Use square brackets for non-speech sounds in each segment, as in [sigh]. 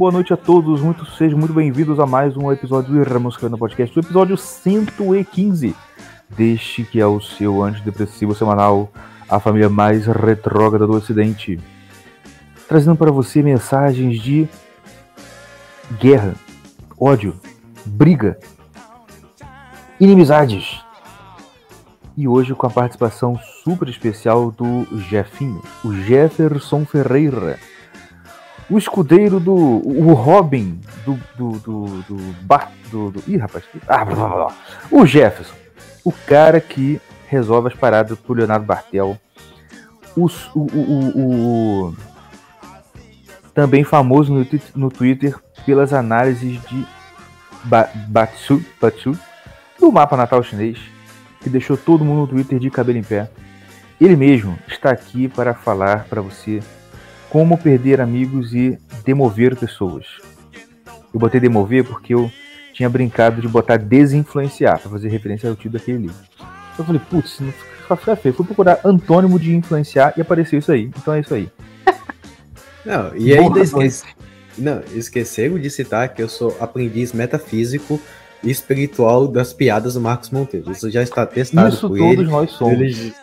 boa noite, a todos. Muito, sejam muito bem-vindos a mais um episódio do Irramuscando Podcast, o episódio 115 deste que é o seu antidepressivo semanal, a família mais retrógrada do Ocidente. Trazendo para você mensagens de guerra, ódio, briga, inimizades. E hoje com a participação super especial do Jefinho, o Jefferson Ferreira o escudeiro do. O Robin do. do. do. do, do, do ih, rapaz. Ah, blá, blá, blá. O Jefferson. O cara que resolve as paradas pro Leonardo Bartel. O, o, o, o também famoso no, no Twitter pelas análises de Batsu, Batsu do mapa natal chinês, que deixou todo mundo no Twitter de cabelo em pé. Ele mesmo está aqui para falar para você como perder amigos e demover pessoas. Eu botei demover porque eu tinha brincado de botar desinfluenciar, para fazer referência ao título daquele livro. Eu falei, putz, não fica feio. Fui procurar antônimo de influenciar e apareceu isso aí. Então é isso aí. [laughs] Não, e ainda esqueci, não, esqueceram de citar que eu sou aprendiz metafísico e espiritual das piadas do Marcos Monteiro. Isso já está testado Isso todos ele. nós somos. Ele...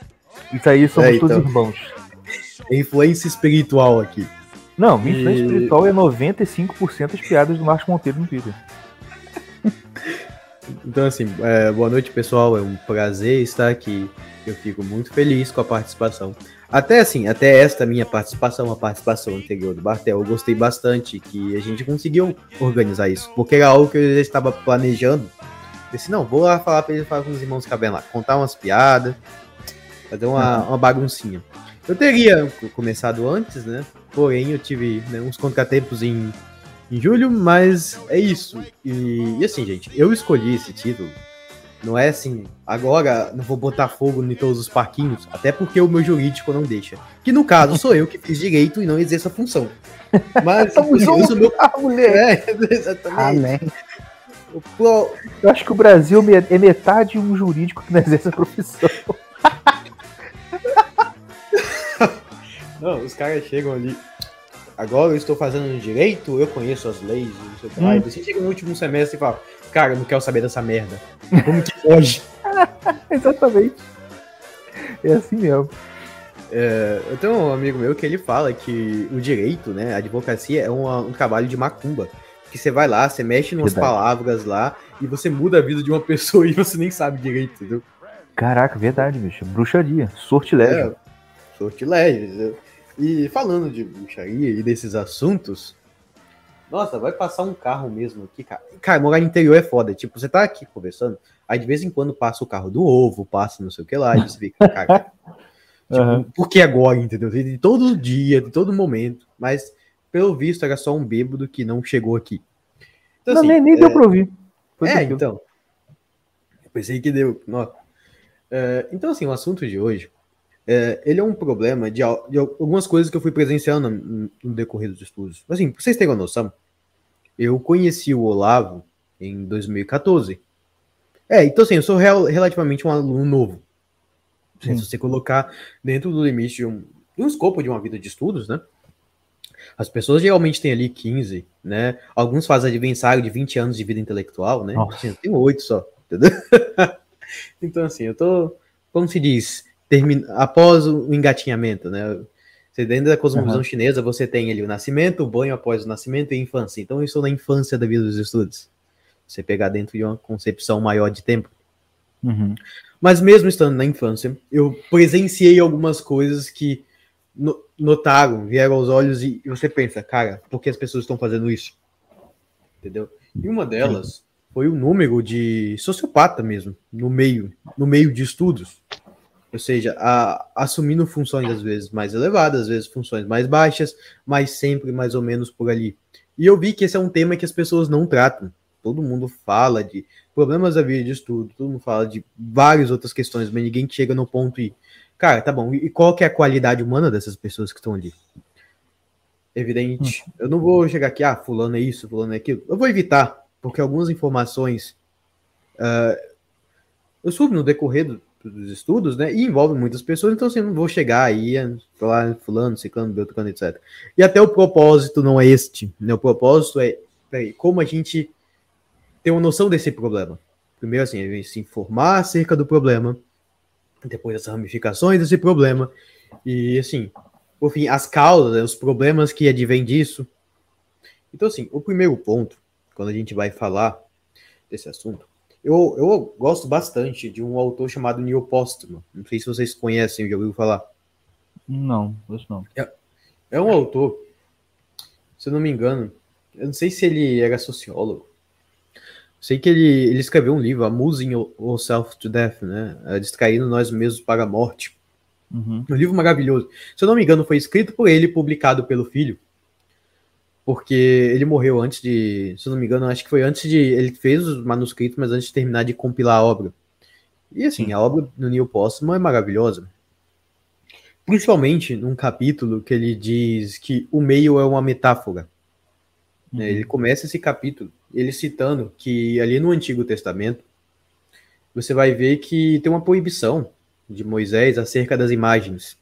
Isso aí somos é, todos então... irmãos influência espiritual aqui. Não, minha influência e... espiritual é 95% das piadas do Marcos Monteiro no Twitter. [laughs] Então, assim, é, boa noite, pessoal. É um prazer estar aqui. Eu fico muito feliz com a participação. Até assim, até esta minha participação, a participação anterior do Bartel, eu gostei bastante que a gente conseguiu organizar isso, porque era algo que eu já estava planejando. Eu disse, não, vou lá falar para ele falar com os irmãos cabem lá, contar umas piadas, fazer uma, uma baguncinha. Eu teria começado antes, né? Porém, eu tive né, uns contratempos em, em julho, mas é isso. E, e, assim, gente, eu escolhi esse título. Não é assim, agora não vou botar fogo em todos os parquinhos, até porque o meu jurídico não deixa. Que no caso sou eu que fiz direito e não exerço a função. Mas Estamos eu meu... ah, mulher. É, [laughs] exatamente. Amém. Eu acho que o Brasil é metade um jurídico que não exerce a profissão. Não, os caras chegam ali. Agora eu estou fazendo direito, eu conheço as leis, não sei o que lá. Hum. E você chega no último semestre e fala, cara, eu não quero saber dessa merda. Como que pode? [laughs] Exatamente. É assim mesmo. É, eu tenho um amigo meu que ele fala que o direito, né, a advocacia é uma, um trabalho de macumba. Que você vai lá, você mexe em umas palavras lá e você muda a vida de uma [laughs] pessoa e você nem sabe direito, entendeu? Caraca, verdade, bicho. Bruxaria, sortilégio. É, sortilégio. E falando de bruxaria e desses assuntos, nossa, vai passar um carro mesmo aqui, cara. Cara, morar no interior é foda. Tipo, você tá aqui conversando, aí de vez em quando passa o carro do ovo, passa não sei o que lá, e você fica, cara. [laughs] tipo, uhum. por que agora, entendeu? De todo dia, de todo momento. Mas, pelo visto, era só um bêbado que não chegou aqui. Então, não, assim, nem, nem é... deu pra ouvir. Foi é, então. Eu pensei que deu. É, então, assim, o assunto de hoje é, ele é um problema de, de, algumas coisas que eu fui presenciando no, no decorrer dos estudos. Assim, pra vocês terem uma noção, eu conheci o Olavo em 2014. É, então assim, eu sou real, relativamente um aluno novo. Se você colocar dentro do limite de um, de um escopo de uma vida de estudos, né? As pessoas geralmente têm ali 15, né? Alguns fazem adversário de 20 anos de vida intelectual, né? Nossa. Eu tenho 8 só, entendeu? [laughs] então, assim, eu tô, como se diz, termina, após o engatinhamento, né? Você, dentro da cosmovisão uhum. chinesa, você tem ali o nascimento, o banho após o nascimento e a infância. Então, isso na infância da vida dos estudos. Você pegar dentro de uma concepção maior de tempo. Uhum. Mas mesmo estando na infância, eu presenciei algumas coisas que notaram, vieram aos olhos e você pensa, cara, por que as pessoas estão fazendo isso? Entendeu? E uma delas foi o número de sociopata mesmo, no meio, no meio de estudos. Ou seja, a, assumindo funções às vezes mais elevadas, às vezes funções mais baixas, mas sempre mais ou menos por ali. E eu vi que esse é um tema que as pessoas não tratam. Todo mundo fala de problemas da vida de estudo, todo mundo fala de várias outras questões, mas ninguém chega no ponto e, cara, tá bom, e qual que é a qualidade humana dessas pessoas que estão ali? Evidente, hum. eu não vou chegar aqui, ah, fulano é isso, fulano é aquilo. Eu vou evitar, porque algumas informações uh, eu soube no decorrer do, dos estudos, né? E envolve muitas pessoas, então assim, não vou chegar aí, falar fulano, ciclano, beltrano, etc. E até o propósito não é este, né? O propósito é, peraí, como a gente tem uma noção desse problema. Primeiro, assim, gente se informar acerca do problema, depois as ramificações desse problema, e assim, por fim, as causas, né, os problemas que advêm disso. Então, assim, o primeiro ponto, quando a gente vai falar desse assunto, eu, eu gosto bastante de um autor chamado Neil Postman. Não sei se vocês conhecem, já ouviu falar. Não, isso não. É, é um autor, se eu não me engano, eu não sei se ele era sociólogo. Sei que ele, ele escreveu um livro, Amusing Yourself to Death, né? É, Distraindo Nós Mesmos para a Morte. Uhum. Um livro maravilhoso. Se eu não me engano, foi escrito por ele e publicado pelo filho porque ele morreu antes de, se eu não me engano, acho que foi antes de, ele fez os manuscritos, mas antes de terminar de compilar a obra. E assim, Sim. a obra do Neil Postman é maravilhosa. Principalmente num capítulo que ele diz que o meio é uma metáfora. Né? Uhum. Ele começa esse capítulo, ele citando que ali no Antigo Testamento, você vai ver que tem uma proibição de Moisés acerca das imagens,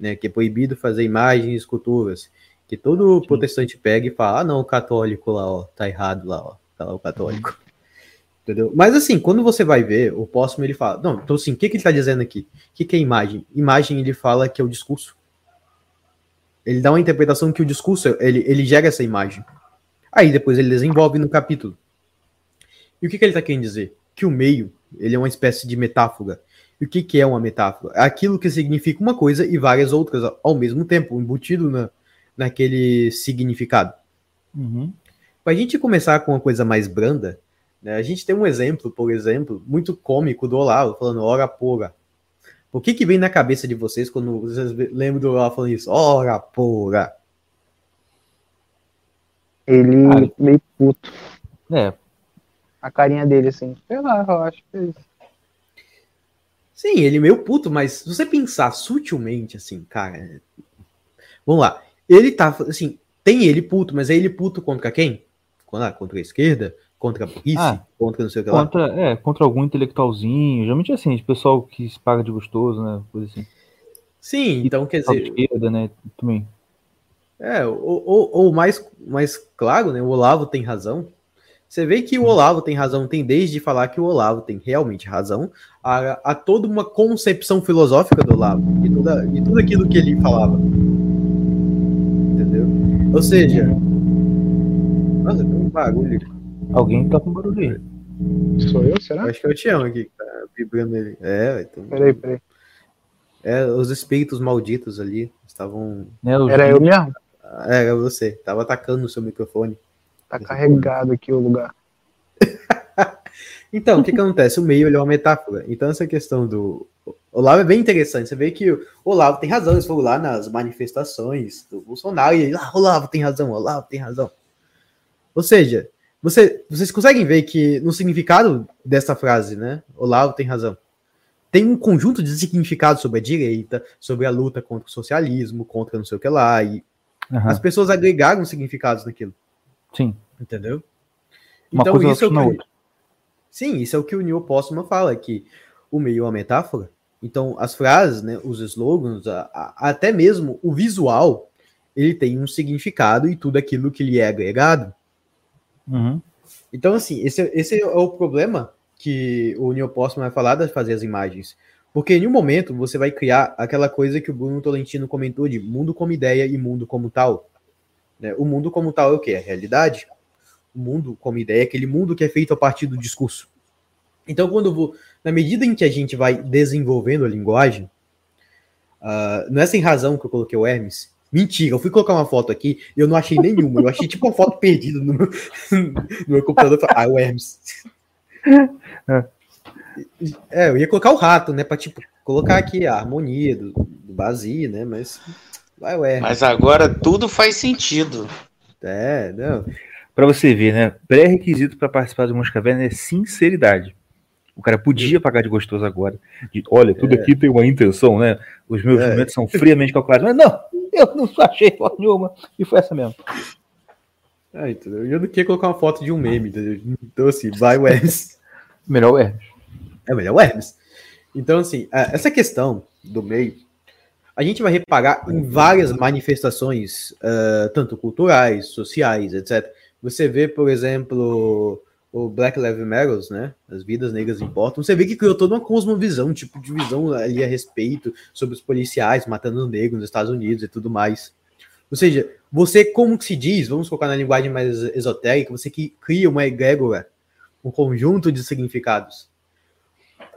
né? Que é proibido fazer imagens e esculturas que todo Sim. protestante pega e fala, ah, não, o católico lá, ó, tá errado lá, ó, tá lá o católico. Uhum. Entendeu? Mas assim, quando você vai ver, o próximo ele fala, não, então assim, o que, que ele tá dizendo aqui? O que, que é imagem? Imagem ele fala que é o discurso. Ele dá uma interpretação que o discurso, ele, ele gera essa imagem. Aí depois ele desenvolve no capítulo. E o que, que ele tá querendo dizer? Que o meio, ele é uma espécie de metáfora. E o que, que é uma metáfora? É aquilo que significa uma coisa e várias outras ao mesmo tempo, embutido na, naquele significado. Uhum. Para a gente começar com uma coisa mais branda, né, a gente tem um exemplo, por exemplo, muito cômico do Olavo, falando ora porra. O que que vem na cabeça de vocês quando vocês lembram do Olavo falando isso? Ora porra. Ele Cara, meio puto. É. A carinha dele, assim. Sei lá, eu acho que é isso. Sim, ele meio puto, mas se você pensar sutilmente, assim, cara. Vamos lá. Ele tá, assim, tem ele puto, mas é ele puto contra quem? Contra a esquerda? Contra a burrice? Ah, contra não sei o que lá? Contra, é, contra algum intelectualzinho. Geralmente é assim, de pessoal que se paga de gostoso, né? Coisa assim. Sim, então quer dizer. Esquerda, né? Também. É, ou, ou, ou, mais, mais claro, né? O Olavo tem razão. Você vê que o Olavo tem razão, tem desde falar que o Olavo tem realmente razão, a, a toda uma concepção filosófica do Olavo, e, toda, e tudo aquilo que ele falava. Ou seja. Nossa, tem um barulho. Alguém tá com barulho aí. Sou eu, será? acho que é o Tião aqui que tá vibrando ele. É, então. Peraí, peraí. É, os espíritos malditos ali estavam. É, Era eu mesmo? É, era você. Tava atacando no seu microfone. Tá carregado aqui o lugar. [laughs] então, o que, que acontece? O meio ele é uma metáfora. Então, essa questão do Olavo é bem interessante. Você vê que o Olavo tem razão. Eles foram lá nas manifestações do Bolsonaro e ele, ah, Olavo tem razão, Olavo tem razão. Ou seja, você, vocês conseguem ver que no significado dessa frase, né? Olavo tem razão. Tem um conjunto de significados sobre a direita, sobre a luta contra o socialismo, contra não sei o que lá. E uhum. as pessoas agregaram significados naquilo. Sim. Entendeu? Uma então, isso é o que, Sim, isso é o que o Neil Postman fala, que o meio é uma metáfora. Então, as frases, né, os slogans, a, a, até mesmo o visual, ele tem um significado e tudo aquilo que lhe é agregado. Uhum. Então, assim, esse, esse é o problema que o Neil Postman vai falar de fazer as imagens. Porque em um momento você vai criar aquela coisa que o Bruno Tolentino comentou de mundo como ideia e mundo como tal. Né? O mundo como tal é o que? É a realidade. O mundo como ideia é aquele mundo que é feito a partir do discurso. Então, quando vou, na medida em que a gente vai desenvolvendo a linguagem, uh, não é sem razão que eu coloquei o Hermes. Mentira, eu fui colocar uma foto aqui e eu não achei nenhuma. Eu achei tipo uma foto perdida no meu, [laughs] no meu computador. Ah, o Hermes. É, eu ia colocar o rato, né? Pra tipo, colocar aqui a harmonia do, do Bazi, né? Mas vai o Hermes. Mas agora tudo faz sentido. É, não. Pra você ver, né? Pré-requisito para participar do Mosca Caverna é sinceridade. O cara podia pagar de gostoso agora. De, olha, tudo é. aqui tem uma intenção, né? Os meus é. movimentos são friamente calculados. Mas não, eu não achei foto nenhuma. E foi essa mesmo. É, entendeu? Eu não queria colocar uma foto de um meme, entendeu? Então, assim, vai o Hermes. [laughs] melhor o Hermes. É melhor o Hermes. Então, assim, é, essa questão do meio, a gente vai reparar em várias manifestações, uh, tanto culturais, sociais, etc. Você vê, por exemplo, o Black Lives Matter, né? As vidas negras importam. Você vê que criou toda uma cosmovisão, tipo de visão ali a respeito sobre os policiais matando negros nos Estados Unidos e tudo mais. Ou seja, você, como que se diz, vamos colocar na linguagem mais esotérica, você que cria uma egrégora, um conjunto de significados.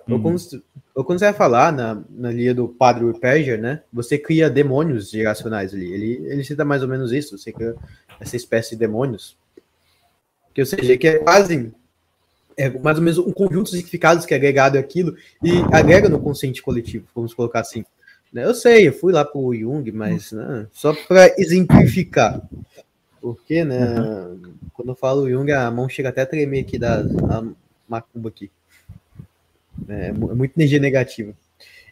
Ou, quando, ou, quando, você vai falar na, na linha do Padre Perger, né? Você cria demônios geracionais ali. Ele, ele cita mais ou menos isso. Você cria essa espécie de demônios. Que, ou seja, que é quase é mais ou menos um conjunto de significados que é agregado àquilo e agrega no consciente coletivo, vamos colocar assim. Né? Eu sei, eu fui lá para o Jung, mas né, só para exemplificar. Porque, né, uhum. quando eu falo Jung, a mão chega até a tremer aqui da macumba aqui. É, é muito energia negativa.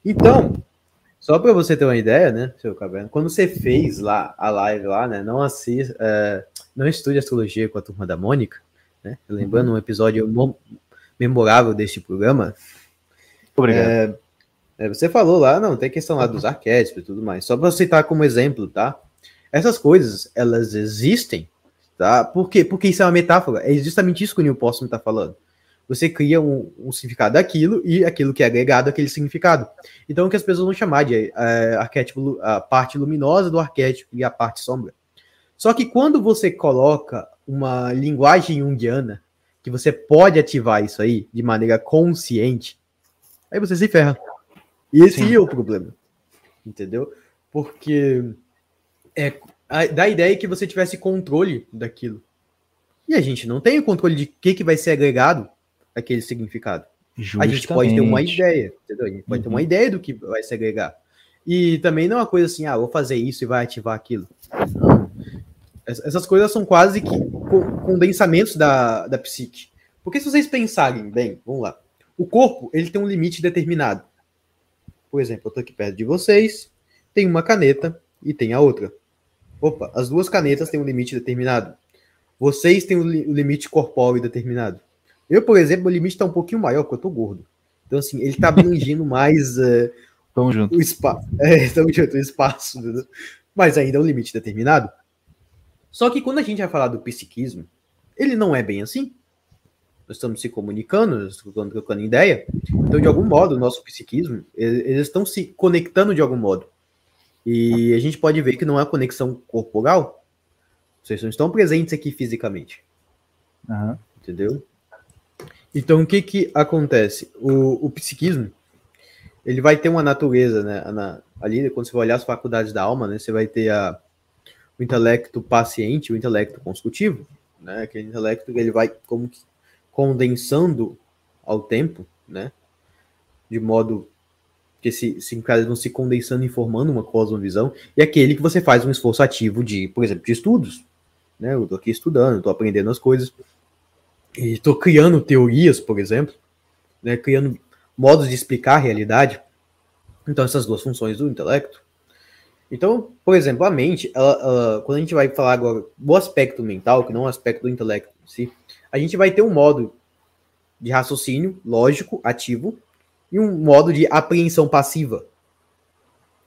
Então, só para você ter uma ideia, né, seu Caverna, quando você fez lá a live lá, né, não assista, é, não estude astrologia com a turma da Mônica, né, lembrando um episódio memorável deste programa. Obrigado. É, é, você falou lá, não, tem questão lá dos arquétipos e tudo mais. Só para citar como exemplo, tá? Essas coisas, elas existem, tá? Por quê? Porque isso é uma metáfora. É justamente isso que o Neil Postman está falando você cria um, um, significado daquilo e aquilo que é agregado àquele significado. Então, o que as pessoas vão chamar de é, arquétipo, a parte luminosa do arquétipo e a parte sombra. Só que quando você coloca uma linguagem junguiana, que você pode ativar isso aí de maneira consciente, aí você se ferra. E esse Sim. é o problema. Entendeu? Porque é, a, dá a ideia que você tivesse controle daquilo. E a gente não tem o controle de o que, que vai ser agregado aquele significado. Justamente. A gente pode ter uma ideia, entendeu? A gente pode uhum. ter uma uhum. ideia do que vai se agregar. E também não é uma coisa assim, ah, vou fazer isso e vai ativar aquilo. Não. Essas coisas são quase que condensamentos da, da psique. Porque se vocês pensarem bem, vamos lá. O corpo, ele tem um limite determinado. Por exemplo, eu tô aqui perto de vocês, tem uma caneta e tem a outra. Opa, as duas canetas têm um limite determinado. Vocês têm um limite corpóreo determinado. Eu, por exemplo, o limite está um pouquinho maior, porque eu tô gordo. Então, assim, ele está abrangindo [laughs] mais uh, o espaço. [laughs] É, tamo junto, o espaço. Entendeu? Mas ainda é um limite determinado. Só que quando a gente vai falar do psiquismo, ele não é bem assim. Nós estamos se comunicando, estamos trocando ideia. Então, de algum modo, o nosso psiquismo, eles estão se conectando de algum modo. E a gente pode ver que não é conexão corporal. Vocês não estão presentes aqui fisicamente. Uhum. Entendeu? Então, o que que acontece? O, o psiquismo, ele vai ter uma natureza, né? Na, ali, quando você vai olhar as faculdades da alma, né? Você vai ter a, o intelecto paciente, o intelecto consecutivo, né? Aquele intelecto que ele vai como que condensando ao tempo, né? De modo que se, se vão se condensando e formando uma cosmovisão, e aquele que você faz um esforço ativo de, por exemplo, de estudos. Né? Eu tô aqui estudando, tô aprendendo as coisas e estou criando teorias, por exemplo, né, criando modos de explicar a realidade. Então, essas duas funções do intelecto. Então, por exemplo, a mente, ela, ela, quando a gente vai falar agora do aspecto mental, que não é o aspecto do intelecto em si, a gente vai ter um modo de raciocínio lógico, ativo, e um modo de apreensão passiva.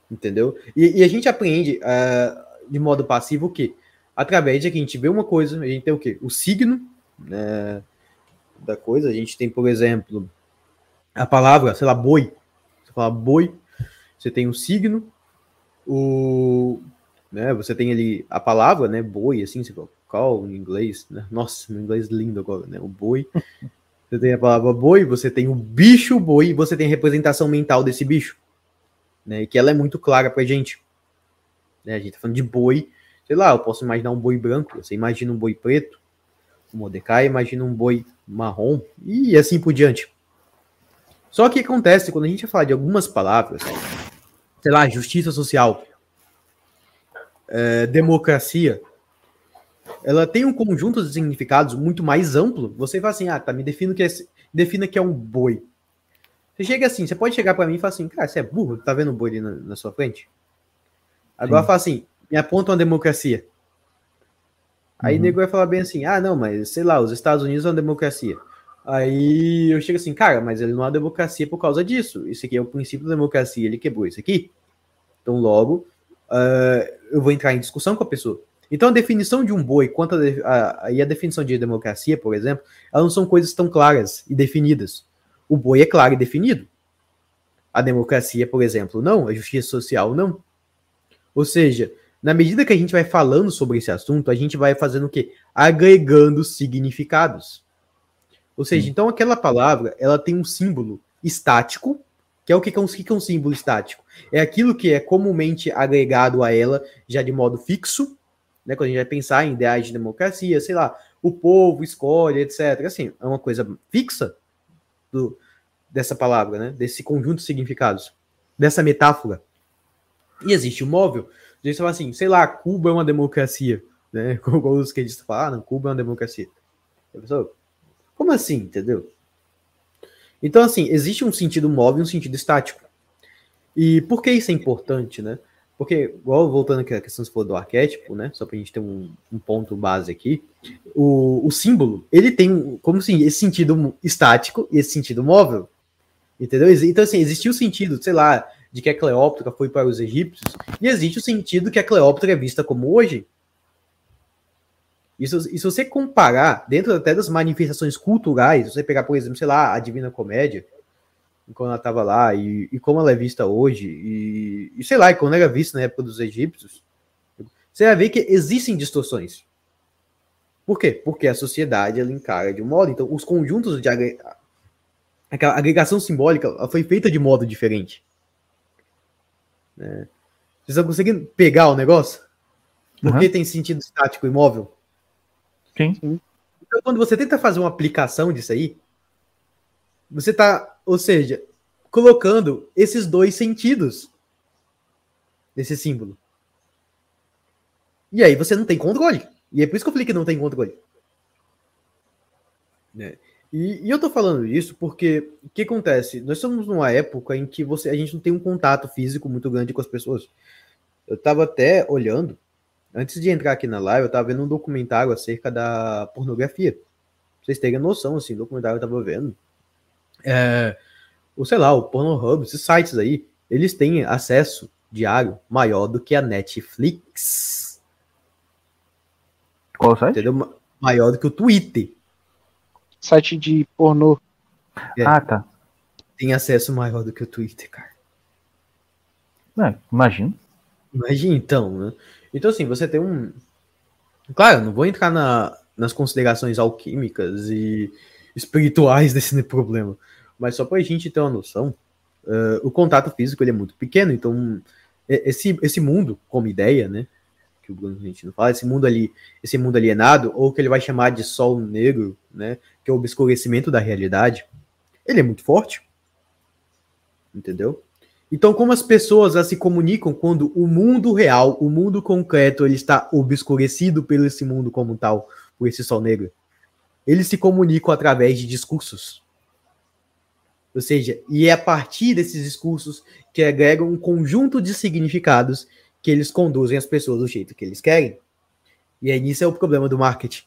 Entendeu? E, e a gente aprende uh, de modo passivo o quê? Através de que a gente vê uma coisa, a gente tem o quê? O signo né, da coisa. A gente tem, por exemplo, a palavra, sei lá, boi. Você fala boi, você tem o signo, o, né, você tem ali a palavra, né, boi, assim, você fala call em inglês, né? Nossa, meu inglês lindo agora, né? O boi. [laughs] Você tem a palavra boi, você tem o bicho boi, você tem a representação mental desse bicho, né? Que ela é muito clara pra gente. Né? A gente tá falando de boi, sei lá, eu posso imaginar um boi branco, você imagina um boi preto, o Mordecai imagina um boi marrom e assim por diante. Só que acontece quando a gente fala de algumas palavras, sei lá, justiça social, é, democracia, ela tem um conjunto de significados muito mais amplo. Você fala assim, ah, tá, me defina que é, defina que é um boi. Você chega assim, você pode chegar para mim e falar assim, cara, você é burro, tá vendo um boi ali na, na sua frente? Agora Sim. fala assim, me aponta uma democracia. Aí uhum. nego vai falar bem assim: ah, não, mas sei lá, os Estados Unidos é uma democracia. Aí eu chego assim, cara, mas ele não é democracia por causa disso. Isso aqui é o princípio da democracia, ele quebrou isso aqui. Então, logo, uh, eu vou entrar em discussão com a pessoa. Então, a definição de um boi quanto a, a, a, e a definição de democracia, por exemplo, elas não são coisas tão claras e definidas. O boi é claro e definido. A democracia, por exemplo, não. A justiça social, não. Ou seja, na medida que a gente vai falando sobre esse assunto, a gente vai fazendo o quê? Agregando significados. Ou seja, Sim. então aquela palavra, ela tem um símbolo estático, que é o que é um, que é um símbolo estático? É aquilo que é comumente agregado a ela já de modo fixo, né? Quando a gente vai pensar em ideais de democracia, sei lá, o povo escolhe, etc. Assim, é uma coisa fixa do, dessa palavra, né? Desse conjunto de significados, dessa metáfora. E existe o móvel. A gente fala assim, sei lá, Cuba é uma democracia, né? [laughs] Como os que falam, ah, não, Cuba é uma democracia. A pessoa, como assim, entendeu? Então, assim, existe um sentido móvel e um sentido estático. E por que isso é importante, né? Porque, igual voltando aqui a questão do arquétipo, né? Só pra gente ter um, um ponto base aqui, o, o símbolo, ele tem, como assim, esse sentido estático e esse sentido móvel. Entendeu? Então, assim, existe o sentido, sei lá, de que a Cleópatra foi para os egípcios, e existe o sentido que a Cleópatra é vista como hoje. Isso, e se você comparar, dentro até das manifestações culturais, você pegar, por exemplo, sei lá, a Divina Comédia, quando ela estava lá, e, e, como ela é vista hoje, e, e sei lá, e quando era vista na época dos egípcios, você vai ver que existem distorções. Por quê? Porque a sociedade ela encara de um modo, então os conjuntos de aquela agregação simbólica foi feita de modo diferente. Né? Vocês estão conseguindo pegar o negócio? Porque uhum. tem sentido estático e móvel? Sim. Então, quando você tenta fazer uma aplicação disso aí, você está, ou seja, colocando esses dois sentidos nesse símbolo. E aí você não tem controle. E é por isso que eu falei que não tem controle. Né? E, e, eu tô falando isso porque o que acontece? Nós estamos numa época em que você, a gente não tem um contato físico muito grande com as pessoas. Eu tava até olhando, antes de entrar aqui na live, eu tava vendo um documentário acerca da pornografia. Pra vocês terem noção, assim, documentário eu tava vendo. É, o, sei lá, o Pornhub, esses sites aí, eles têm acesso diário maior do que a Netflix. Qual site? Entendeu? Maior do que o Twitter site de pornô. É. Ah, tá. Tem acesso maior do que o Twitter, cara. É, imagino. Imagina então, né? Então, assim, você tem um. Claro, não vou entrar na, nas considerações alquímicas e espirituais [laughs] desse problema, mas só pra gente ter uma noção, uh, o contato físico ele é muito pequeno, então esse, esse mundo, como ideia, né? Que o Bruno Argentino fala, esse mundo ali, esse mundo alienado, ou que ele vai chamar de sol negro, né, que é o obscurecimento da realidade, ele é muito forte. Entendeu? Então, como as pessoas se comunicam quando o mundo real, o mundo concreto, ele está obscurecido pelo esse mundo como tal, por esse sol negro? Eles se comunicam através de discursos. Ou seja, e é a partir desses discursos que agregam um conjunto de significados que eles conduzem as pessoas do jeito que eles querem. E aí nisso é o problema do marketing.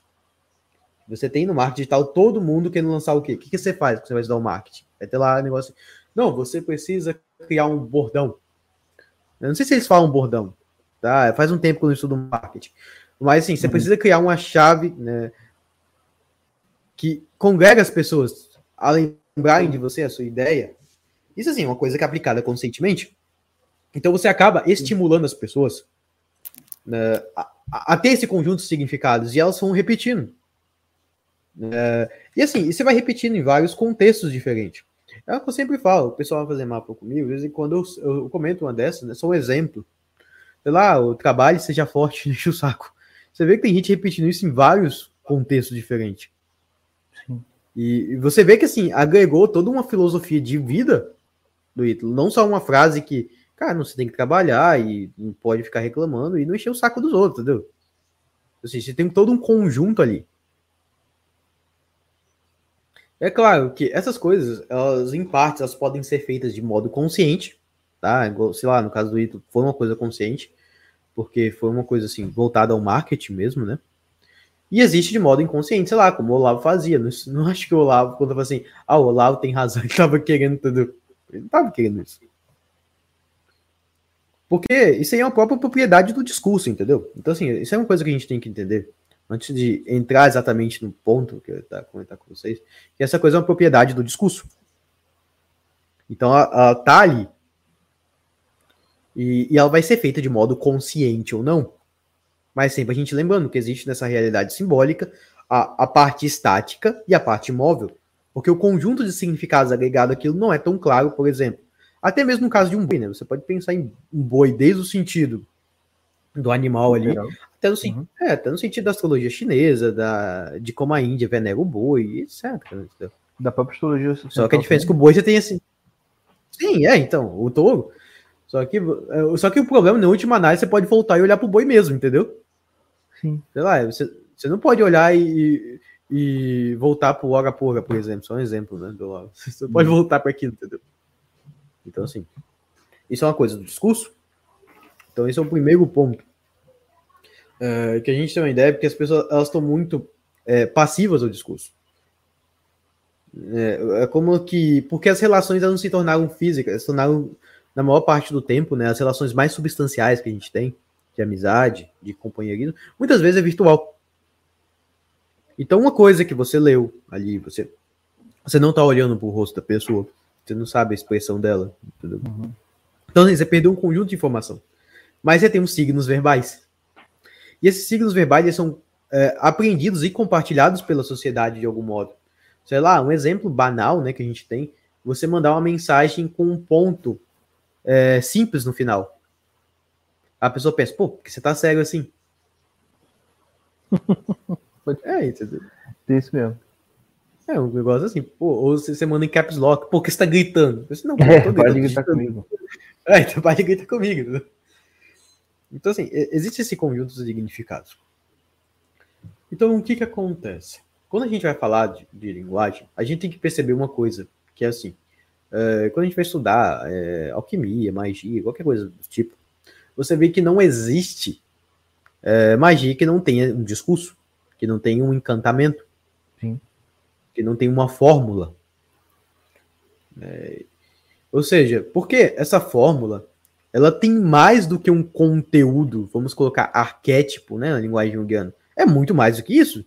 Você tem no marketing digital todo mundo querendo lançar o quê? O que, que você faz quando você vai estudar o marketing? Vai ter lá um negócio. Não, você precisa criar um bordão. Eu não sei se eles falam bordão. Tá? Faz um tempo que eu não estudo marketing. Mas assim, você uhum. precisa criar uma chave né, que congrega as pessoas a lembrarem de você, a sua ideia. Isso assim, é uma coisa que é aplicada conscientemente então você acaba estimulando as pessoas né, a, a, ter esse conjunto de significados e elas vão repetindo. É, e assim, você vai repetindo em vários contextos diferentes. É o que eu sempre falo, o pessoal vai fazer mapa comigo, às vezes quando eu, eu, comento uma dessas, né, só um exemplo. Sei lá, o trabalho seja forte, [laughs] deixa o saco. Você vê que tem gente repetindo isso em vários contextos diferentes. Sim. E, e você vê que assim, agregou toda uma filosofia de vida do Ítalo, não só uma frase que Cara, não, você tem que trabalhar e não pode ficar reclamando e não encher o saco dos outros, entendeu? Assim, você tem todo um conjunto ali. É claro que essas coisas, elas em partes, elas podem ser feitas de modo consciente, tá? Sei lá, no caso do Ito, foi uma coisa consciente, porque foi uma coisa assim, voltada ao marketing mesmo, né? E existe de modo inconsciente, sei lá, como o Olavo fazia. Não, não acho que o Olavo, quando fala assim, ah, o Olavo tem razão, [laughs] ele tava querendo tudo. Ele não tava querendo isso. Porque isso aí é uma própria propriedade do discurso, entendeu? Então, assim, isso é uma coisa que a gente tem que entender. Antes de entrar exatamente no ponto que eu ia comentar com vocês, que essa coisa é uma propriedade do discurso. Então, ela tá ali. E, e ela vai ser feita de modo consciente ou não. Mas sempre a gente lembrando que existe nessa realidade simbólica a, a parte estática e a parte móvel. Porque o conjunto de significados agregado àquilo não é tão claro, por exemplo. Até mesmo no caso de um boi, né? Você pode pensar em um boi desde o sentido do animal ali, até no, uhum. é, até no sentido da astrologia chinesa, da, de como a Índia venera o boi, etc. Da própria astrologia. Só que a diferença é que o boi você tem assim. Sim, é, então, o touro. Só que, é, só que o problema, na última análise, você pode voltar e olhar pro boi mesmo, entendeu? Sim. Sei lá, você, você não pode olhar e, e voltar pro hora porra, por exemplo. Só um exemplo, né? Do, [laughs] você pode uhum. voltar para aquilo, entendeu? Então, assim, isso é uma coisa do discurso. Então, esse é o primeiro ponto. É, que a gente tem uma ideia, porque as pessoas elas estão muito é, passivas ao discurso. É, é, como que. Porque as relações elas não se tornaram físicas, se tornaram, na maior parte do tempo, né, as relações mais substanciais que a gente tem, de amizade, de companheirismo, muitas vezes é virtual. Então, uma coisa que você leu ali, você, você não está olhando para o rosto da pessoa, você não sabe a expressão dela. Uhum. Então, assim, você perdeu um conjunto de informação. Mas você tem os signos verbais. E esses signos verbais são é, aprendidos e compartilhados pela sociedade de algum modo. Sei lá, um exemplo banal né, que a gente tem, você mandar uma mensagem com um ponto é, simples no final. A pessoa pensa, pô, porque você tá cego assim? é, [laughs] entendeu? É isso mesmo. É um negócio assim, pô, ou você manda em caps lock, pô, que você tá gritando? Disse, não, [laughs] é, pode gritando, gritar comigo. [laughs] É, então pode gritar comigo. Então, assim, existe esse conjunto de significados. Então, o que que acontece? Quando a gente vai falar de, de linguagem, a gente tem que perceber uma coisa, que é assim, é, quando a gente vai estudar é, alquimia, magia, qualquer coisa do tipo, você vê que não existe é, magia que não tenha um discurso, que não tenha um encantamento. Que não tenha uma fórmula. É, ou seja, porque essa fórmula ela tem mais do que um conteúdo, vamos colocar arquétipo, né, na linguagem junguiana. É muito mais do que isso.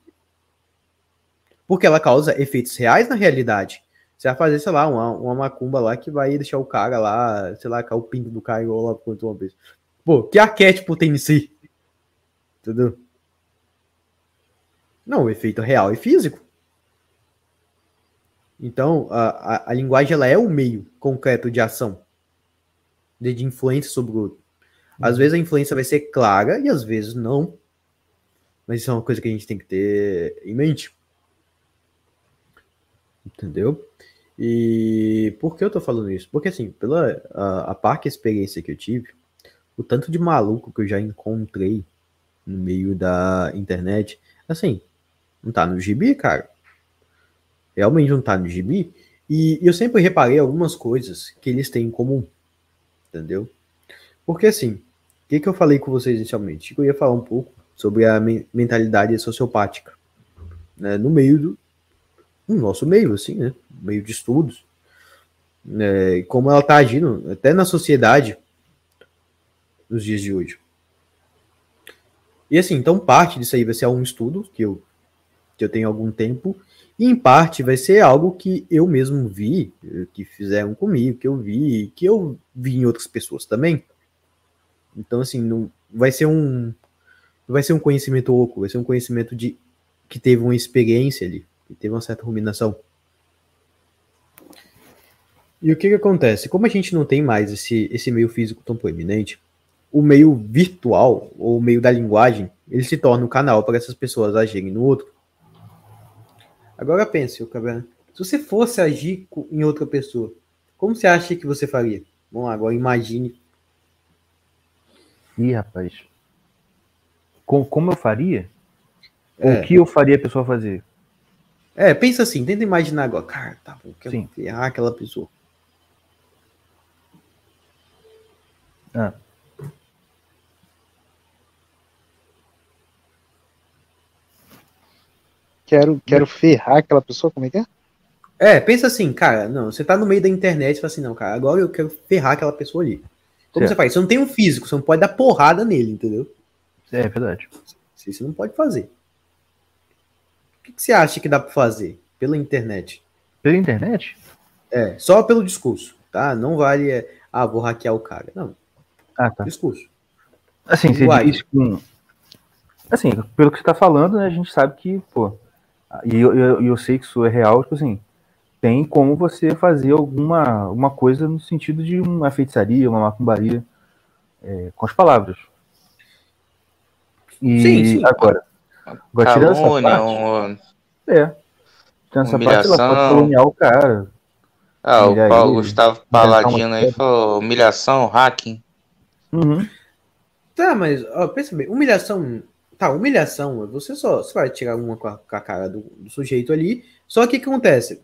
Porque ela causa efeitos reais na realidade. Você vai fazer, sei lá, uma, uma macumba lá que vai deixar o cara lá, sei lá, cair o pinto do cara igual lá quanto uma vez. Pô, que arquétipo tem em si? Entendeu? Não, o efeito real e físico. Então, a, a, a linguagem ela é o meio concreto de ação de influência sobre o outro. Às uhum. vezes a influência vai ser clara e às vezes não. Mas isso é uma coisa que a gente tem que ter em mente. Entendeu? E por que eu tô falando isso? Porque assim, pela a, a experiência que eu tive, o tanto de maluco que eu já encontrei no meio da internet, assim, não tá no gibi, cara. Realmente não tá no gibi. E eu sempre reparei algumas coisas que eles têm em comum entendeu? Porque assim, o que, que eu falei com vocês inicialmente? Eu ia falar um pouco sobre a mentalidade sociopática, né, no meio do no nosso meio, assim, né, meio de estudos, né, como ela está agindo até na sociedade nos dias de hoje. E assim, então parte disso aí vai ser um estudo que eu, que eu tenho algum tempo e em parte vai ser algo que eu mesmo vi, que fizeram comigo, que eu vi, que eu vi em outras pessoas também. Então, assim, não vai ser um. Vai ser um conhecimento oco, vai ser um conhecimento de que teve uma experiência ali, que teve uma certa ruminação. E o que, que acontece? Como a gente não tem mais esse, esse meio físico tão proeminente, o meio virtual, ou o meio da linguagem, ele se torna um canal para essas pessoas agirem no outro. Agora pense, o cabelo. Se você fosse agir em outra pessoa, como você acha que você faria? Vamos lá, agora imagine. Ih, rapaz. Com, como eu faria? É. O que eu faria a pessoa fazer? É, pensa assim, tenta imaginar agora. Cara, tá bom, quero ferrar aquela pessoa. Ah. Quero, quero ferrar aquela pessoa, como é que é? É, pensa assim, cara, não, você tá no meio da internet e fala assim, não, cara, agora eu quero ferrar aquela pessoa ali. Como Certo. você faz? Você não tem um físico, você não pode dar porrada nele, entendeu? É verdade. Isso você não pode fazer. O que, que você acha que dá pra fazer pela internet? Pela internet? É, só pelo discurso, tá? Não vale, é, ah, vou hackear o cara. Não, Ah, tá. discurso. Assim, você diz com. Assim, pelo que você tá falando, né, a gente sabe que, pô. E eu, eu, eu sei que isso é real, tipo assim. Tem como você fazer alguma uma coisa no sentido de uma feitiçaria, uma macumbaria, é, com as palavras. E Sim, sim. agora. Agora, tirando essa parte, um- é. Tirando essa parte, ela pode o cara. Ah, o Paulo ele, Gustavo Paladino aí falou humilhação, hacking. Uhum. Tá, mas ó, pensa bem, humilhação. Tá, humilhação, você só você vai tirar uma com a, com a cara do, do sujeito ali. Só que o que acontece?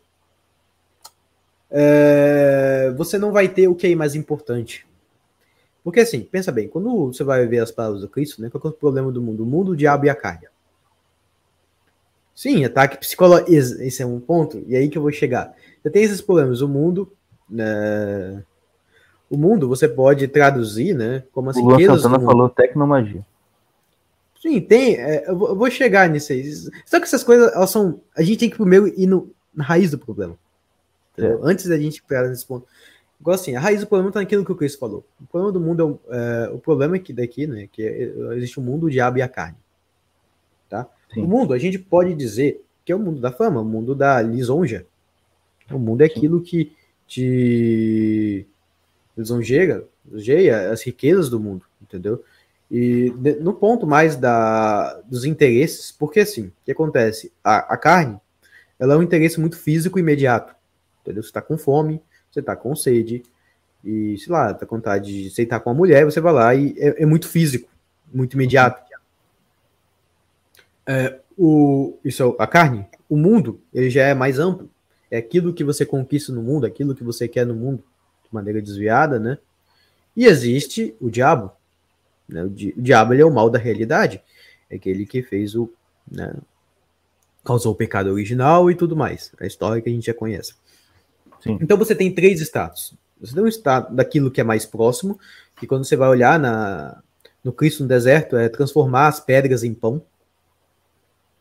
É, você não vai ter o que é mais importante. Porque assim, pensa bem, quando você vai ver as palavras do Cristo, né? Qual é o problema do mundo? O mundo, o diabo e a carne. Sim, ataque psicológico. Esse é um ponto, e aí que eu vou chegar. Você tem esses problemas, o mundo. né, o mundo você pode traduzir, né? Como as O riquezas Santana falou tecnomagia. Sim, tem. é, eu, vou, eu vou chegar nisso aí. Só que essas coisas, elas são. A gente tem que primeiro ir no, na raiz do problema. entendeu? Antes da gente pegar nesse ponto. Igual assim, a raiz do problema tá naquilo que o Chris falou. O problema do mundo é, o- é, o problema é que daqui, né? Que é- existe o mundo, o diabo e a carne. Tá? Sim. O mundo, a gente pode dizer que é o mundo da fama, o mundo da lisonja. O mundo é aquilo que te lisonjeia, lisonjeia as riquezas do mundo, entendeu? E de- no ponto mais da, dos interesses, porque assim, o que acontece? A, a carne, ela é um interesse muito físico e imediato, entendeu? Você tá com fome, você tá com sede, e sei lá, tá com vontade de sentar com a mulher, você vai lá e é, é muito físico, muito imediato. É, o, isso é a carne. O mundo, ele já é mais amplo. É aquilo que você conquista no mundo, aquilo que você quer no mundo, de maneira desviada, né? E existe o diabo. Né? O, di- o diabo é o mal da realidade. É aquele que fez o. Né? Causou o pecado original e tudo mais. A história que a gente já conhece. Sim. Então você tem três status. Você tem um estado daquilo que é mais próximo, que quando você vai olhar na, no Cristo no deserto, é transformar as pedras em pão.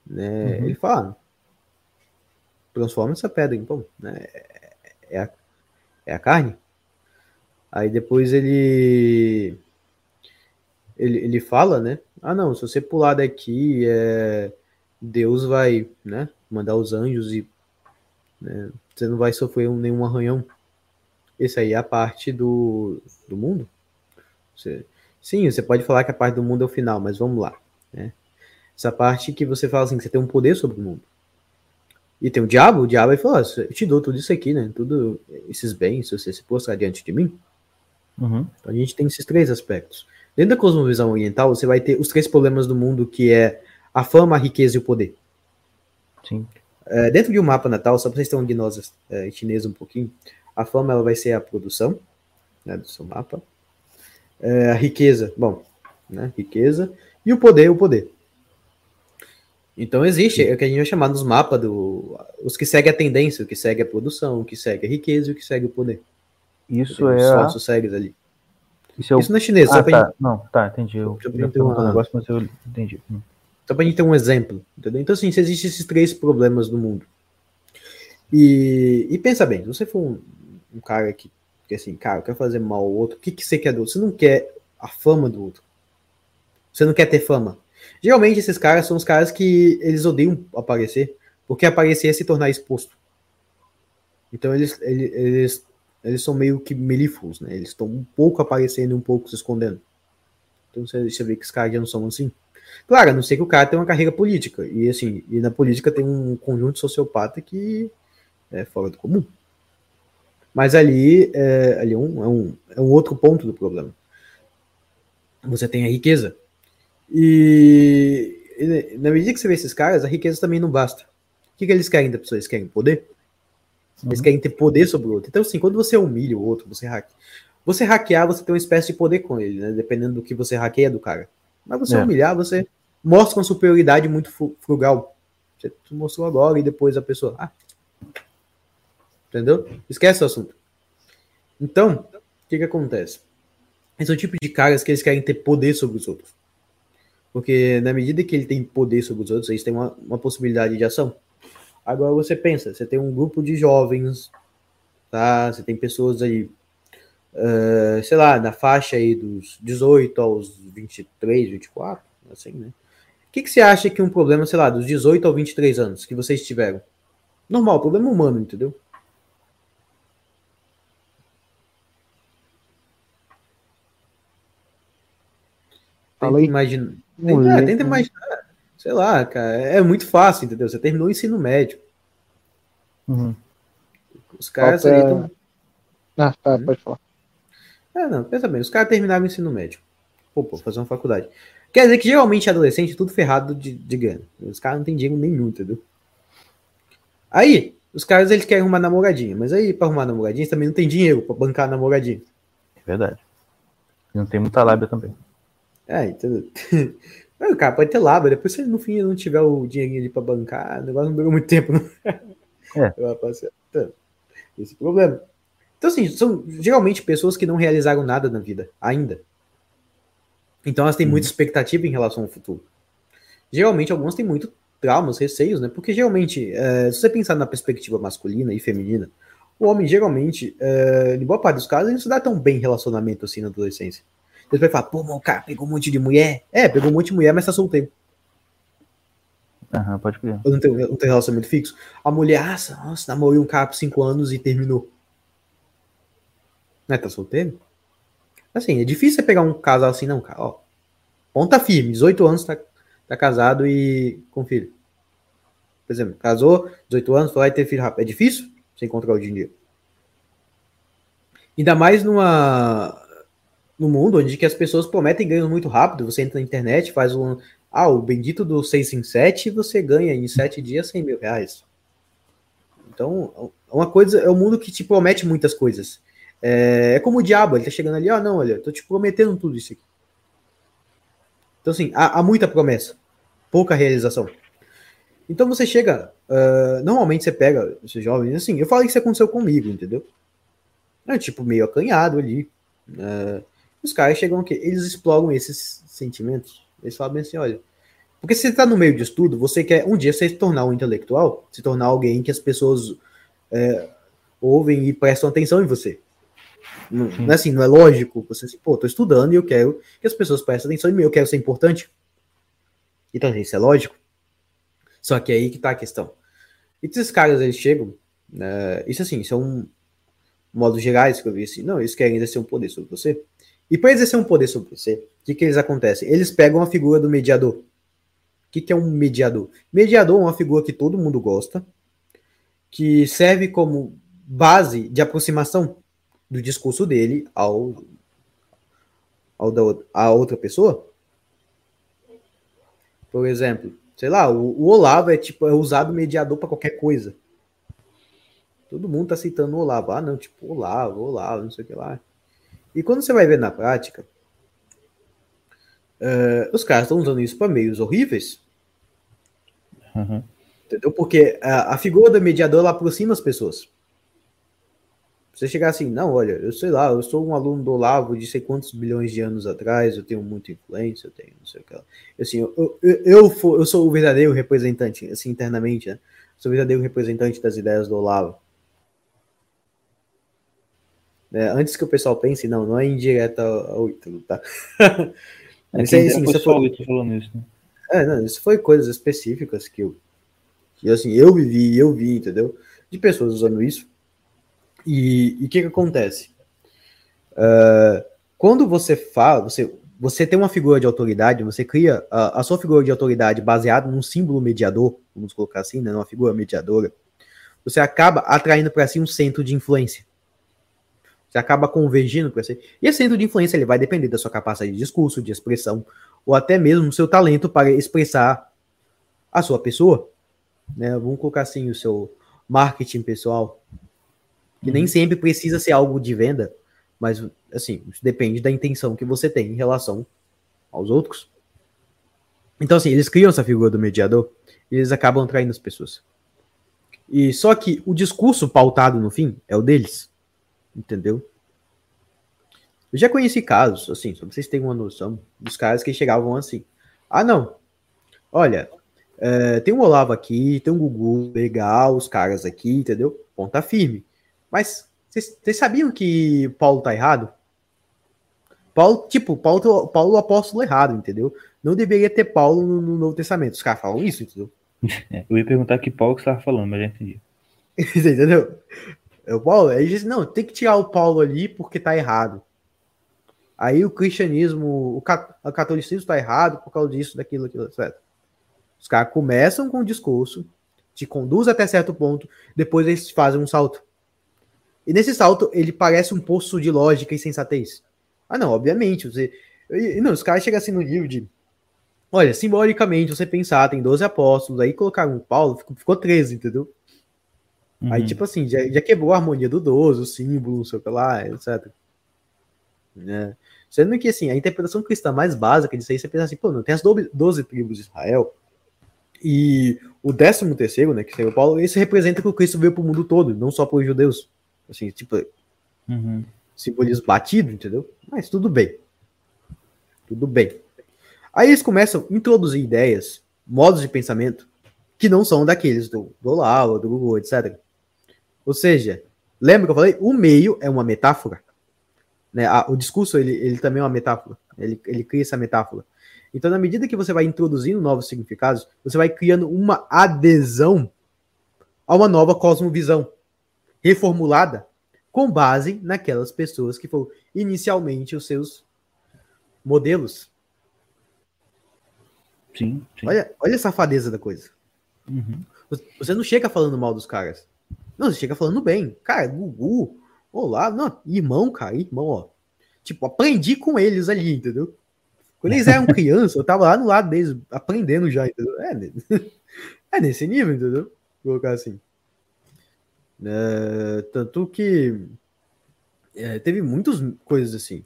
Né? Uhum. Ele fala, transforma essa pedra em pão. Né? É, a, é a carne. Aí depois ele, ele ele fala, né? Ah, não, se você pular daqui, é, Deus vai, né? Mandar os anjos e né, você não vai sofrer um- nenhum arranhão. Esse aí é a parte do, do mundo. Você- sim, você pode falar que a parte do mundo é o final, mas vamos lá. Né? Essa parte que você fala assim, que você tem um poder sobre o mundo. E tem o diabo, o diabo aí fala, "Ó, eu te dou tudo isso aqui, né? Tudo esses bens, se você se postrar diante de mim. Uhum. Então a gente tem esses três aspectos. Dentro da cosmovisão oriental, você vai ter os três problemas do mundo, que é a fama, a riqueza e o poder. Sim. É, dentro de um mapa natal, só para vocês terem uma gnose é, chinesa um pouquinho, a fama ela vai ser a produção né, do seu mapa. É, a riqueza, bom, né, riqueza. E o poder, o poder. Então existe, é o que a gente vai chamar nos mapas do. Os que seguem a tendência, o que segue a produção, o que segue a riqueza e o que segue o poder. Isso Tem é. os a- falsos segues ali. Isso é o. Isso não é chinês, só Ah, pra tá. Não, tá, entendi. Eu eu ia ver perguntar um negócio, mas eu entendi. Hum. Só pra gente ter um exemplo, entendeu? Então, assim, se existem esses três problemas no mundo. E, e pensa bem, se você for um, um cara que, que, assim, cara, quer fazer mal ao outro, o que, que você quer do outro? Você não quer a fama do outro. Você não quer ter fama. Geralmente, esses caras são os caras que eles odeiam aparecer, porque aparecer é se tornar exposto. Então, eles, eles, eles, eles são meio que melíferos, né? Eles estão um pouco aparecendo e um pouco se escondendo. Então, você, você vê que os caras já não são assim. Claro, a não ser que o cara tenha uma carreira política. E assim, e na política tem um conjunto sociopata que é fora do comum. Mas ali, é, ali é, um, é, um, é um outro ponto do problema. Você tem a riqueza. E, e na medida que você vê esses caras, a riqueza também não basta. O que, que eles querem da pessoa? Eles querem poder? Eles querem ter poder sobre o outro. Então, assim, quando você humilha o outro, você hackeia. Você hackear, você tem uma espécie de poder com ele, né? Dependendo do que você hackeia do cara. Mas você É. humilhar, você mostra uma superioridade muito frugal. Você mostrou agora e depois a pessoa. Ah. Entendeu? Esquece o assunto. Então, o que que acontece? Esse é o tipo de caras que eles querem ter poder sobre os outros. Porque na medida que ele tem poder sobre os outros, eles têm uma, uma possibilidade de ação. Agora você pensa, você tem um grupo de jovens, tá? Você tem pessoas aí, uh, sei lá, na faixa aí dos 18 aos 23, 24, assim, né? O que, que você acha que um problema, sei lá, dos 18 aos 23 anos que vocês tiveram? Normal, problema humano, entendeu? Tenta imaginar. Tenta, é, tenta imaginar. Sei lá, cara. É muito fácil, entendeu? Você terminou o ensino médio. Uhum. Os caras Falta- aí tão... Ah, tá, pode falar. É, não, pensa bem. Os caras terminaram o ensino médio. Pô, pô, fazer uma faculdade. Quer dizer que geralmente adolescente é tudo ferrado de, de grana. Os caras não têm dinheiro nenhum, entendeu? Aí, os caras eles querem arrumar namoradinha. Mas aí, pra arrumar namoradinha, também não tem dinheiro pra bancar a namoradinha. É verdade. Não tem muita lábia também. É, entendeu? [laughs] O cara pode ter lábia, depois se ele no fim não tiver o dinheirinho ali pra bancar, o negócio não durou muito tempo, não. É. [laughs] Então, esse é o problema. Então, assim, são geralmente pessoas que não realizaram nada na vida, ainda. Então elas têm muita expectativa em relação ao futuro. Geralmente, algumas têm muito traumas, receios, né? Porque geralmente, é, se você pensar na perspectiva masculina e feminina, o homem geralmente, é, em boa parte dos casos, ele não se dá tão bem em relacionamento assim na adolescência. Você vai falar, pô, o cara pegou um monte de mulher. É, pegou um monte de mulher, mas tá solteiro. Aham, pode crer. Eu não tenho, não tenho relacionamento fixo. A mulher, nossa, nossa, namorei um cara por cinco anos e terminou. Né, tá solteiro? Assim, é difícil você pegar um casal assim, não, cara. Ó, ponta firme, 18 anos, tá, tá casado e com filho. Por exemplo, casou, 18 anos, foi lá e ter filho rápido. É difícil você encontrar o dinheiro. Ainda mais numa no mundo onde que as pessoas prometem ganhos muito rápido. Você entra na internet, faz um. Ah, o bendito do 6 em 7, você ganha em 7 dias 100 mil reais. Então, uma coisa, é um mundo que te promete muitas coisas. É, é como o diabo, ele tá chegando ali, ó, não, olha, tô te prometendo tudo isso aqui. Então, assim, há, há muita promessa, pouca realização. Então você chega, ah, normalmente você pega esses jovens, assim, eu falei que isso aconteceu comigo, entendeu? É tipo meio acanhado ali. ah, os caras chegam aqui, eles exploram esses sentimentos. Eles falam assim, olha, porque se você tá no meio de estudo, você quer um dia você se tornar um intelectual, se tornar alguém que as pessoas é, ouvem e prestam atenção em você. Não, não é assim, não é lógico. Você assim, pô, tô estudando e eu quero que as pessoas prestem atenção em mim, eu quero ser importante. Então, isso é lógico. Só que é aí que tá a questão. E esses caras, eles chegam, né, isso assim, são modos gerais que eu vi assim, não, eles querem exercer um poder sobre você. E para exercer um poder sobre você, o que, que eles acontecem? Eles pegam a figura do mediador. O que, que é um mediador? Mediador é uma figura que todo mundo gosta, que serve como base de aproximação do discurso dele ao, ao da a outra pessoa. Por exemplo, sei lá, o, o Olavo é tipo é usado mediador para qualquer coisa. Todo mundo tá citando o Olavo. Ah, não, tipo, Olavo, Olavo, não sei o que lá. E quando você vai ver na prática, eh, os caras estão usando isso para meios horríveis. Uhum. Entendeu? Porque a, a figura do mediador ela aproxima as pessoas. Você chegar assim, não, olha, eu sei lá, eu sou um aluno do Olavo de sei quantos bilhões de anos atrás, eu tenho muita influência, eu tenho não sei o que lá. Assim, eu, eu, eu, eu, for- eu sou o verdadeiro representante, assim, internamente, né? Sou o verdadeiro representante das ideias do Olavo. É, antes que o pessoal pense, não, não é indireta ao Ítalo, tá? [laughs] É, Isso assim, foi você só for- o Ito falando isso, né? É, não, isso foi coisas específicas que eu, que assim, eu vivi, eu vi, entendeu? De pessoas usando isso. E o que que acontece? Ah, quando você fala, você, você tem uma figura de autoridade, você cria a, a sua figura de autoridade baseada num símbolo mediador, vamos colocar assim, né, numa figura mediadora, você acaba atraindo para si um centro de influência. Você acaba convergindo para si. E esse centro de influência ele vai depender da sua capacidade de discurso, de expressão, ou até mesmo do seu talento para expressar a sua pessoa. Né? Vamos colocar assim o seu marketing pessoal, que nem sempre precisa ser algo de venda, mas assim, depende da intenção que você tem em relação aos outros. Então, assim, eles criam essa figura do mediador. e eles acabam traindo as pessoas. E só que o discurso pautado no fim é o deles. Entendeu? Eu já conheci casos, assim, só pra vocês terem uma noção, dos caras que chegavam assim. Ah, não. Olha, é, tem um Olavo aqui, tem um Gugu, legal, os caras aqui, entendeu? Ponta firme. Mas vocês sabiam que Paulo tá errado? Paulo, tipo, Paulo, Paulo o apóstolo errado, entendeu? Não deveria ter Paulo no, no Novo Testamento. Os caras falam isso, entendeu? É, [laughs] eu ia perguntar que Paulo que você estava falando, mas já entendi. [laughs] entendeu? O Paulo, aí diz, não, tem que tirar o Paulo ali porque tá errado. Aí o cristianismo, o, catolicismo tá errado por causa disso, daquilo, daquilo, etc. Os caras começam com o discurso, te conduz até certo ponto, depois eles fazem um salto. E nesse salto, ele parece um poço de lógica e sensatez. Ah, não, obviamente. Você... Não, os caras chegam assim no nível de. Olha, simbolicamente, você pensar, tem 12 apóstolos, aí colocaram um Paulo, ficou, ficou 13, entendeu? Uhum. Aí, tipo assim, já, já, quebrou a harmonia do 12, o símbolo, não sei o que lá, etc. Né? Sendo que, assim, a interpretação cristã mais básica disso aí, você pensa assim, pô, não tem as 12 tribos de Israel, e o 13 terceiro, né, que seria o Paulo, esse representa que o Cristo veio para o mundo todo, não só para os judeus. Assim, tipo, uhum. simbolismo batido, entendeu? Mas tudo bem. Tudo bem. Aí eles começam a introduzir ideias, modos de pensamento, que não são daqueles do, do Olavo, do Google, etc. Ou seja, lembra que eu falei? O meio é uma metáfora. Né? O discurso ele, ele também é uma metáfora. Ele, ele cria essa metáfora. Então, na medida que você vai introduzindo novos significados, você vai criando uma adesão a uma nova cosmovisão, reformulada com base naquelas pessoas que foram inicialmente os seus modelos. Sim. sim. Olha, olha a safadeza da coisa. Uhum. Você não chega falando mal dos caras. Não, você chega falando bem. Cara, Gugu, olá, não, irmão, cara, irmão, ó. Tipo, aprendi com eles ali, entendeu? Quando eles eram [laughs] crianças, eu tava lá no lado deles, aprendendo já, entendeu? É, [laughs] é nesse nível, entendeu? Vou colocar assim. É, tanto que é, teve muitas coisas assim.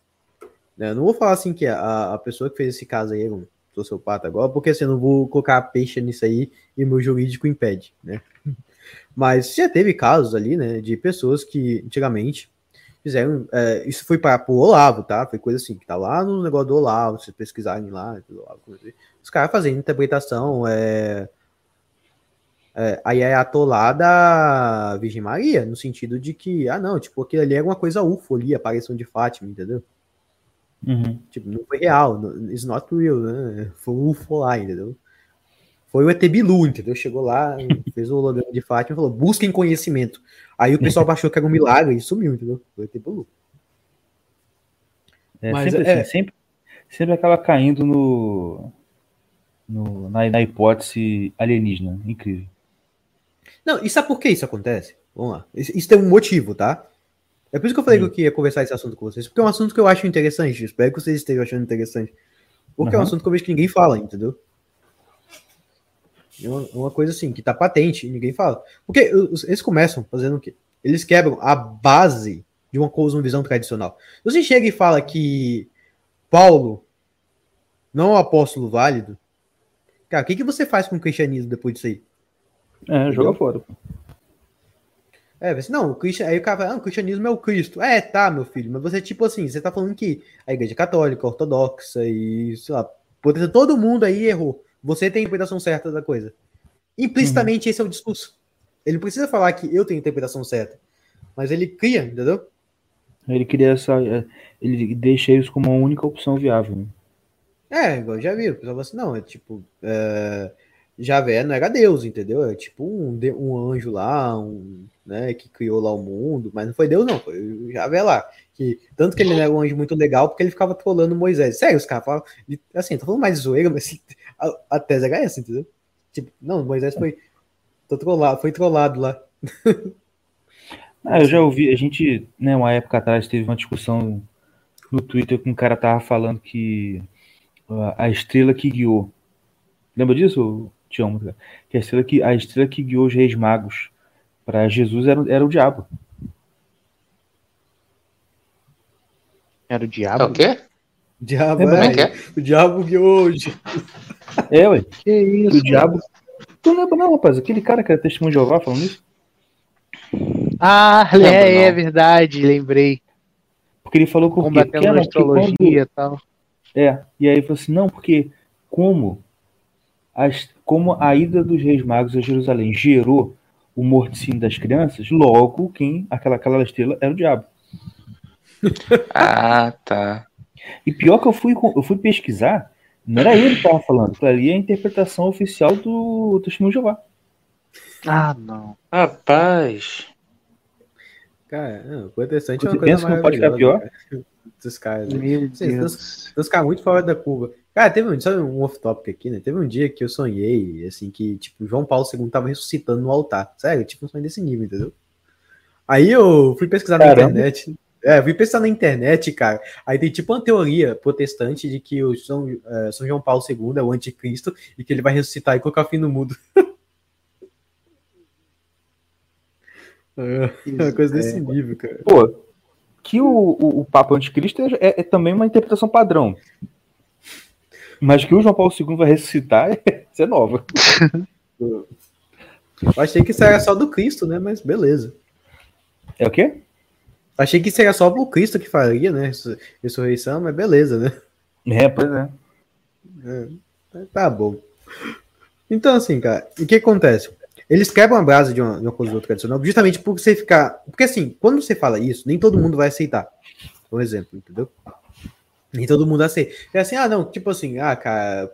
Né? Não vou falar assim que a, a pessoa que fez esse caso aí é um sociopata agora, porque assim, eu não vou colocar peixe nisso aí e meu jurídico impede, né? Mas já teve casos ali, né, de pessoas que antigamente fizeram. É, isso foi para o Olavo, tá? Foi coisa assim, que tá lá no negócio do Olavo, se pesquisarem lá, os caras fazendo interpretação, é, é, aí é atolada Virgem Maria, no sentido de que, ah, não, tipo, aquilo ali é uma coisa UFO ali, aparição de Fátima, entendeu? Uhum. Tipo, não foi real, it's not real, né? Foi um UFO lá, entendeu? Foi o ET Bilu, entendeu? Chegou lá, [laughs] fez o holograma de Fátima e falou: busquem conhecimento. Aí o pessoal achou que era um milagre e sumiu, entendeu? Foi o ET Bilu. É, Mas, sempre, é... Assim, sempre, sempre acaba caindo no, no na, na, hipótese alienígena. Incrível. Não, e sabe por que isso acontece? Vamos lá. Isso, isso tem um motivo, tá? É por isso que eu falei Sim. que eu queria conversar esse assunto com vocês, porque é um assunto que eu acho interessante. Espero que vocês estejam achando interessante. Porque uhum. é um assunto que eu vejo que ninguém fala, entendeu? É uma, uma, coisa assim, que tá patente e ninguém fala. Porque eles começam fazendo o quê? Eles quebram a base de uma cosmovisão tradicional. Você chega e fala que Paulo não é um apóstolo válido, cara, o que, que você faz com o cristianismo depois disso aí? É, joga fora. É, você, não, o aí o cara fala, ah, o cristianismo é o Cristo. É, tá, meu filho, mas você, tipo assim, você tá falando que a igreja católica, ortodoxa e, sei lá, todo mundo aí errou. Você tem a interpretação certa da coisa. Implicitamente, uhum. esse é o discurso. Ele precisa falar que eu tenho a interpretação certa, mas ele cria, entendeu? Ele cria essa. É, ele deixa isso como a única opção viável. Né? É, igual já viu. O pessoal assim, não, é tipo. É, Javé não era Deus, entendeu? É tipo um, um anjo lá, um, né, que criou lá o mundo, mas não foi Deus, não, foi o Javé lá. Que, tanto que ele não era um anjo muito legal, porque ele ficava trolando Moisés. Sério, os caras falam, assim, tô falando mais de zoeira, mas a, a tese era essa, entendeu? Tipo, não, Moisés foi, tô trollado, foi trollado lá. [laughs] Ah, eu já ouvi, a gente, né, uma época atrás teve uma discussão no Twitter com um cara tava falando que a estrela que guiou. Lembra disso, Tião? Que a estrela que, a estrela que guiou os reis magos para Jesus era, era o diabo. Era o diabo? É o quê? O diabo, é, é, é, o diabo guiou hoje. É, ué. Que isso? O diabo, Tu lembra não, rapaz? Aquele cara que era testemunho de Jeová falando isso? Ah, Lembro, é, é não. verdade, lembrei. Porque ele falou com o quê? Porque, Combatendo a porque quando- astrologia e tal. É, e aí ele falou assim, não, porque como, as, como a ida dos reis magos a Jerusalém gerou o morticínio das crianças, logo quem, aquela, aquela estrela era o diabo. [laughs] Ah, tá. E pior que eu fui, com- eu fui pesquisar, não era ele que estava falando, aquilo ali é a interpretação oficial do Testemunho de Jeová. Ah, não. Rapaz. Cara, não, o protestante é uma coisa pensa que não pode ficar maravilhosa, cara. Esses caras, né? Meu Deus. Os caras muito fora da curva. Cara, teve um, sabe um off-topic aqui, né? Teve um dia que eu sonhei, assim, que, tipo, João Paulo II tava ressuscitando no altar. Sério, tipo, um sonho desse nível, entendeu? Aí eu fui pesquisar na Caramba. internet. É, eu fui pesquisar na internet, cara. Aí tem tipo uma teoria protestante de que o São, eh, São João Paulo II é o anticristo e que ele vai ressuscitar e colocar fim no mundo. [laughs] é, uma coisa desse nível, cara. Pô, que o, o, o Papa Anticristo é, é também uma interpretação padrão. Mas que o João Paulo II vai ressuscitar, [laughs] isso é nova. [laughs] Eu achei que isso era só do Cristo, né? Mas beleza. É o quê? Achei que era só pro Cristo que faria, né? Ressurreição, mas beleza, né? É, pois é. Tá bom. Então, assim, cara, o que acontece? Eles quebram a brasa de uma, de uma coisa ou outra tradicional, justamente por você ficar. Porque, assim, quando você fala isso, nem todo mundo vai aceitar. Por exemplo, entendeu? Nem todo mundo aceita. É assim, ah, não, tipo assim, ah, cara,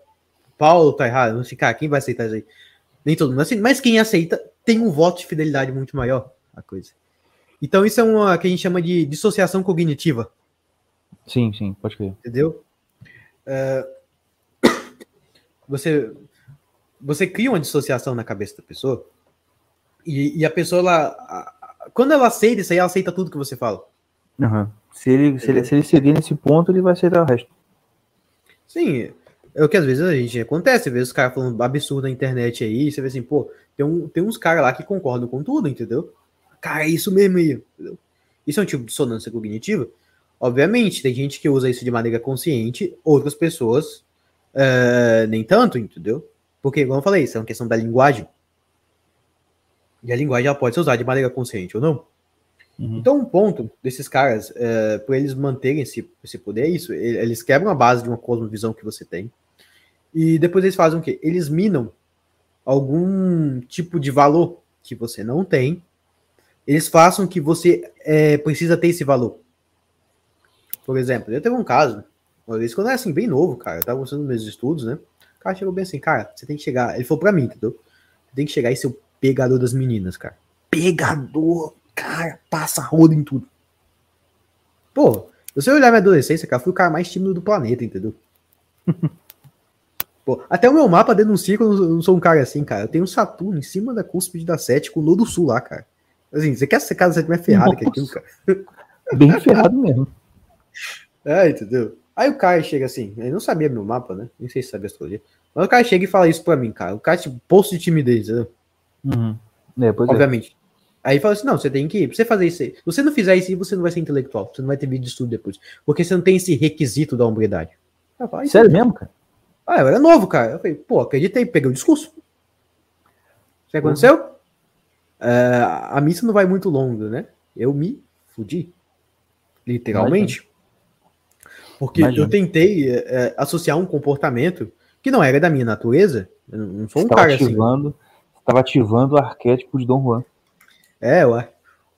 Paulo tá errado. Não sei, cara, quem vai aceitar isso aí? Nem todo mundo aceita. Mas quem aceita tem um voto de fidelidade muito maior, a coisa. Então, isso é uma que a gente chama de dissociação cognitiva. Sim, sim, pode crer. entendeu? É, [coughs] você, você cria uma dissociação na cabeça da pessoa e, e a pessoa, ela, quando ela aceita isso aí, ela aceita tudo que você fala. Aham. Se, ele, se, ele, se ele seguir nesse ponto, ele vai aceitar o resto. Sim, é o que às vezes a gente acontece, às vezes os caras falando absurdo na internet aí, você vê assim, pô, tem, um, tem uns caras lá que concordam com tudo, entendeu? Cara, é isso mesmo aí, entendeu? Isso é um tipo de dissonância cognitiva? Obviamente, tem gente que usa isso de maneira consciente, outras pessoas eh, nem tanto, entendeu? Porque, como eu falei, isso é uma questão da linguagem. E a linguagem ela pode ser usada de maneira consciente ou não. Uhum. Então, um ponto desses caras, é, para eles manterem esse, esse poder, é isso. Eles quebram a base de uma cosmovisão que você tem. E depois eles fazem o quê? Eles minam algum tipo de valor que você não tem. Eles façam que você é, precisa ter esse valor. Por exemplo, eu teve um caso, uma vez, quando eu era assim, bem novo, cara, eu tava gostando dos meus estudos, né? O cara chegou bem assim, cara, você tem que chegar. Ele falou pra mim, entendeu? Você tem que chegar e ser o pegador das meninas, cara. Pegador, cara, passa rodo em tudo. Pô, se você olhar minha adolescência, cara, fui o cara mais tímido do planeta, entendeu? [laughs] Pô, até o meu mapa denuncia que eu não- sou um cara assim, cara. Eu tenho um Saturno em cima da cúspide da 7 com o Nodo Sul lá, cara. Assim, você quer ser casa 7 mais ferrada que aquilo, cara? Bem ferrado mesmo. [laughs] É, entendeu? Aí o cara chega assim, ele não sabia meu mapa, né? Nem sei se sabia astrologia. Mas o cara chega e fala isso pra mim, cara. O cara, tipo, posto de timidez, entendeu? Uhum. É, é. Obviamente. Aí fala assim: não, você tem que. Pra você fazer isso aí. Se você não fizer isso aí, você não vai ser intelectual. Você não vai ter vídeo de estudo depois. Porque você não tem esse requisito da hombridade. Falo, "Ah, Sério mesmo, cara? Ah, eu era novo, cara. Eu falei, pô, acreditei, peguei o discurso. O que aconteceu? É, a missa não vai muito longa, né? Eu me fudi. Literalmente. Porque Imagina. eu tentei é, associar um comportamento que não era da minha natureza. Eu não sou um cara assim. ativando, você tava ativando o arquétipo de Dom Juan. É, o,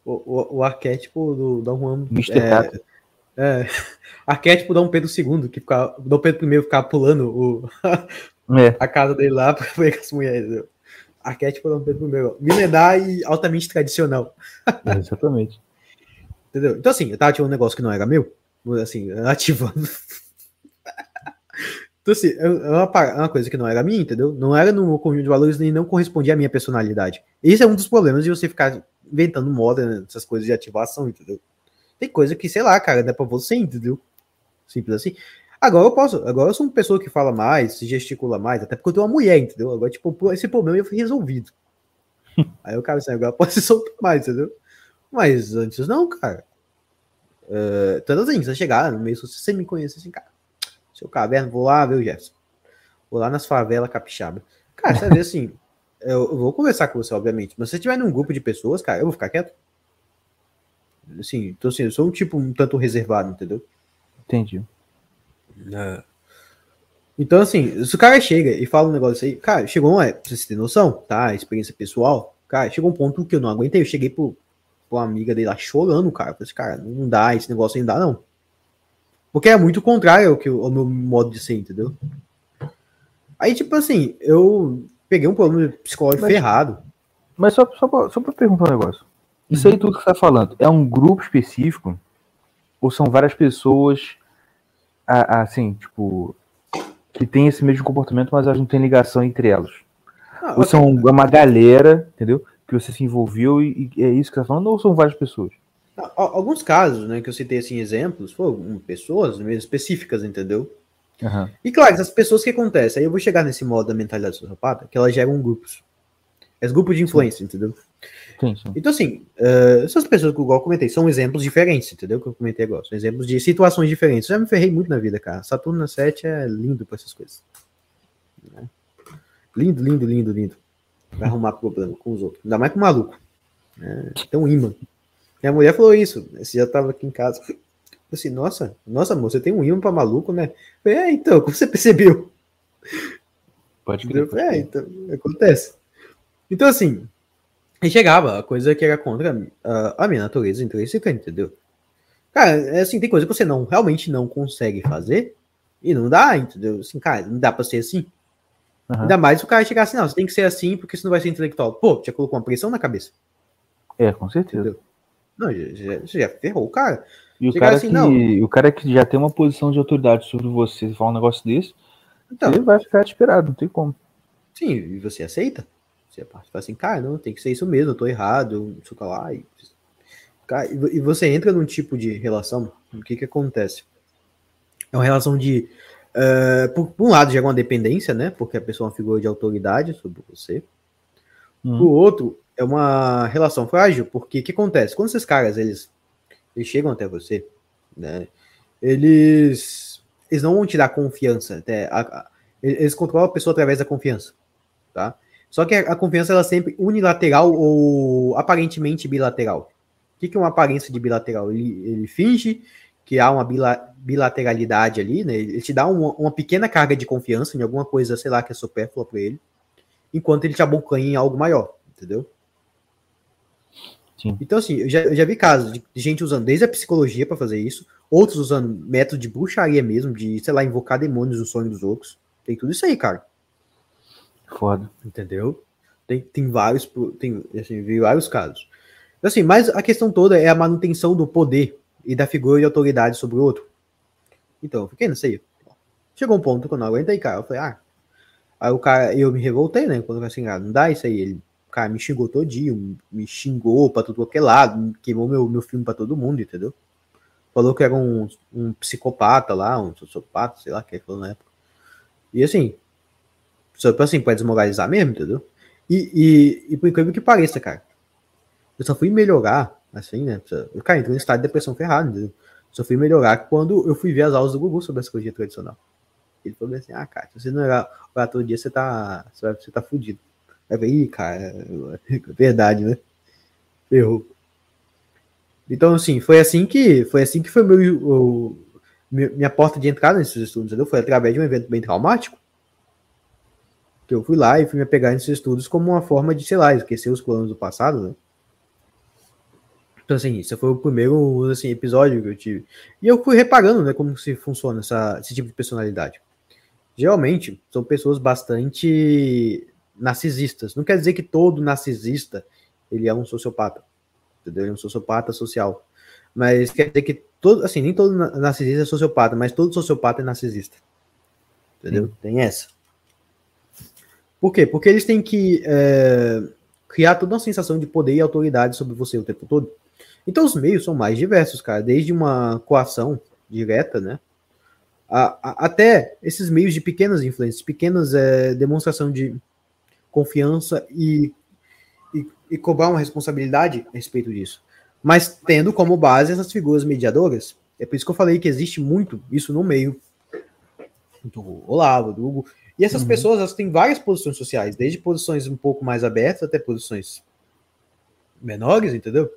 o, o, arquétipo do Dom Juan. Mr. é, é, [laughs] arquétipo Dom Pedro II, que ficava, Dom Pedro I ficava pulando o, [laughs] É, a casa dele lá pra ver as mulheres. Arquétipo Dom Pedro I. Milenar e altamente tradicional. exatamente. [laughs] Entendeu? Então, assim, eu tava ativando um negócio que não era meu. Assim, ativando. [laughs] Então, assim, é uma, par- é uma coisa que não era minha, entendeu? Não era no meu conjunto de valores nem não correspondia à minha personalidade. Esse é um dos problemas de você ficar inventando moda, né, essas coisas de ativação, entendeu? Tem coisa que, sei lá, cara, é pra você, entendeu? Simples assim. Agora eu posso, agora eu sou uma pessoa que fala mais, se gesticula mais, até porque eu tenho uma mulher, entendeu? Agora, tipo, esse problema já foi resolvido. [laughs] Aí o cara assim, agora pode se [laughs] soltar mais, entendeu? Mas antes não, cara. Uh, tanto assim, você chegar no meio, se você me conhece assim, cara, seu caverna, vou lá ver o Jefferson. Vou lá nas favelas capixaba. Cara, você vê assim, eu, [laughs] eu vou conversar com você, obviamente. Mas se você estiver num grupo de pessoas, cara, eu vou ficar quieto. Assim, então assim, eu sou um tipo um tanto reservado, entendeu? Entendi. É. Então, assim, se o cara chega e fala um negócio aí, cara, chegou, uma, pra você ter noção, tá? Experiência pessoal, cara, chegou um ponto que eu não aguentei. Eu cheguei pro, pro uma amiga dele lá chorando, cara. Eu falei assim, cara, não dá, esse negócio aí não dá, não. Porque é muito contrário ao, que, ao meu modo de ser, entendeu? Aí, tipo assim, eu peguei um problema psicológico Mas- ferrado. Mas só, só, pra, só pra perguntar um negócio. Isso aí tudo que você tá falando, é um grupo específico? Ou são várias pessoas, assim, tipo, que tem esse mesmo comportamento, mas elas não têm ligação entre elas? Ah, Ou são uma galera, entendeu? Que você se envolveu e, e é isso que você tá falando? Ou são várias pessoas? Al- Alguns casos, né, que eu citei assim, exemplos, foram pessoas específicas, entendeu? Aham. E claro, essas pessoas que acontecem, aí eu vou chegar nesse modo da mentalidade sociopata, que elas geram grupos. É grupos de influência, entendeu? Sim, sim. Então, assim, eh, essas pessoas que eu comentei são exemplos diferentes, entendeu? Que eu comentei agora. São exemplos de situações diferentes. Eu já me ferrei muito na vida, cara. Saturno na 7 é lindo pra essas coisas. Né? Lindo, lindo, lindo, lindo. Vai arrumar problema com os outros. Ainda mais com o maluco. É, tem um imã. Minha mulher falou isso. Esse já tava aqui em casa. Eu assim, nossa, nossa, amor, você tem um imã pra maluco, né? Falei, é, então, como você percebeu? Pode crer. é, então, acontece. Então, assim, aí chegava a coisa que era contra a, a minha natureza intrínseca, entendeu? Cara, é assim, tem coisa que você não, realmente não consegue fazer e não dá, entendeu? Assim, cara, não dá pra ser assim. Aham. Ainda mais se o cara chegar assim, não, você tem que ser assim porque senão vai ser intelectual. Pô, já colocou uma pressão na cabeça, É, com certeza. entendeu? Não, já, já, já ferrou o cara. E o Chegar cara, assim, que, não. o cara que já tem uma posição de autoridade sobre você, falar um negócio desse, Então, ele vai ficar desesperado, não tem como. sim, e você aceita? Você parte fala assim, cara, não, tem que ser isso mesmo, eu tô errado, não sei o que lá. E, cara, e vo- você entra num tipo de relação, o que que acontece? É uma relação de, eh, por, por um lado, gera uma dependência, né? Porque a pessoa é uma figura de autoridade sobre você. Uhum. O outro é uma relação frágil, porque o que acontece? Quando esses caras, eles, eles chegam até você, né? Eles, eles não vão te dar confiança. Até, a- a- eles controlam a pessoa através da confiança, tá? Só que a, confiança ela é sempre unilateral ou aparentemente bilateral. O que, que é uma aparência de bilateral? Ele, ele finge que há uma bila- bilateralidade ali, né? Ele te dá uma, uma pequena carga de confiança em alguma coisa, sei lá, que é supérflua para ele, enquanto ele te abocanha em algo maior, entendeu? Sim. Então, assim, eu já, eu já vi casos de gente usando desde a psicologia para fazer isso, outros usando método de bruxaria mesmo, de, sei lá, invocar demônios no sonho dos outros. Tem tudo isso aí, cara. Foda. Entendeu? Tem, tem vários, tem, assim, vi vários casos. Assim, mas a questão toda é a manutenção do poder e da figura de autoridade sobre o outro. Então, eu fiquei nisso aí. Chegou um ponto que eu não aguentei, cara. Eu falei, ah. Aí o cara, eu me revoltei, né? Quando eu falei assim, ah, não dá isso aí. Ele, o cara me xingou todinho, me xingou pra tudo qualquer lado, queimou meu, meu filme pra todo mundo, entendeu? Falou que era um, um psicopata lá, um sociopata, sei lá, que ele falou na época. E assim, só pra, assim, pra desmoralizar mesmo, entendeu? E, e, e por incrível que pareça, cara, eu só fui melhorar, assim, né? Eu, cara, entrei em estado de depressão ferrado, entendeu? Só fui melhorar quando eu fui ver as aulas do Google sobre a psicologia tradicional. Ele falou assim, ah, cara, se você não orar, orar todo dia, você tá, você tá fudido. Aí eu falei, ih, cara, é verdade, né? Errou. Então, assim, foi assim que foi assim que foi meu, o, mi- minha porta de entrada nesses estudos, entendeu? Foi através de um evento bem traumático que eu fui lá e fui me pegar nesses estudos como uma forma de, sei lá, esquecer os planos do passado, né? Então, assim, esse foi o primeiro assim, episódio que eu tive. E eu fui reparando, né, como se funciona essa, esse tipo de personalidade. Geralmente, são pessoas bastante narcisistas. Não quer dizer que todo narcisista ele é um sociopata. Entendeu? Ele é um sociopata social. Mas quer dizer que todo, assim, nem todo na- narcisista é sociopata, mas todo sociopata é narcisista. Entendeu? Tem essa. Por quê? Porque eles têm que é, criar toda uma sensação de poder e autoridade sobre você o tempo todo. Então os meios são mais diversos, cara. Desde uma coação direta, né? a- a- até esses meios de pequenas influências, pequenas é, demonstração de confiança e, e, e cobrar uma responsabilidade a respeito disso. Mas tendo como base essas figuras mediadoras. É por isso que eu falei que existe muito isso no meio do Olavo, do Hugo, E essas Uhum. pessoas, elas têm várias posições sociais, desde posições um pouco mais abertas até posições menores, entendeu?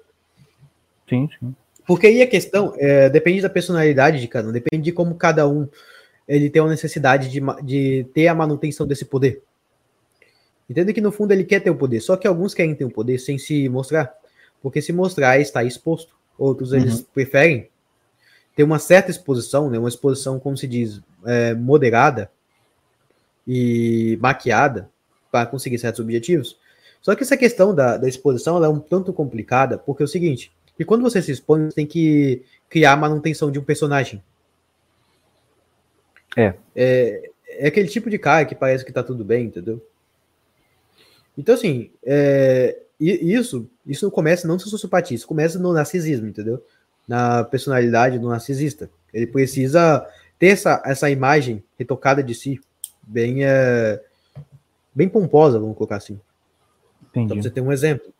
Sim, sim. Porque aí a questão é, depende da personalidade de cada um, depende de como cada um ele tem uma necessidade de, de ter a manutenção desse poder. Entenda que no fundo ele quer ter o poder, só que alguns querem ter o poder sem se mostrar, porque se mostrar está exposto. Outros eles preferem ter uma certa exposição, né, uma exposição, como se diz, é, moderada e maquiada para conseguir certos objetivos. Só que essa questão da, da exposição é um tanto complicada, porque é o seguinte, que quando você se expõe, você tem que criar a manutenção de um personagem. É. É, é aquele tipo de cara que parece que tá tudo bem, entendeu? Então, assim, é, e- isso, isso começa não na sociopatia, isso começa no narcisismo, entendeu? Na personalidade do narcisista. Ele precisa ter essa, essa imagem retocada de si, bem, é, bem pomposa, vamos colocar assim. Entendi. você ter um exemplo.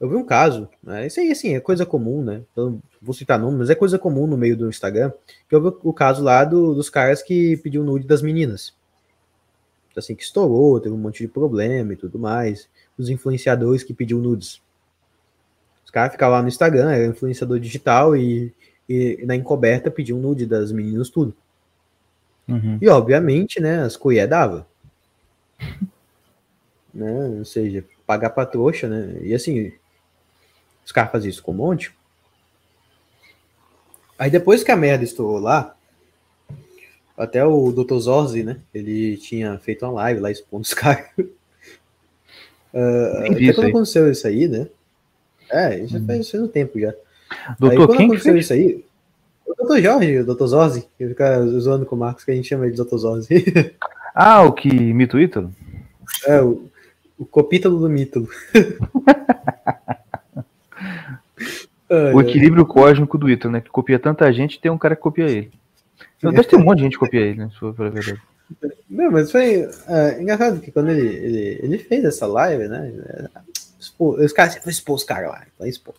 Eu vi um caso, né? Isso aí, assim, é coisa comum, né? Então, vou citar nomes, mas é coisa comum no meio do Instagram, que eu vi o caso lá do- dos caras que pediu nude das meninas. Assim, que estourou, teve um monte de problema e tudo mais. Os influenciadores que pediu nudes. Os caras ficavam lá no Instagram, era influenciador digital e, e na encoberta pediu nude das meninas tudo. Uhum. E obviamente, né, as colher dava. [laughs] né? Ou seja, pagar pra trouxa, né? E assim, os caras faziam isso com um monte. Aí depois que a merda estourou lá, até o Dr. Zorzi, né? Ele tinha feito uma live lá expondo os [laughs] caras. Vi até quando aí. aconteceu isso aí, né? É, já faz, faz um tempo já. Aí Doutor, quando quem que aconteceu isso aí, o Dr. Jorge, o Dr. Zorzi, que fica zoando com o Marcos, que a gente chama ele de Dr. Zorzi. [laughs] Ah, o que imita o Ítalo? É, o, o copítalo do mítalo. [laughs] Ai, O equilíbrio cósmico do Ítalo, né? Que copia tanta gente, tem um cara que copia ele. Não, deve ter um monte de gente que copia ele, né? Se for verdade. Não, mas foi é, engraçado que quando ele, ele, ele fez essa live, né? é, expô- os caras, vou expor os caras lá, vai expor.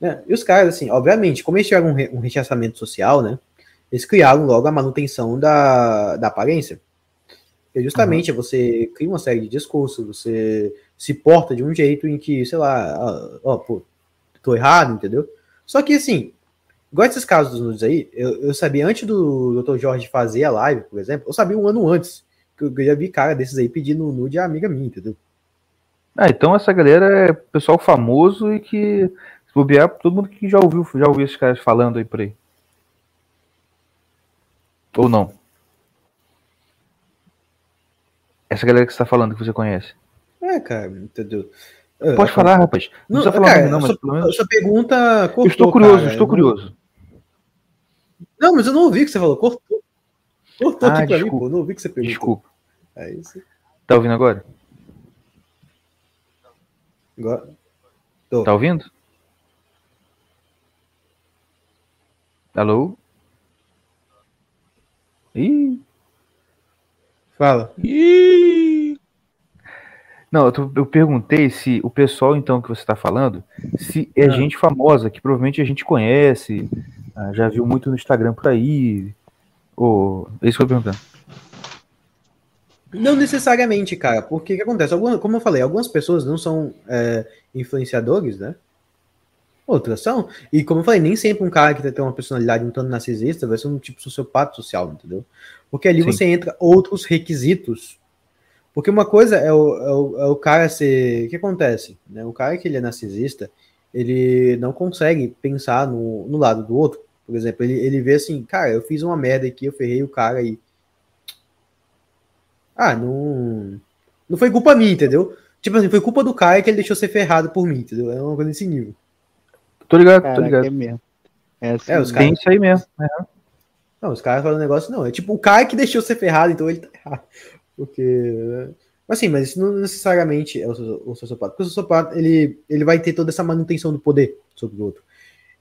Né, E os caras, assim, obviamente, como eles tiveram um, re- um rechaçamento social, né? Eles criaram logo a manutenção da, da aparência. Que justamente você cria uma série de discursos, você se porta de um jeito em que, sei lá, ó, ó, pô, tô errado, entendeu? Só que, assim, igual esses casos dos nudes aí, eu, eu sabia antes do Dr. Jorge fazer a live, por exemplo, eu sabia um ano antes, que eu já vi cara desses aí pedindo nude a amiga minha, entendeu? Ah, então essa galera é pessoal famoso e que, bobear, todo mundo que já ouviu, já ouviu esses caras falando aí por aí. Ou não? Essa galera que você tá falando, que você conhece. É, cara, entendeu? Pode É, falar, rapaz. Não, Não, precisa falar cara, não, mas sua, pelo menos. sua pergunta cortou, estou curioso, cara, estou eu curioso. Não, não, mas eu não ouvi o que você falou, cortou. Cortou Ah, aqui pra mim, desculpa. pô, não ouvi o que você perguntou. Desculpa. É isso. Tá ouvindo agora? Agora, tô. Tá ouvindo? Alô? Ih, Fala. Não, eu, tô- eu perguntei se o pessoal, então, que você está falando, se é Ah. gente famosa, que provavelmente a gente conhece, ah, já viu muito no Instagram por aí. Ou. É isso que eu tô perguntando. Não necessariamente, cara, porque o que acontece? Algumas, como eu falei, algumas pessoas não são é, influenciadores, né? Outras são. E como eu falei, nem sempre um cara que tem uma personalidade um tanto narcisista vai ser um tipo sociopata social, entendeu? Porque ali Sim. você entra outros requisitos. Porque uma coisa é o, é o, é o cara ser. O que acontece? Né? O cara que ele é narcisista, ele não consegue pensar no, no lado do outro. Por exemplo, ele, ele vê assim, cara, eu fiz uma merda aqui, eu ferrei o cara aí. Ah, não. Não foi culpa minha, entendeu? Tipo assim, foi culpa do cara que ele deixou ser ferrado por mim, entendeu? É uma coisa desse nível. Tô ligado, tô Caraca, ligado. é mesmo. É, assim, É, os Tem isso aí mesmo. Não, os caras falam um negócio, não. É tipo o cara que deixou ser ferrado, então ele tá errado. [laughs] Porque. Assim, mas isso não necessariamente é o, socio- o sociopata. Porque o sociopata, ele, ele vai ter toda essa manutenção do poder sobre o outro.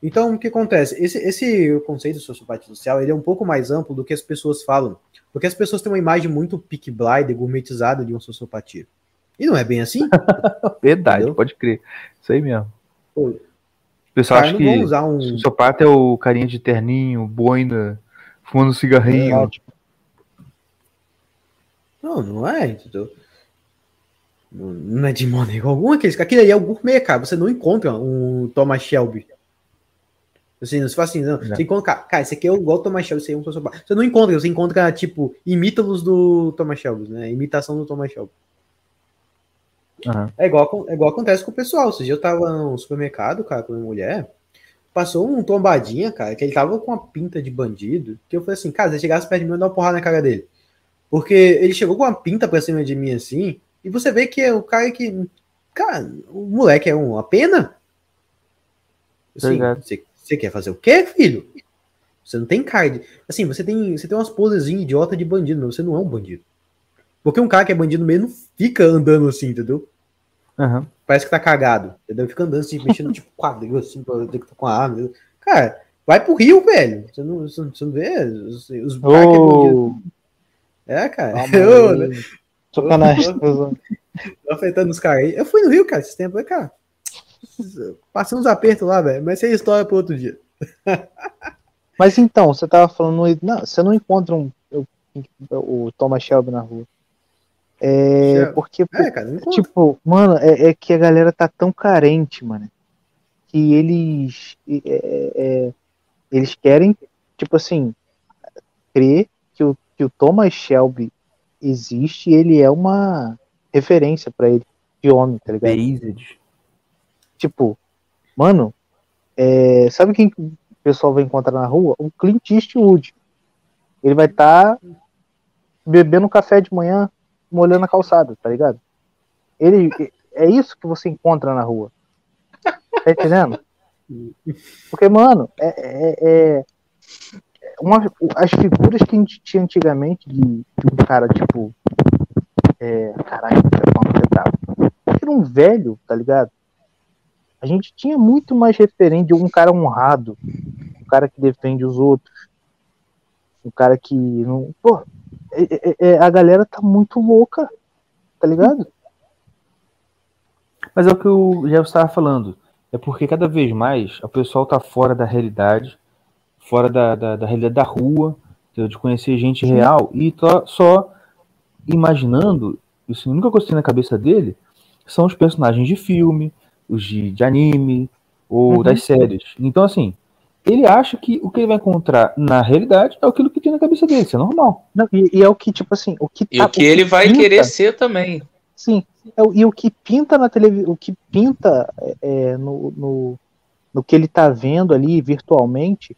Então, o que acontece? Esse, esse conceito de sociopatia social, ele é um pouco mais amplo do que as pessoas falam. Porque as pessoas têm uma imagem muito pick blind, gourmetizada de uma sociopatia. E não é bem assim. [laughs] Verdade, Entendeu? pode crer. Isso aí mesmo. Pô, pessoal acha que usar um. sociopata é o carinha de terninho, boina, fumando cigarrinho. ótimo. Não, não é, entendeu? Não, é de maneira alguma aqueles. Aquilo aí é o gourmet, cara. Você não encontra um Thomas Shelby. Assim, não se faz assim, não. Não. Você encontra, cara, esse aqui é igual o Thomas Shelby, aí é um sociopata. Você não encontra, você encontra, tipo, imítalos do Thomas Shelby, né? Imitação do Thomas Shelby. Aham. É igual, é igual acontece com o pessoal. Esse dia eu tava no supermercado, cara, com minha mulher. Passou um tombadinha, cara, que ele tava com uma pinta de bandido. Que eu falei assim, cara, se ele chegasse perto de mim, eu dar uma porrada na cara dele. Porque ele chegou com uma pinta pra cima de mim assim. E você vê que é o cara que. Cara, o moleque é uma pena. Assim, ligado. você, você quer fazer o quê, filho? Você não tem cara de. Assim, você tem, você tem umas posezinhas idiota de bandido, mas você não é um bandido. Porque um cara que é bandido mesmo não fica andando assim, entendeu? Aham. Parece que tá cagado, entendeu? Fica andando assim, mexendo tipo quadril, assim, pra ver que tá com a arma. entendeu? Cara, vai pro rio, velho. Você não, você não, você não vê os, os que é É, cara. Eu, [laughs] aí. né, Sacanagem. tô afetando os caras aí. Eu fui no rio, cara, esse tempo aí, cara. Passei uns apertos lá, velho. Mas isso é história pro outro dia. Mas então, você tava falando. Não, você não encontra um, o Thomas Shelby na rua. É. Shelby. Porque, É, cara, tipo, mano, é, é que a galera tá tão carente, mano. Que eles. é, é, é, eles querem, tipo assim, crer que o, que o Thomas Shelby existe e ele é uma referência pra ele, de homem, tá ligado? Based. Tipo, mano, é, sabe quem que o pessoal vai encontrar na rua? O Clint Eastwood. Ele vai estar bebendo café de manhã, molhando a calçada, tá ligado? Ele é isso que você encontra na rua. Tá entendendo? Porque, mano, é, é- é- uma- as figuras que a gente tinha antigamente de, de um cara, tipo. É, caralho, você tava? Era um velho, tá ligado? A gente tinha muito mais referente de um cara honrado, um cara que defende os outros, um cara que não. Pô, é- é- é- a galera tá muito louca, tá ligado? Mas é o que o Jeff estava falando. É porque cada vez mais o pessoal tá fora da realidade, fora da, da, da realidade da rua, de conhecer gente real, e tá só imaginando, isso a única coisa que tem na cabeça dele são os personagens de filme, os de, de anime, ou Uhum. das séries. Então, assim, ele acha que o que ele vai encontrar na realidade é aquilo que tem na cabeça dele, isso é normal. Não, e, e é o que, tipo assim, o que E tá- o que ele vai pinta- querer ser também. Sim. É o- e o que pinta na televisão, o que pinta é, é, no, no, no que ele tá vendo ali virtualmente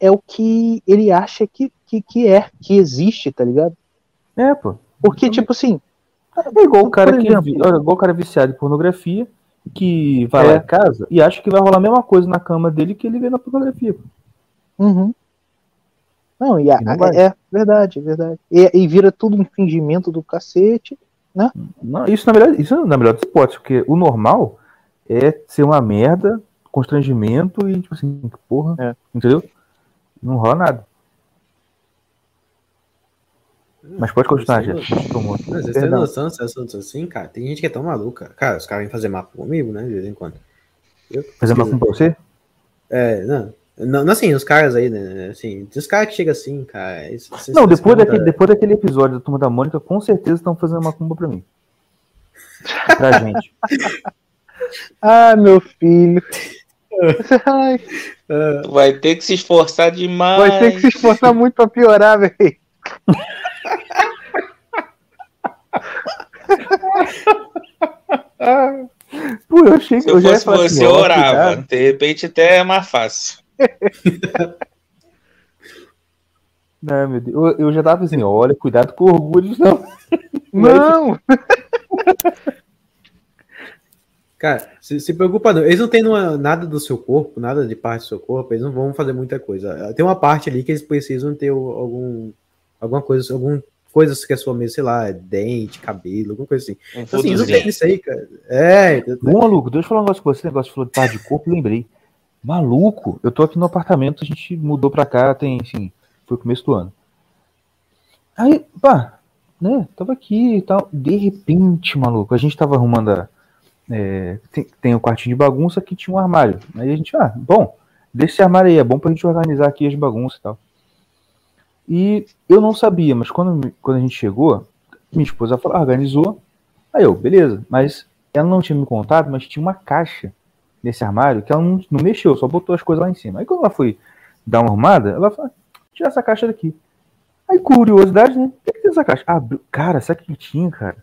é o que ele acha que, que, que é, que existe, tá ligado? É, pô. Porque, tipo assim, É igual o cara Por que olha, igual o cara viciado em pornografia, que vai lá É. em casa e acha que vai rolar a mesma coisa na cama dele que ele vê na pornografia. pô. Uhum. Não, e a- não vai. é verdade, é verdade. E, e vira tudo um fingimento do cacete. Não, isso na verdade, isso na melhor das hipóteses, porque o normal é ser uma merda, constrangimento e tipo assim, porra, É. entendeu? Não rola nada. Mas pode continuar. Tomou. Mas vocês têm noção desses assuntos assim, cara? Tem gente que é tão maluca. Cara, os caras vêm fazer mapa comigo, né? De vez em quando. Eu, Fazer uma com você? É, não. Não, não, assim, os caras aí, né? Assim, os caras que chegam assim, cara. Isso, isso- Não, depois daquele, depois daquele episódio da Turma da Mônica, com certeza estão fazendo uma cumba pra mim. Pra gente. Ah, meu filho. Vai ter que se esforçar demais. vai ter que se esforçar muito pra piorar, velho. Pô, eu achei que Se eu eu já fosse falar assim, você, eu ó, orava. cuidado. De repente até é mais fácil. [laughs] Não, meu Deus. Eu, eu já tava assim, olha, cuidado com orgulho, não. Não! [laughs] Cara, se, se preocupa não. Eles não têm numa- nada do seu corpo, nada de parte do seu corpo, eles não vão fazer muita coisa. Tem uma parte ali que eles precisam ter algum, alguma coisa, algum coisas que é sua mesmo, sei lá, dente, cabelo, alguma coisa assim. Então, assim, não tem isso aí, cara. É, Bom, maluco, deixa eu falar um negócio com você, negócio de falou de parte de corpo, lembrei. Maluco, eu tô aqui no apartamento, a gente mudou pra cá, tem, assim, foi começo do ano. Aí, pá, né, tava aqui e tal. De repente, maluco, a gente tava arrumando a. é, tem, tem um quartinho de bagunça que tinha um armário. Aí a gente, ah, bom, deixa esse armário aí, é bom pra gente organizar aqui as bagunças e tal. E eu não sabia, mas quando, quando a gente chegou, Minha esposa falou, organizou. Aí eu, beleza. Mas ela não tinha me contado, mas tinha uma caixa nesse armário que ela não, não mexeu, só botou as coisas lá em cima. Aí quando ela foi dar uma arrumada, ela falou, tira essa caixa daqui. Aí, curiosidade, né? O que, que tem essa caixa? Ah, cara, sabe o que tinha, cara?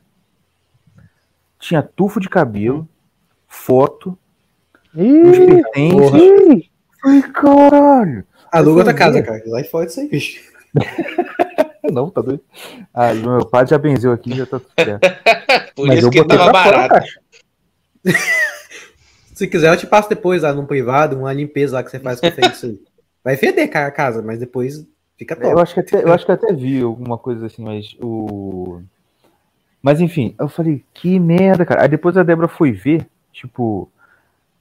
Tinha tufo de cabelo, foto, uns pertences. Ai, caralho. Aluga outra casa, cara. Lá fora disso aí, bicho. [laughs] Não, tá doido. Ah, meu pai já benzeu aqui, já tá tudo certo. [laughs] Por Mas isso eu que tava fora barato. [laughs] Se quiser, eu te passo depois lá no privado, uma limpeza lá que você faz com isso aí. Vai feder, cara, a casa, mas depois fica top. Eu acho, que até, eu acho que até vi alguma coisa assim, mas o. Mas enfim, eu falei, que merda, cara. Aí depois a Débora foi ver, tipo,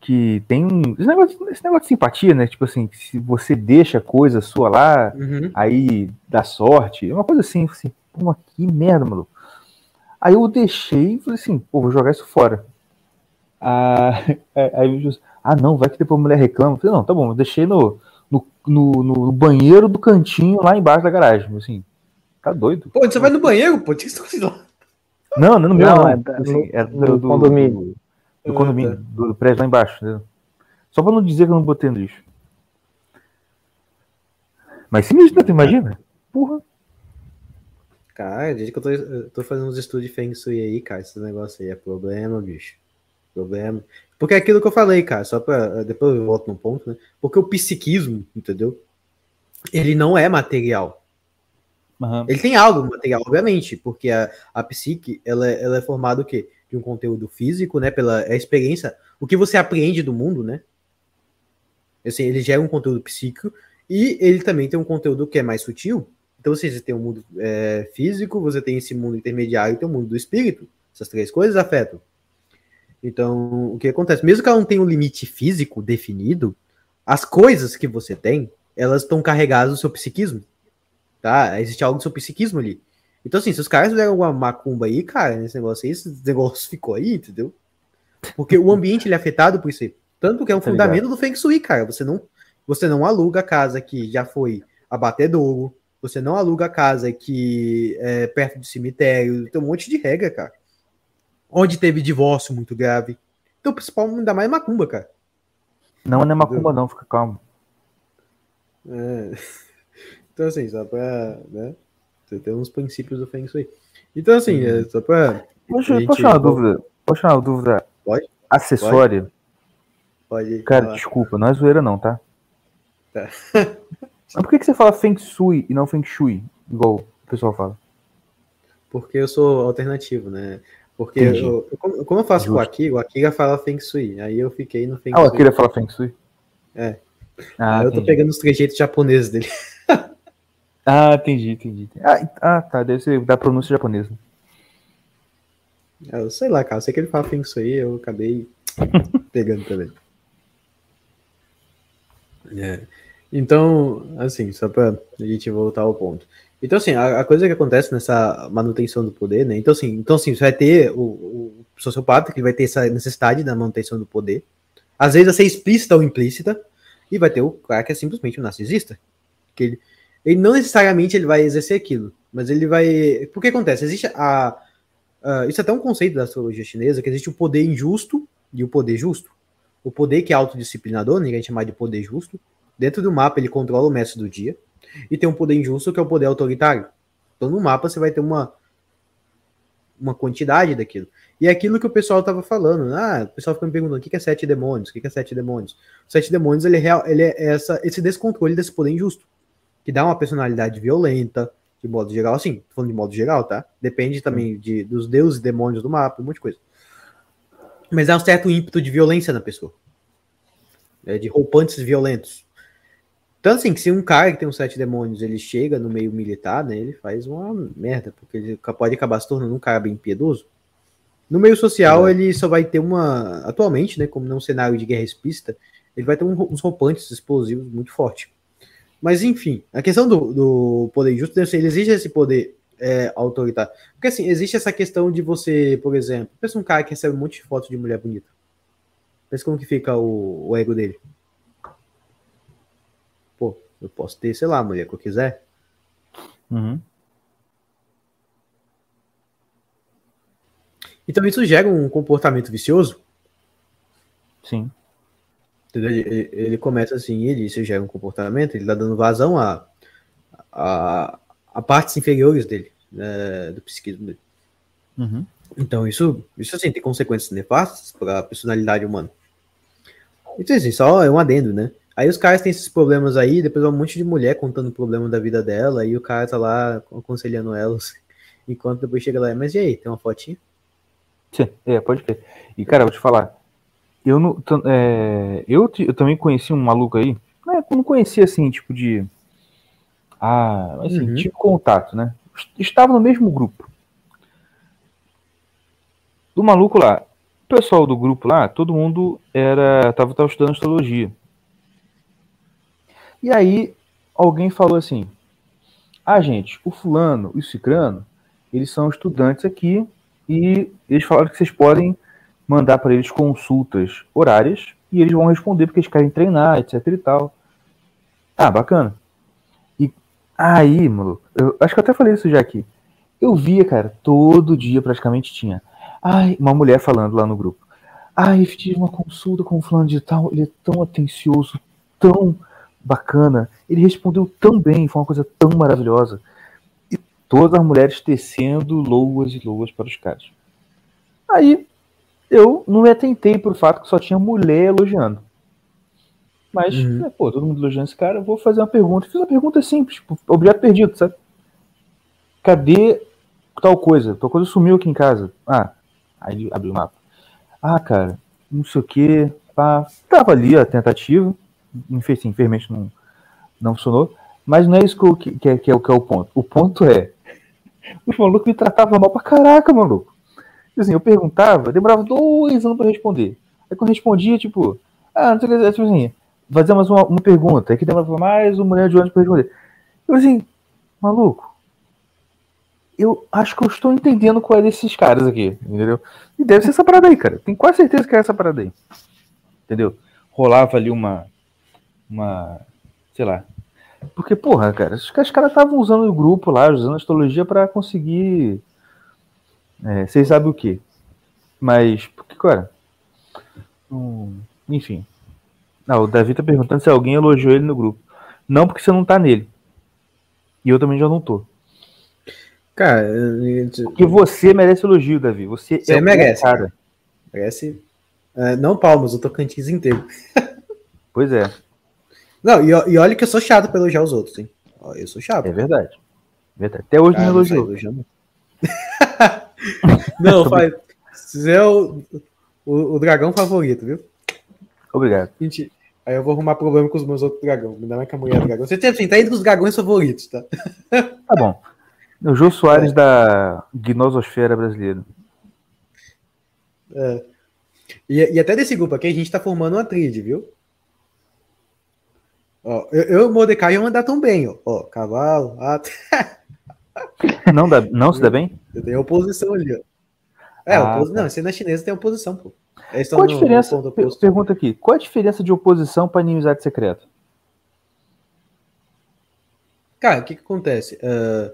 que tem um. Esse negócio, esse negócio de simpatia, né? Tipo assim, se você deixa coisa sua lá, Uhum. aí dá sorte. Uma coisa assim, eu falei assim, pô, que merda, maluco. Aí eu deixei e falei assim, pô, vou jogar isso fora. Ah, [laughs] aí eu ah, não, vai que depois a mulher reclama. Eu falei, não, tá bom, eu deixei no, no, no, no banheiro do cantinho lá embaixo da garagem. Assim, tá doido? Pô, você vai no banheiro, pô, tinha que lá. Não, não é no meu, Não, não. é Assim, no- é no do, do, condomínio. Do, Ah, condomínio, tá. do, do prédio lá embaixo. Entendeu? Só pra não dizer que eu não botei no lixo. Mas sinistro, né? Tu imagina? Porra. Cara, desde que eu tô, eu tô fazendo uns estudos de Feng Shui aí, cara, esse negócio aí é problema, bicho. Problema. Porque é aquilo que eu falei, cara, só pra. Depois eu volto no ponto, né? Porque o psiquismo, entendeu? Ele não é material. Aham. Ele tem algo material, obviamente, porque a, a psique, ela, é- ela é formada o quê? De um conteúdo físico, né? Pela a experiência, o que você aprende do mundo, né? Assim, ele gera um conteúdo psíquico e ele também tem um conteúdo que é mais sutil. Então, você tem um mundo é, físico, você tem esse mundo intermediário e tem o mundo do espírito. Essas três coisas afetam. Então, o que acontece? Mesmo que ela não tenha um limite físico definido, as coisas que você tem, elas estão carregadas no seu psiquismo tá? Existe algo do seu psiquismo ali. Então, assim, se os caras fizeram alguma macumba aí, cara, nesse negócio aí, esse negócio [laughs] ficou aí, entendeu? Porque o ambiente ele é afetado por isso aí. Tanto que é um Tá fundamento do Feng Shui, cara. Você não, você não aluga a casa que já foi abatedouro, você não aluga a casa que é perto do cemitério, tem um monte de regra, cara. Onde teve divórcio muito grave. Então, o principal, ainda mais macumba, cara. Não, não é macumba, não, fica calmo. É. [laughs] Então, assim, só pra. Né, você tem uns princípios do Feng Shui. Então, assim, é só pra. Poxa, Gente, posso tirar uma dúvida? Posso tirar uma dúvida Pode? acessória? Pode. Cara, falar. desculpa, não é zoeira não, tá? Tá. [laughs] Mas por que, que você fala Feng Shui e não Feng Shui? Igual o pessoal fala. Porque eu sou alternativo, né? Porque eu, eu- como, eu faço com o Justo. Akira, o Akira fala Feng Shui. Aí eu fiquei no Feng Ah, o Shui. Akira fala Feng Shui? É. Ah, Aí eu tô entendi. pegando os trejeitos japoneses dele. [laughs] Ah, entendi, entendi. Ah, ah, tá, deve ser da pronúncia japonesa. Eu sei lá, cara. Eu sei que ele fala Feng Shui, eu acabei [laughs] pegando também. É. Então, assim, só pra a gente voltar ao ponto. Então, assim, a, a coisa que acontece nessa manutenção do poder, né? Então, assim, então, assim você vai ter o, o sociopata que vai ter essa necessidade da manutenção do poder. Às vezes vai ser explícita ou implícita. E vai ter o cara que é simplesmente um narcisista. Que ele, ele não necessariamente ele vai exercer aquilo. Mas ele vai. Por que acontece? Existe a, ah, isso é até um conceito da astrologia chinesa, que existe o poder injusto e o poder justo. O poder que é autodisciplinador, ninguém chama de poder justo. Dentro do mapa ele controla o mestre do dia. E tem um poder injusto que é o poder autoritário. Então no mapa você vai ter uma uma quantidade daquilo. E é aquilo que o pessoal estava falando. Ah, o pessoal fica me perguntando o que é sete demônios, o que é sete demônios. Sete demônios ele é, real, ele é essa, esse descontrole desse poder injusto, que dá uma personalidade violenta, de modo geral, assim, tô falando de modo geral, tá? Depende também de, dos deuses e demônios do mapa, um monte de coisa. Mas dá um certo ímpeto de violência na pessoa. É, de roupantes violentos. Então, assim, que se um cara que tem uns sete demônios, ele chega no meio militar, né, ele faz uma merda, porque ele pode acabar se tornando um cara bem piedoso. No meio social, ele só vai ter uma. Atualmente, né, como não é um cenário de guerra explícita, ele vai ter um- uns roupantes explosivos muito forte. Mas, enfim, a questão do, do poder injusto, ele existe esse poder é, autoritário. Porque, assim, existe essa questão de você, por exemplo, pensa um cara que recebe um monte de fotos de mulher bonita. Pensa como que fica o, o ego dele. Pô, eu posso ter, sei lá, a mulher que eu quiser. Uhum. Então isso gera um comportamento vicioso. Sim. Ele, ele começa assim, ele isso gera um comportamento, ele tá dando vazão a, a, a partes inferiores dele, né, do psiquismo dele. Uhum. Então isso, isso assim, tem consequências nefastas para a personalidade humana. Então assim, só é um adendo, né? Aí os caras têm esses problemas aí, depois vai um monte de mulher contando o problema da vida dela, e o cara tá lá aconselhando elas, [laughs] enquanto depois chega lá, mas e aí, tem uma fotinha? Sim, é, pode ter. E, cara, eu vou te falar. Eu, não, é, eu, eu também conheci um maluco aí. Não, é, não conhecia assim, tipo de. Ah, assim, Uhum. tipo contato, né? Estava no mesmo grupo. Do maluco lá. O pessoal do grupo lá, todo mundo era. Tava, tava estudando astrologia. E aí, alguém falou assim: Ah, gente, o fulano e o cicrano, eles são estudantes aqui e eles falaram que vocês podem mandar para eles consultas horárias e eles vão responder porque eles querem treinar, etc e tal. Ah, bacana. E aí, maluco, eu acho que eu até falei isso já aqui. Eu via, cara, todo dia praticamente tinha. Ai, uma mulher falando lá no grupo. Ai, tive uma consulta com o fulano de tal, ele é tão atencioso, tão bacana, ele respondeu tão bem, foi uma coisa tão maravilhosa. E todas as mulheres tecendo loas e loas para os caras. Aí eu não me atentei por fato que só tinha mulher elogiando. Mas, Uhum. né, pô, todo mundo elogiando esse cara, eu vou fazer uma pergunta. Fiz uma pergunta simples, tipo, objeto perdido, sabe? Cadê tal coisa? Tal coisa sumiu aqui em casa. Ah, aí abriu o mapa. Ah, cara, não sei o que. Pá. Tava ali a tentativa. Infelizmente não, não funcionou. Mas não é isso que, eu- que, que é, é, que é o ponto. O ponto é. [laughs] Os malucos me tratavam mal pra caraca, maluco. Assim, eu perguntava, demorava dois anos pra responder. Aí quando eu respondia, tipo, ah, não sei o que, tipo assim, fazer mais uma, uma pergunta. Aí que demorava mais uma mulher de ônibus pra responder. Eu assim, maluco, eu acho que eu estou entendendo qual é desses caras aqui, entendeu? E deve ser essa parada aí, cara. Tenho quase certeza que é essa parada aí. Entendeu? Rolava ali uma. Uma. Sei lá. Porque, porra, cara, os caras estavam usando o grupo lá, usando a astrologia pra conseguir. É, vocês sabem o quê? Mas, porque, cara. hum, enfim. Ah, o Davi tá perguntando se alguém elogiou ele no grupo. Não, porque você não tá nele. E eu também já não tô. Cara, Porque você merece elogio, Davi. Você, Você é merece, cara. parece. é, não palmas, o Tocantins inteiro. [laughs] Pois é, Não, e, e olha que eu sou chato pra elogiar os outros, hein? Eu sou chato. é verdade. Verdade. Até hoje Cara, não sai elogiou. Não, [laughs] faz. Você é o, o, o dragão favorito, viu? Obrigado. Mentira. Aí eu vou arrumar problema com os meus outros dragões. Me dá mais que a mulher do dragão. Você tem assim, tá entre os dragões favoritos, tá? [laughs] Tá bom. O Jô Soares da Gnososfera brasileira. E, e até desse grupo aqui a gente tá formando uma tríade, viu? Ó, eu, eu e o Mordecai iam andar tão bem, ó. Ó, cavalo, rato. [laughs] Não, dá, não se dá bem? Tenho oposição ali, ó. É, Ah, oposi... tá. não, você na chinesa tem oposição, pô. Qual a no- no diferença? per- oposto. Pergunta aqui. Qual a diferença de oposição para inimizade secreta? Cara, o que, que acontece? Ah,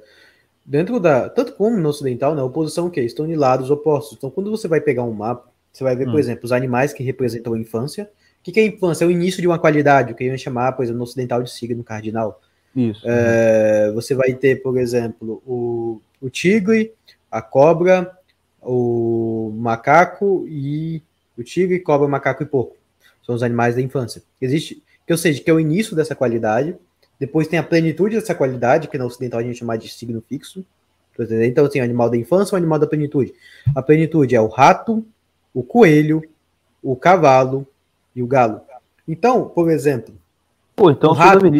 dentro da. Tanto como no ocidental, né? Oposição o quê? Estão de lados opostos. Então, quando você vai pegar um mapa, você vai ver, por Hum. exemplo, os animais que representam a infância. O que, que é infância? É o início de uma qualidade, o que iam chamar, por exemplo, no ocidental de signo cardinal. Isso. É, você vai ter, por exemplo, o, o tigre, a cobra, o macaco e. O tigre, cobra, macaco e porco. São os animais da infância. Existe. Que, ou seja, que é o início dessa qualidade. Depois tem a plenitude dessa qualidade, que no ocidental a gente chama de signo fixo. Tá? Então, assim, o animal da infância e o animal da plenitude. A plenitude é o rato, o coelho, o cavalo e o galo. Então, por exemplo, Pô, então o rato-.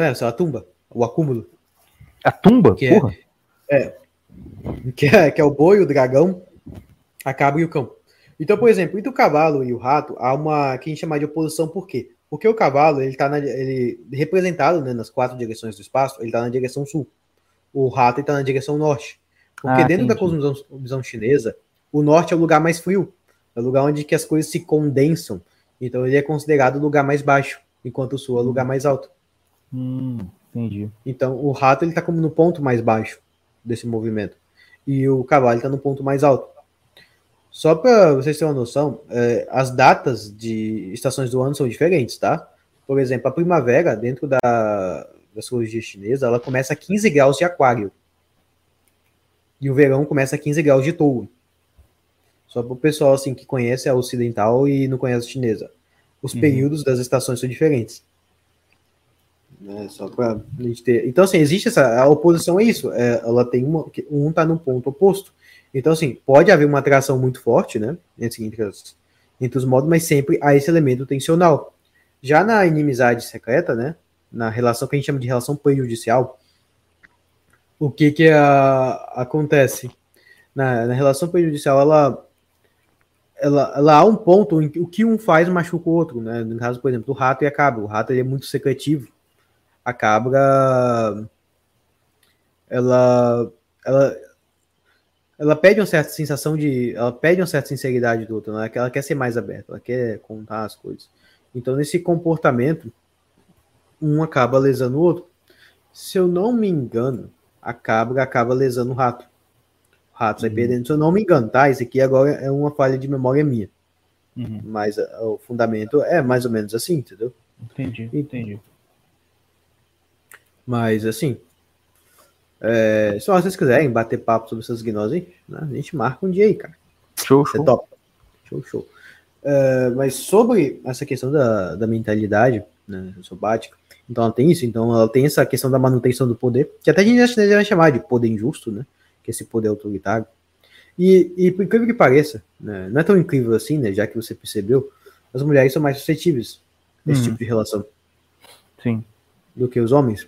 É a tumba, o acúmulo. A tumba? Que é- Porra. que é, que é o boi, o dragão, a cabra e o cão. Então, por exemplo, entre o cavalo e o rato, há uma que a gente chama de oposição, por quê? Porque o cavalo, ele está ele, representado né, nas quatro direções do espaço, ele está na direção sul. O rato está na direção norte. Porque Ah, dentro da entendi. cosmovisão visão chinesa, o norte é o lugar mais frio, é o lugar onde que as coisas se condensam. Então ele é considerado o lugar mais baixo, enquanto o sul é o lugar mais alto. Hum, entendi. Então, o rato ele tá como no ponto mais baixo desse movimento. e o cavalo está no ponto mais alto. Só para vocês terem uma noção, é, as datas de estações do ano são diferentes, tá? Por exemplo, a primavera, dentro da, da astrologia chinesa, ela começa a 15 graus de aquário. E o verão começa a 15 graus de touro. Só para o pessoal assim, que conhece a ocidental e não conhece a chinesa. Os uhum. períodos das estações são diferentes. Né, só para a gente ter. Então, assim, existe essa. A oposição é isso. É, ela tem uma. Um está no ponto oposto. Então, assim, pode haver uma atração muito forte, né? Entre, as, entre os modos, mas sempre há esse elemento tensional. Já na inimizade secreta, né? Na relação que a gente chama de relação prejudicial, o que que a, acontece? Na, na relação prejudicial, ela, ela, ela há um ponto em que o que um faz machuca o outro, né? No caso, por exemplo, do rato e a cabra. O rato ele é muito secretivo. A cabra, ela, ela, ela pede uma certa sensação de. Ela pede uma certa sinceridade do outro, né? ela quer ser mais aberta, ela quer contar as coisas. Então, nesse comportamento, um acaba lesando o outro. Se eu não me engano, a cabra acaba lesando o rato. O rato uhum. sai perdendo, se eu não me engano, tá? Isso aqui agora é uma falha de memória minha. Uhum. Mas uh, o fundamento é mais ou menos assim, entendeu? Entendi, entendi. Mas assim, é, se vocês quiserem bater papo sobre essas gnoses, né, a gente marca um dia aí, cara. Show, show. top. Show, show. É, mas sobre essa questão da, da mentalidade né, sobática, então ela tem isso, então ela tem essa questão da manutenção do poder, que até a gente vai chamar de poder injusto, né? Que é esse poder autoritário. E, e por incrível que pareça, né, não é tão incrível assim, né? Já que você percebeu, as mulheres são mais suscetíveis a esse uhum. tipo de relação. Sim. Do que os homens.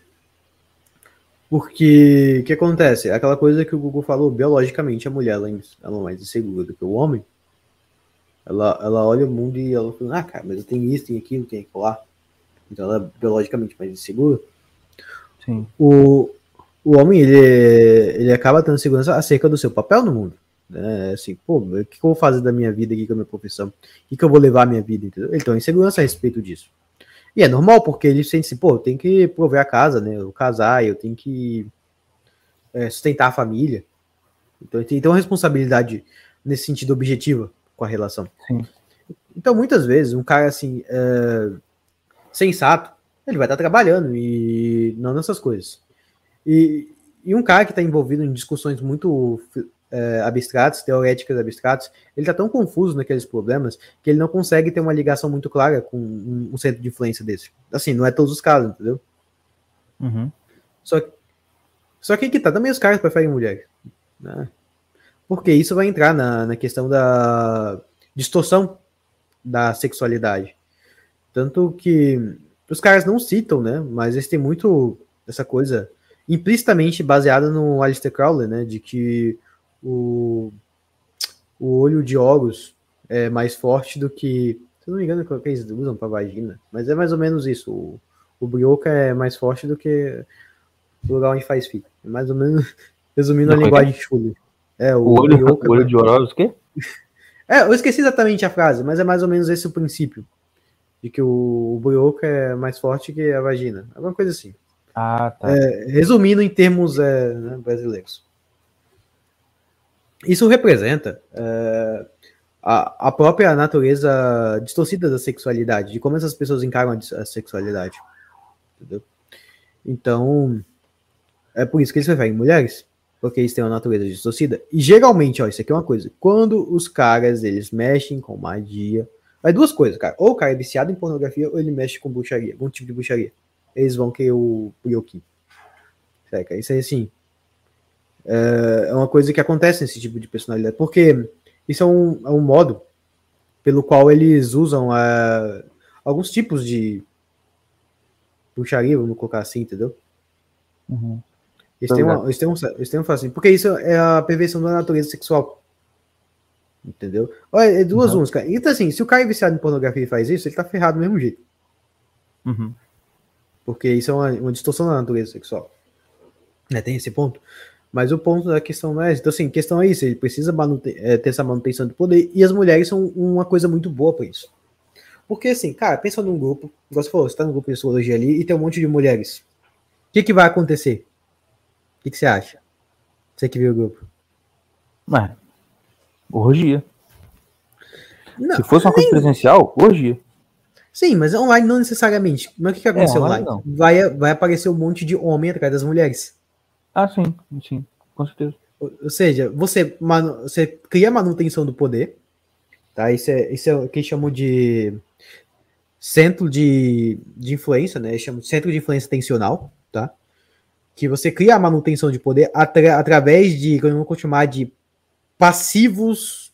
Porque o que acontece? Aquela coisa que o Google falou, biologicamente a mulher ela, é ela é mais insegura do que o homem. Ela, ela olha o mundo e ela fala, ah, cara, mas eu tenho isso, tenho aquilo, tenho aquilo lá. Então ela é biologicamente mais insegura. Sim. O, o homem, ele, ele acaba tendo segurança acerca do seu papel no mundo. Né? Assim, pô, o que eu vou fazer da minha vida aqui com a minha profissão? O que, eu vou levar a minha vida, entendeu? Tem insegurança a respeito disso. E é normal, porque ele sente assim, pô, eu tenho que prover a casa, né? Eu casar, eu tenho que é, sustentar a família. Então ele tem, tem uma responsabilidade nesse sentido objetiva com a relação. Sim. Então, muitas vezes, um cara assim, é, sensato, ele vai estar trabalhando e não nessas coisas. E, e um cara que está envolvido em discussões muito é, abstratas, teoréticas abstratas, ele está tão confuso naqueles problemas que ele não consegue ter uma ligação muito clara com um, um centro de influência desse. Assim, não é todos os casos, entendeu? Uhum. Só, só que que tá, também os caras preferem mulheres. Né? Porque isso vai entrar na, na questão da distorção da sexualidade. Tanto que os caras não citam, né? Mas eles têm muito essa coisa implicitamente baseada no Alistair Crowley, né? De que o, o olho de Horus é mais forte do que. Se não me engano, é que eles usam para vagina. Mas é mais ou menos isso. O, o brioca é mais forte do que o lugar onde faz filho. É mais ou menos, [laughs] resumindo não, a linguagem é? chula. É, o, o olho, o olho de Horus, o quê? [laughs] É, eu esqueci exatamente a frase, mas é mais ou menos esse o princípio. De que o, o brioca é mais forte que a vagina. Alguma coisa assim. Ah, tá. É, resumindo em termos é, né, brasileiros. Isso representa é, a, a, própria natureza distorcida da sexualidade, de como essas pessoas encaram a, sexualidade. Entendeu? Então, é por isso que eles preferem mulheres, porque eles têm uma natureza distorcida. E geralmente, ó, isso aqui é uma coisa, quando os caras, eles mexem com magia, vai duas coisas, cara, ou o cara é viciado em pornografia, ou ele mexe com bruxaria, algum tipo de bruxaria. Eles vão querer o, Yoki. Isso é assim, é, é uma coisa que acontece nesse tipo de personalidade, porque isso é um, é um modo pelo qual eles usam é, alguns tipos de puxaria, vamos colocar assim, entendeu? Uhum. Eles, têm uma, eles, têm um, eles têm um assim, porque isso é a perversão da natureza sexual. Entendeu? Olha, é duas uhum. umas, cara. Então, assim, se o cara é viciado em pornografia e faz isso, ele tá ferrado do mesmo jeito. Uhum. Porque isso é uma, uma distorção da natureza sexual. Né, tem esse ponto. Mas o ponto da questão não é. Então, assim, a questão é isso: ele precisa é, ter essa manutenção do poder, e as mulheres são uma coisa muito boa para isso. Porque, assim, cara, pensa num grupo, igual você falou, você tá no grupo de psicologia ali e tem um monte de mulheres. O que, que vai acontecer? O que, que você acha? Você que viu o grupo. Mas, orgia. Não, Se fosse uma coisa presencial, orgia. Sim, mas online não necessariamente. Mas o que, que aconteceu online online? Vai, vai aparecer um monte de homem atrás das mulheres. Ah, sim, sim, com certeza. Ou seja, você, manu- você cria a manutenção do poder, tá? Isso é, isso é o que chamam de centro de, de influência, né? Chamam de centro de influência tensional, tá? Que você cria a manutenção de poder atra- através de, que eu vou chamar de passivos,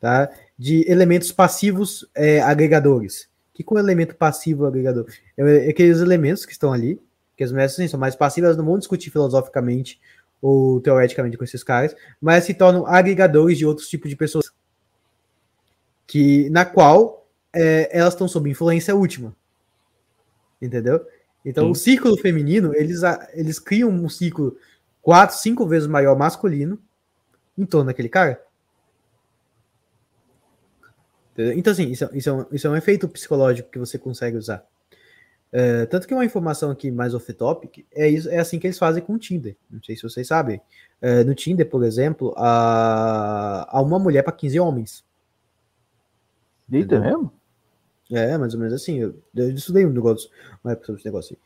tá? De elementos passivos é, agregadores. O que que é um elemento passivo agregador? É, é aqueles elementos que estão ali, que as mulheres são mais passivas, elas não vão discutir filosoficamente ou teoreticamente com esses caras, mas se tornam agregadores de outros tipos de pessoas. Que, na qual é, elas estão sob influência última. Entendeu? Então, Sim. o círculo feminino, eles, eles criam um ciclo quatro, cinco vezes maior masculino em torno daquele cara. Entendeu? Então, assim, isso, é- isso, é um, isso é um efeito psicológico que você consegue usar. É, tanto que uma informação aqui mais off-topic é, isso, é assim que eles fazem com o Tinder. Não sei se vocês sabem. É, no Tinder, por exemplo, há, há uma mulher para 15 homens. Eita, Entendeu? mesmo? É, mais ou menos assim. Eu, eu estudei um negócio, uma época sobre esse negócio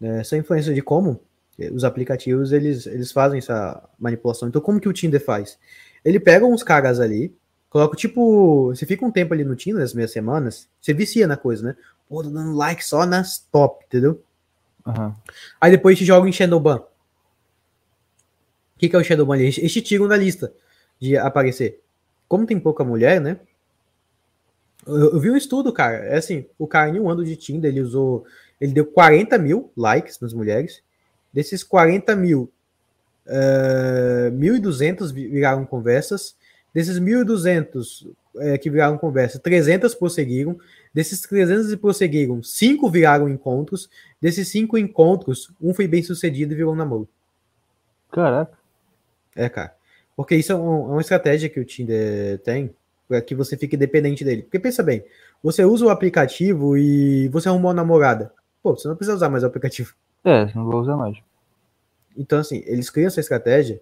Essa influência de como eh, os aplicativos eles, eles fazem essa manipulação. Então, como que o Tinder faz? Ele pega uns caras ali, coloca tipo. Você fica um tempo ali no Tinder, as meias semanas, você vicia na coisa, né? Pô, tô dando like só nas top, entendeu? Aham. Aí depois te joga em Shadowban. O que, que é o Shadowban? Eles eles te tiram da lista de aparecer. Como tem pouca mulher, né? Eu, eu vi um estudo, cara. É assim, o cara em um ano de Tinder, ele usou. Ele deu 40 mil likes nas mulheres. Desses 40 mil, eh, 1.200 vi- viraram conversas. Desses 1.200 eh, que viraram conversa, 300 prosseguiram. Desses 300 que prosseguiram, 5 viraram encontros. Desses 5 encontros, um foi bem sucedido e virou um namoro. Caraca. É, cara. Porque isso é, um- é uma estratégia que o Tinder tem para que você fique dependente dele. Porque pensa bem, você usa o aplicativo e você arrumou uma namorada. Pô, você não precisa usar mais o aplicativo. É, não vou usar mais. Então, assim, eles criam essa estratégia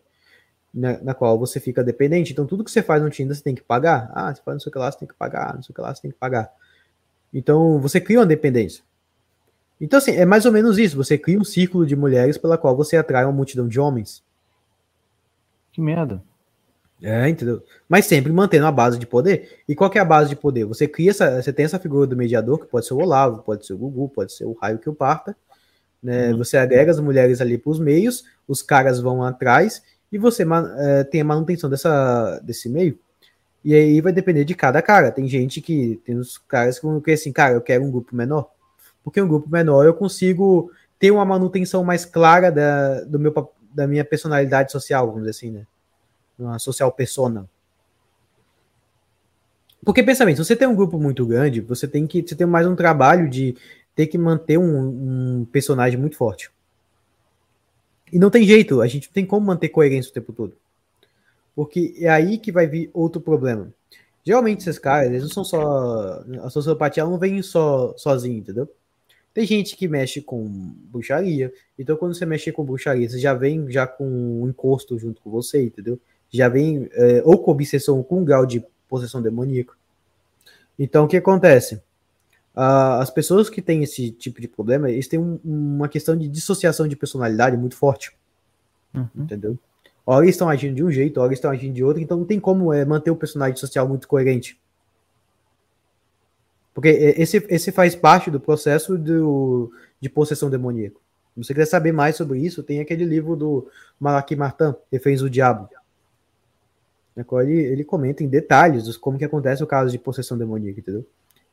na, na qual você fica dependente. Então, tudo que você faz no Tinder, você tem que pagar. Ah, você faz não sei o que lá, você tem que pagar. Não sei o que lá, você tem que pagar. Então, você cria uma dependência. Então, assim, é mais ou menos isso. Você cria um círculo de mulheres pela qual você atrai uma multidão de homens. Que merda. É, entendeu? Mas sempre mantendo a base de poder. E qual que é a base de poder? Você cria essa, você tem essa figura do mediador, que pode ser o Olavo, pode ser o Gugu, pode ser o raio que o parta. Né? Você agrega as mulheres ali para os meios, os caras vão atrás e você eh, tem a manutenção dessa, desse meio. E aí vai depender de cada cara. Tem gente que tem os caras que assim, cara, eu quero um grupo menor. Porque um grupo menor eu consigo ter uma manutenção mais clara da, do meu, da minha personalidade social, vamos dizer assim, né? Uma social persona. Porque pensa bem, se você tem um grupo muito grande, você tem que você tem mais um trabalho de ter que manter um, um personagem muito forte. E não tem jeito, a gente não tem como manter coerência o tempo todo. Porque é aí que vai vir outro problema. Geralmente esses caras, eles não são só. A sociopatia não vem só sozinha, entendeu? Tem gente que mexe com bruxaria. Então, quando você mexe com bruxaria, você já vem já com um encosto junto com você, entendeu? Já vem é, ou com obsessão, com um grau de possessão demoníaca. Então, o que acontece? Ah, as pessoas que têm esse tipo de problema, eles têm um- uma questão de dissociação de personalidade muito forte, Uhum. entendeu? Ora estão agindo de um jeito, ora estão agindo de outro, então não tem como é, manter o personagem social muito coerente. Porque é, esse, esse faz parte do processo do, de possessão demoníaca. Se você quiser saber mais sobre isso, tem aquele livro do Malachi Martin, Defesa do Diabo. Na qual ele, ele comenta em detalhes como que acontece o caso de possessão demoníaca, entendeu?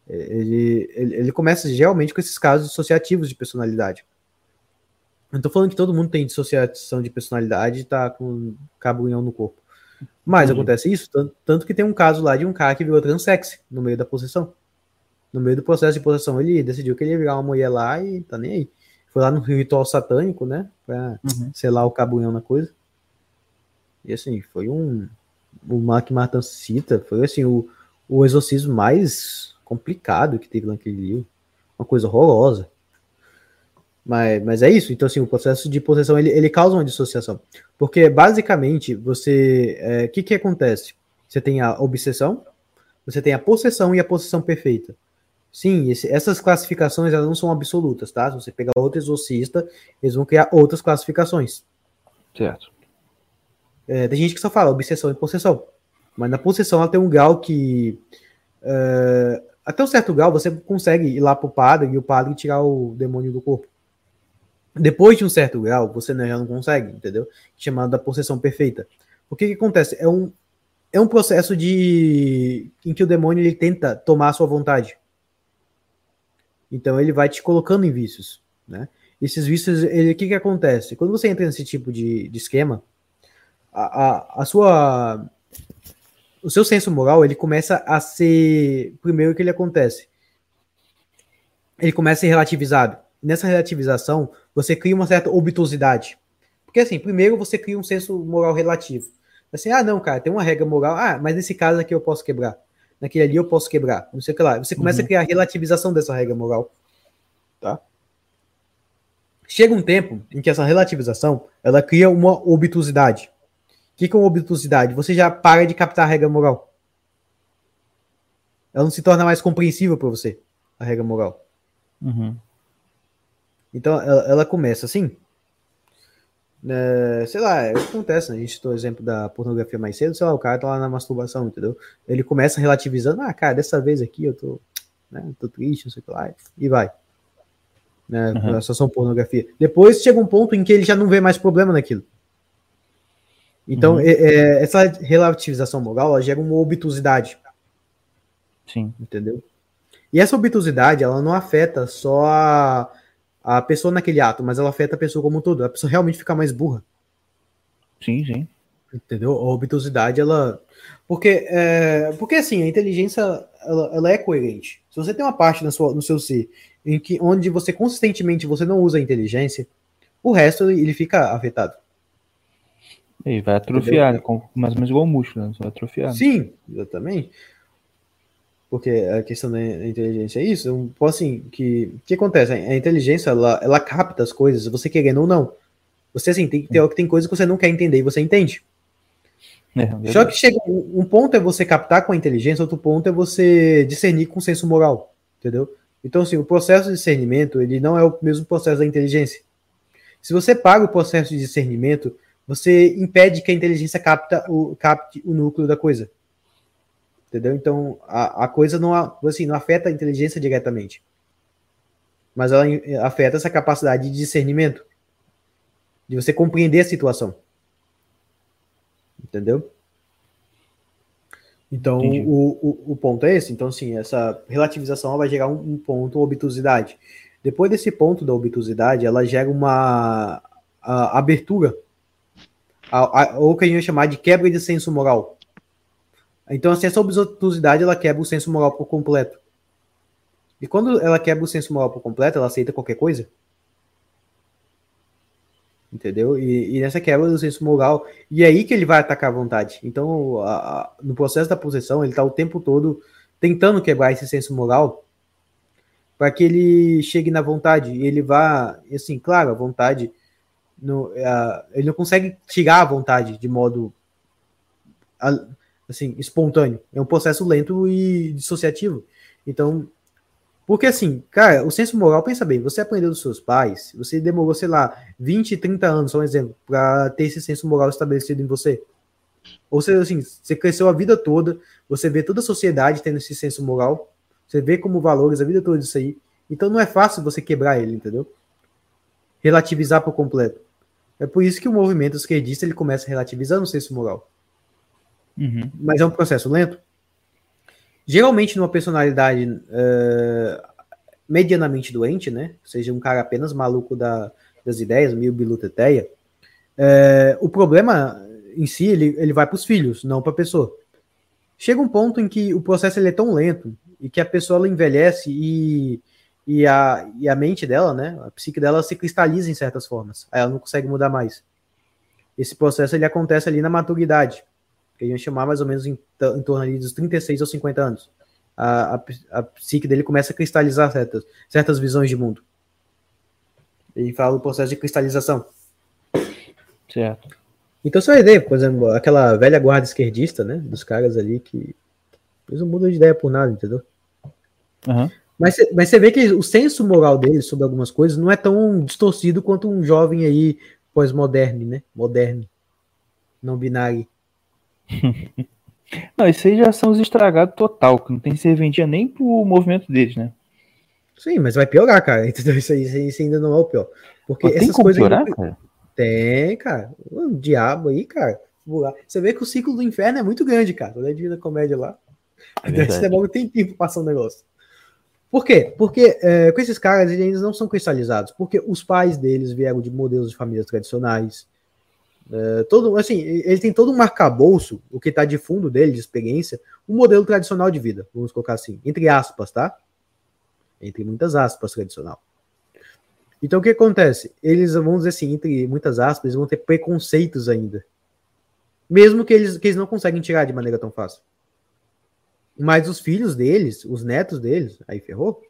É, Ele, ele, ele começa geralmente com esses casos dissociativos de personalidade. Não tô falando que todo mundo tem dissociação de personalidade e tá com cabunhão no corpo. Mas Entendi. acontece isso, tanto, tanto que tem um caso lá de um cara que virou transex no meio da possessão. No meio do processo de possessão, ele decidiu que ele ia virar uma mulher lá e tá nem aí. Foi lá no [laughs] ritual satânico, né? Pra Uhum. selar o cabunhão na coisa. E assim, foi um. O Mark Martin cita, foi assim, o, o exorcismo mais complicado que teve naquele livro. Uma coisa horrorosa. Mas, mas é isso. Então, assim, o processo de possessão ele, ele causa uma dissociação. Porque, basicamente, você. O é, que, que acontece? Você tem a obsessão, você tem a possessão e a possessão perfeita. Sim, esse, essas classificações elas não são absolutas, tá? Se você pegar outro exorcista, eles vão criar outras classificações. Certo. É, tem gente que só fala obsessão e possessão. Mas na possessão ela tem um grau que. É, até um certo grau você consegue ir lá pro padre e o padre tirar o demônio do corpo. Depois de um certo grau, você já não consegue, entendeu? Chamado da possessão perfeita. O que, que acontece? É um, é um processo de em que o demônio ele tenta tomar a sua vontade. Então ele vai te colocando em vícios, né? Esses vícios, o que, que acontece? Quando você entra nesse tipo de, de esquema, a, a, a sua o seu senso moral ele começa a ser primeiro o que ele acontece ele começa a ser relativizado nessa relativização você cria uma certa obtusidade. Porque assim, primeiro você cria um senso moral relativo. Assim, ah, não, cara, tem uma regra moral. Ah, mas nesse caso aqui eu posso quebrar. Naquele ali eu posso quebrar. Não sei o que lá. Você começa uhum. a criar a relativização dessa regra moral. Tá? Chega um tempo em que essa relativização ela cria uma obtusidade. O que, que é uma obtusidade? Você já para de captar a regra moral. Ela não se torna mais compreensível para você, a regra moral. Uhum. Então ela, ela começa assim. É, sei lá, é o que acontece, né? A gente citou o exemplo da pornografia mais cedo, sei lá, o cara tá lá na masturbação, entendeu? Ele começa relativizando, ah, cara, dessa vez aqui eu tô, né, tô triste, não sei o que lá, e vai. Né, uhum. Situação pornografia. Depois chega um ponto em que ele já não vê mais problema naquilo. Então, uhum. é, é, essa relativização moral ela gera uma obtusidade. Sim. Entendeu? E essa obtusidade, ela não afeta só a, a pessoa naquele ato, mas ela afeta a pessoa como um todo. A pessoa realmente fica mais burra. Sim, sim. Entendeu? A obtusidade, ela. Porque, é... Porque assim, a inteligência ela, ela, é coerente. Se você tem uma parte na sua, no seu ser em que, onde você consistentemente você não usa a inteligência, o resto ele fica afetado. E vai atrofiar, mais ou menos igual o músculo, né? Vai atrofiar. Sim, exatamente porque a questão da inteligência é isso. Um, assim, que que acontece? A inteligência ela, ela capta as coisas, você querendo ou não. Você assim, tem, tem, tem coisa que você não quer entender e você entende. É, Só que chega um, um ponto é você captar com a inteligência, outro ponto é você discernir com o senso moral, entendeu? Então, assim, o processo de discernimento, ele não é o mesmo processo da inteligência. Se você paga o processo de discernimento, você impede que a inteligência capta o, capte o núcleo da coisa entendeu? Então a, a coisa não, assim, não afeta a inteligência diretamente, mas ela afeta essa capacidade de discernimento, de você compreender a situação, entendeu? Então o, o, o, ponto é esse. Então, assim, essa relativização vai gerar um, um ponto, obtusidade. Depois desse ponto da obtusidade, ela gera uma a, abertura, a, a, ou que a gente vai chamar de quebra de senso moral. Então, assim, essa obtusidade, ela quebra o senso moral por completo. E quando ela quebra o senso moral por completo, ela aceita qualquer coisa. Entendeu? E, e nessa quebra do senso moral, e é aí que ele vai atacar a vontade. Então, a, a, no processo da possessão, ele está o tempo todo tentando quebrar esse senso moral para que ele chegue na vontade. E ele vá, assim, claro, a vontade. No, a, ele não consegue tirar a vontade de modo assim, espontâneo. É um processo lento e dissociativo. Então, porque assim, cara, o senso moral, pensa bem, você aprendeu dos seus pais, você demorou, sei lá, 20, 30 anos, só um exemplo, para ter esse senso moral estabelecido em você. Ou seja, assim, você cresceu a vida toda, você vê toda a sociedade tendo esse senso moral, você vê como valores a vida toda isso aí. Então não é fácil você quebrar ele, entendeu? Relativizar por completo. É por isso que o movimento esquerdista ele começa relativizando o senso moral. Uhum. Mas é um processo lento. Geralmente, numa personalidade uh, medianamente doente, né? Seja um cara apenas maluco da, das ideias, meio biluteteia, uh, o problema em si ele, ele vai para os filhos, não para a pessoa. Chega um ponto em que o processo ele é tão lento e que a pessoa envelhece e, e, a, e a mente dela, né? A psique dela se cristaliza em certas formas. Aí ela não consegue mudar mais. Esse processo ele acontece ali na maturidade que a gente chamar mais ou menos em, em torno ali dos 36 ou 50 anos. A, a, a psique dele começa a cristalizar certas, certas visões de mundo. Ele fala do processo de cristalização. Certo. Então você vai ver, por exemplo, aquela velha guarda esquerdista, né? Dos caras ali que eles não mudam de ideia por nada, entendeu? Aham. Mas, mas você vê que o senso moral deles sobre algumas coisas não é tão distorcido quanto um jovem aí pós-moderno, né? Moderno. Não binário. [laughs] Não, isso aí já são os estragados total, que não tem serventia nem pro movimento deles, né? Sim, mas vai piorar, cara. [laughs] Entendeu? Isso, aí, isso ainda não é o pior. Porque Pô, tem essas coisas. piorar, ainda- cara? Tem, cara. O diabo aí, cara. Você vê que o ciclo do inferno é muito grande, cara. Quando é Divina Comédia lá. É Deve demorar um tempinho pra passar um negócio. Por quê? Porque é, com esses caras eles ainda não são cristalizados. Porque os pais deles vieram de modelos de famílias tradicionais. É, todo, assim, ele tem todo um arcabouço, o que tá de fundo dele, de experiência, um modelo tradicional de vida, vamos colocar assim, entre aspas, tá? Entre muitas aspas, tradicional. Então o que acontece? Eles, vamos dizer assim, entre muitas aspas, eles vão ter preconceitos ainda. Mesmo que eles, que eles não conseguem tirar de maneira tão fácil. Mas os filhos deles, os netos deles, aí ferrou.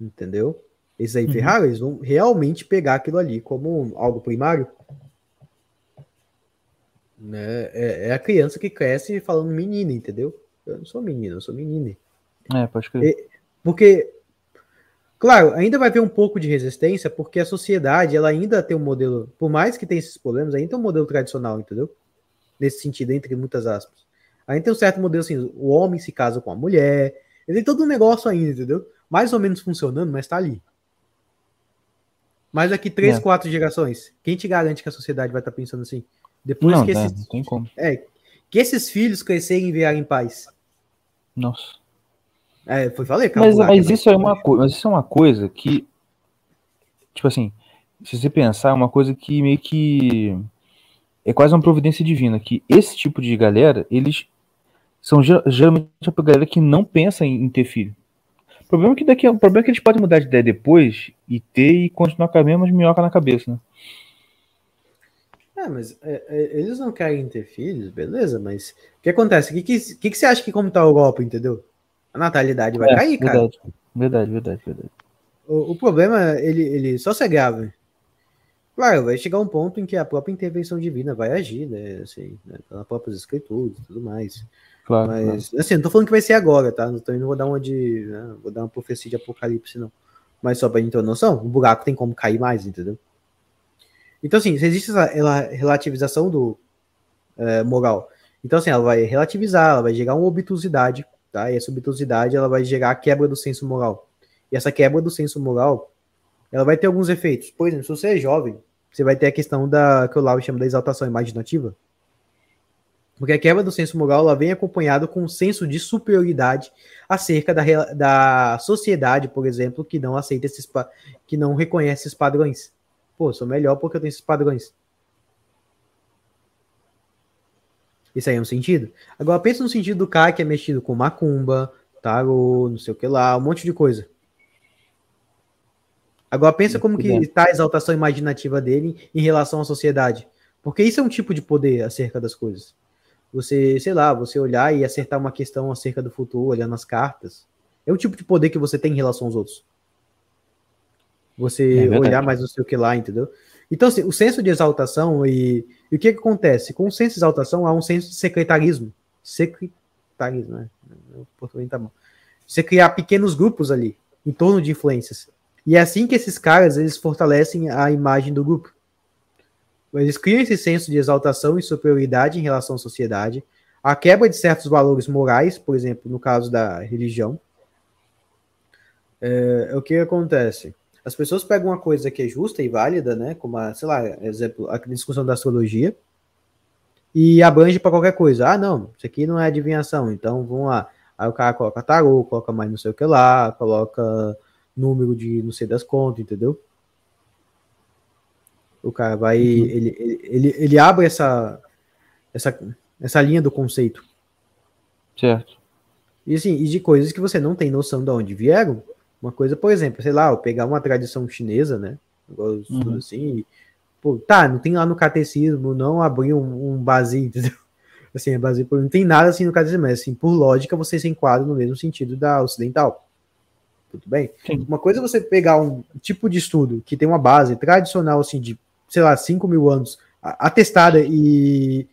Entendeu? Esses aí Uhum. ferraram, eles vão realmente pegar aquilo ali como algo primário. Né? É, é a criança que cresce falando menina, entendeu? Eu não sou menina, eu sou menina. É, pode crer. Porque, claro, ainda vai ter um pouco de resistência, porque a sociedade, ela ainda tem um modelo, por mais que tenha esses problemas, ainda tem um modelo tradicional, entendeu? Nesse sentido, entre muitas aspas. Ainda tem um certo modelo assim, o homem se casa com a mulher, ele tem todo um negócio ainda, entendeu? Mais ou menos funcionando, mas tá ali. Mas daqui três, É. quatro gerações, quem te garante que a sociedade vai estar pensando assim? Depois Não, que, tá, esses, não tem como. é, que esses filhos crescerem e virarem pais. Nossa. É, foi falei, cara. Mas, mas isso é uma coisa, mas isso é uma coisa que, tipo assim, se você pensar, é uma coisa que meio que é quase uma providência divina, que esse tipo de galera, eles são ger- geralmente a galera que não pensa em, em ter filho. O problema é que daqui, o problema é que eles podem mudar de ideia depois e ter e continuar com a mesma minhoca na cabeça, né? É, mas é, é, eles não querem ter filhos, beleza, mas o que acontece? O que, que, que, você acha que como tá a Europa, entendeu? A natalidade vai É, cair, cara. verdade, verdade, verdade, verdade. O, o problema, ele, ele só se agrava. Claro, vai chegar um ponto em que a própria intervenção divina vai agir, né? Assim, né, pelas próprias escrituras e tudo mais. Claro, claro. Mas, assim, não tô falando que vai ser agora, tá? Não, também não vou dar uma de. né, vou dar uma profecia de apocalipse, não. Mas só pra gente ter noção, o buraco tem como cair mais, entendeu? Então, assim, existe essa ela- relativização do é, moral, então, assim, ela vai relativizar, ela vai gerar uma obtusidade, tá? E essa obtusidade, ela vai gerar a quebra do senso moral. E essa quebra do senso moral, ela vai ter alguns efeitos. Por exemplo, se você é jovem, você vai ter a questão da, que o Lau chama da exaltação imaginativa, porque a quebra do senso moral ela vem acompanhado com um senso de superioridade acerca da, da sociedade, por exemplo, que não aceita esses que não reconhece esses padrões. Pô, sou melhor porque eu tenho esses padrões. Isso aí é um sentido. Agora pensa no sentido do cara que é mexido com macumba, tarô, não sei o que lá, um monte de coisa. Agora pensa como que está a exaltação imaginativa dele em relação à sociedade. Porque isso é um tipo de poder acerca das coisas você, sei lá, você olhar e acertar uma questão acerca do futuro, olhando as cartas, é o tipo de poder que você tem em relação aos outros. Você É olhar mais não sei o que lá, entendeu? Então, assim, o senso de exaltação e, e o que, que acontece? Com o senso de exaltação há um senso de secretarismo. Secretarismo, né? O português tá bom. Você criar pequenos grupos ali, em torno de influências. E é assim que esses caras, eles fortalecem a imagem do grupo. Eles criam esse senso de exaltação e superioridade em relação à sociedade, a quebra de certos valores morais, por exemplo, no caso da religião. É, o que acontece? As pessoas pegam uma coisa que é justa e válida, né, como a, sei lá, exemplo, a discussão da astrologia, e abrange para qualquer coisa. Ah, não, isso aqui não é adivinhação, então vamos lá. Aí o cara coloca tarô, coloca mais não sei o que lá, coloca número de não sei das contas, entendeu? O cara vai. Uhum. Ele, ele, ele, ele abre essa, essa, essa linha do conceito. Certo. E assim, e de coisas que você não tem noção de onde vieram. Uma coisa, por exemplo, sei lá, eu pegar uma tradição chinesa, né? Estudo Uhum. assim, e, pô, tá, não tem lá no catecismo, não abrir um, um basinho, [laughs] entendeu? Assim, é base, não tem nada assim no catecismo, mas assim, por lógica você se enquadra no mesmo sentido da ocidental. tudo bem? Sim. Uma coisa é você pegar um tipo de estudo que tem uma base tradicional, assim, de, sei lá, 5 mil anos, atestada e,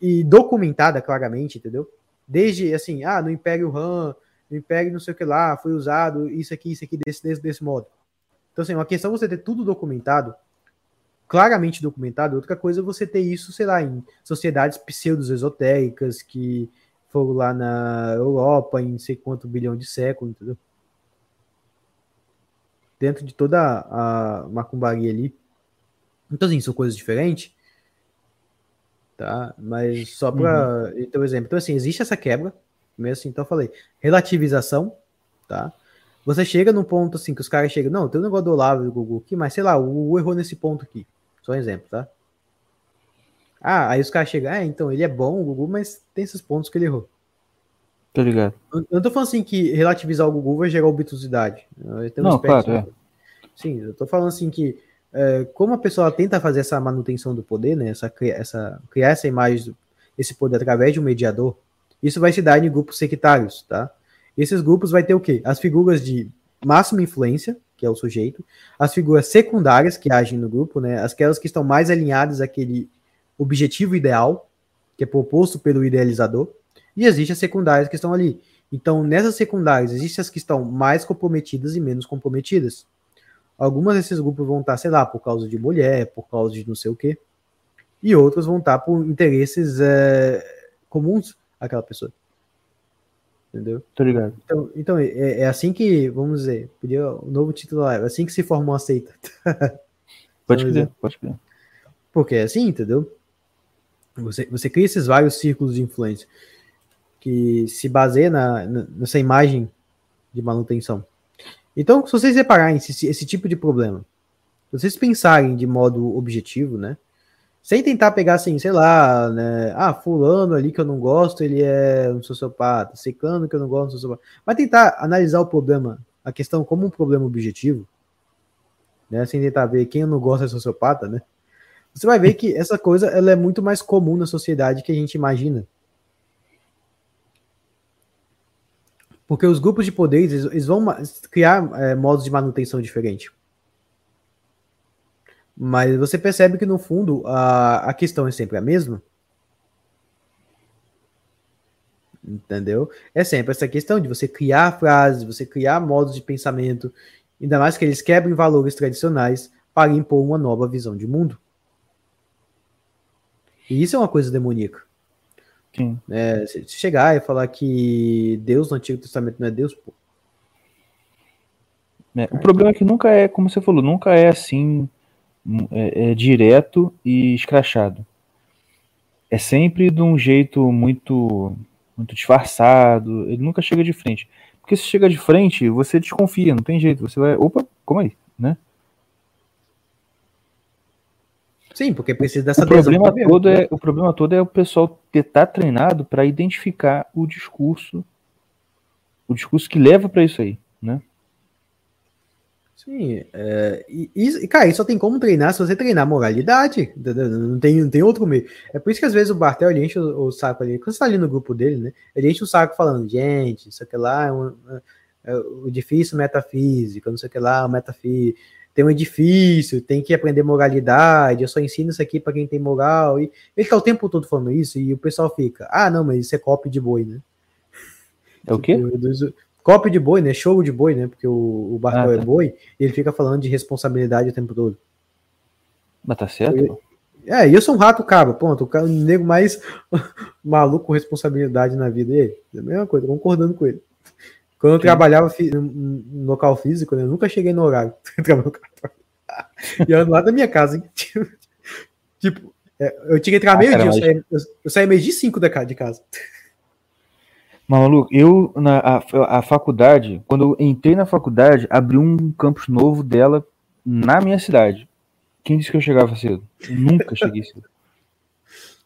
e documentada claramente, entendeu? Desde, assim, ah, no Império Han, no Império não sei o que lá, foi usado isso aqui, isso aqui, desse, desse, desse modo. Então, assim, uma questão é você ter tudo documentado, claramente documentado, outra coisa é você ter isso, sei lá, em sociedades pseudo-esotéricas que foram lá na Europa em não sei quanto bilhão de séculos, entendeu? Dentro de toda a macumbaria ali. Então, assim, são coisas diferentes. Tá? Mas só para então exemplo. Então, assim, existe essa quebra. Mesmo assim, então eu falei, relativização, tá? Você chega num ponto assim que os caras chegam, não, tem um negócio do Olavo e do Google aqui, mas sei lá, o Google errou nesse ponto aqui. Só um exemplo, tá? Ah, aí os caras chegam, ah, então ele é bom, o Google, mas tem esses pontos que ele errou. Tá ligado? Eu não tô falando assim que relativizar o Google vai gerar obtusidade. Não, claro, é. Sim, eu tô falando assim que é, como a pessoa tenta fazer essa manutenção do poder, né? Essa, essa, criar essa imagem, esse poder através de um mediador, isso vai se dar em grupos sectários, tá? Esses grupos vai ter o quê? As figuras de máxima influência, que é o sujeito, as figuras secundárias que agem no grupo, né? Aquelas que estão mais alinhadas àquele objetivo ideal, que é proposto pelo idealizador, e existem as secundárias que estão ali. Então, nessas secundárias, existem as que estão mais comprometidas e menos comprometidas. Algumas desses grupos vão estar, sei lá, por causa de mulher, por causa de não sei o quê, e outros vão estar por interesses é, comuns àquela pessoa. Entendeu? Tô ligado. Então, então é, é assim que, vamos dizer, podia, o novo título lá, é assim que se forma uma seita. [laughs] Pode crer, pode crer. Porque é assim, entendeu? Você, você cria esses vários círculos de influência que se baseia na, na- nessa imagem de manutenção. Então, se vocês repararem esse, esse tipo de problema, se vocês pensarem de modo objetivo, né? Sem tentar pegar assim, sei lá, né? Ah, fulano ali que eu não gosto, ele é um sociopata. Secano que eu não gosto, um sociopata. Mas tentar analisar o problema, a questão como um problema objetivo, né? Sem tentar ver quem eu não gosto é sociopata, né? Você vai ver que essa coisa ela é muito mais comum na sociedade que a gente imagina. Porque os grupos de poderes eles, eles vão criar é, modos de manutenção diferentes. Mas você percebe que no fundo a, a questão é sempre a mesma. Entendeu? É sempre essa questão de você criar frases, você criar modos de pensamento, ainda mais que eles quebrem valores tradicionais para impor uma nova visão de mundo. E isso é uma coisa demoníaca. Sim. É, se chegar e falar que Deus no Antigo Testamento não é Deus, pô. É, o problema é que nunca é, como você falou, nunca é assim é, é direto e escrachado. É sempre de um jeito muito muito disfarçado. Ele nunca chega de frente. Porque se chega de frente, você desconfia, não tem jeito. Você vai, opa, como aí, né? Sim, porque precisa dessa O problema adesão todo é o problema todo é o pessoal estar treinado para identificar o discurso, o discurso que leva para isso aí, né? Sim, é, e, e, cara, isso só tem como treinar se você treinar moralidade? Não tem, não tem outro meio. É por isso que às vezes o Bartel ele enche o, o saco ali, quando você tá ali no grupo dele, né? Ele enche o saco falando, gente, isso aqui lá é, um, é o difícil metafísica, não sei o que lá, o metafísica. Tem um edifício, tem que aprender moralidade, eu só ensino isso aqui para quem tem moral. E ele tá o tempo todo falando isso, e o pessoal fica, ah, não, mas isso é copy de boi, né? É o quê? Cópio de boi, né? Show de boi, né? Porque o, o Bartol Ah, tá. é boi e ele fica falando de responsabilidade o tempo todo. Mas tá certo? Eu- É, e eu sou um rato cabra, ponto. O cara, o nego mais [laughs] maluco com responsabilidade na vida dele. É a mesma coisa, concordando com ele. Quando eu Sim. trabalhava no, local físico, né? Eu nunca cheguei no horário. [laughs] E eu ando lá da minha casa, hein? [laughs] Tipo, é, eu tinha que entrar Ah, meio-dia, cara, eu mas- saía, eu, eu saía meio-dia e cinco da ca- de casa. Mas, maluco, eu, na a, a faculdade, quando eu entrei na faculdade, abri um campus novo dela na minha cidade. Quem disse que eu chegava cedo? Eu nunca cheguei cedo.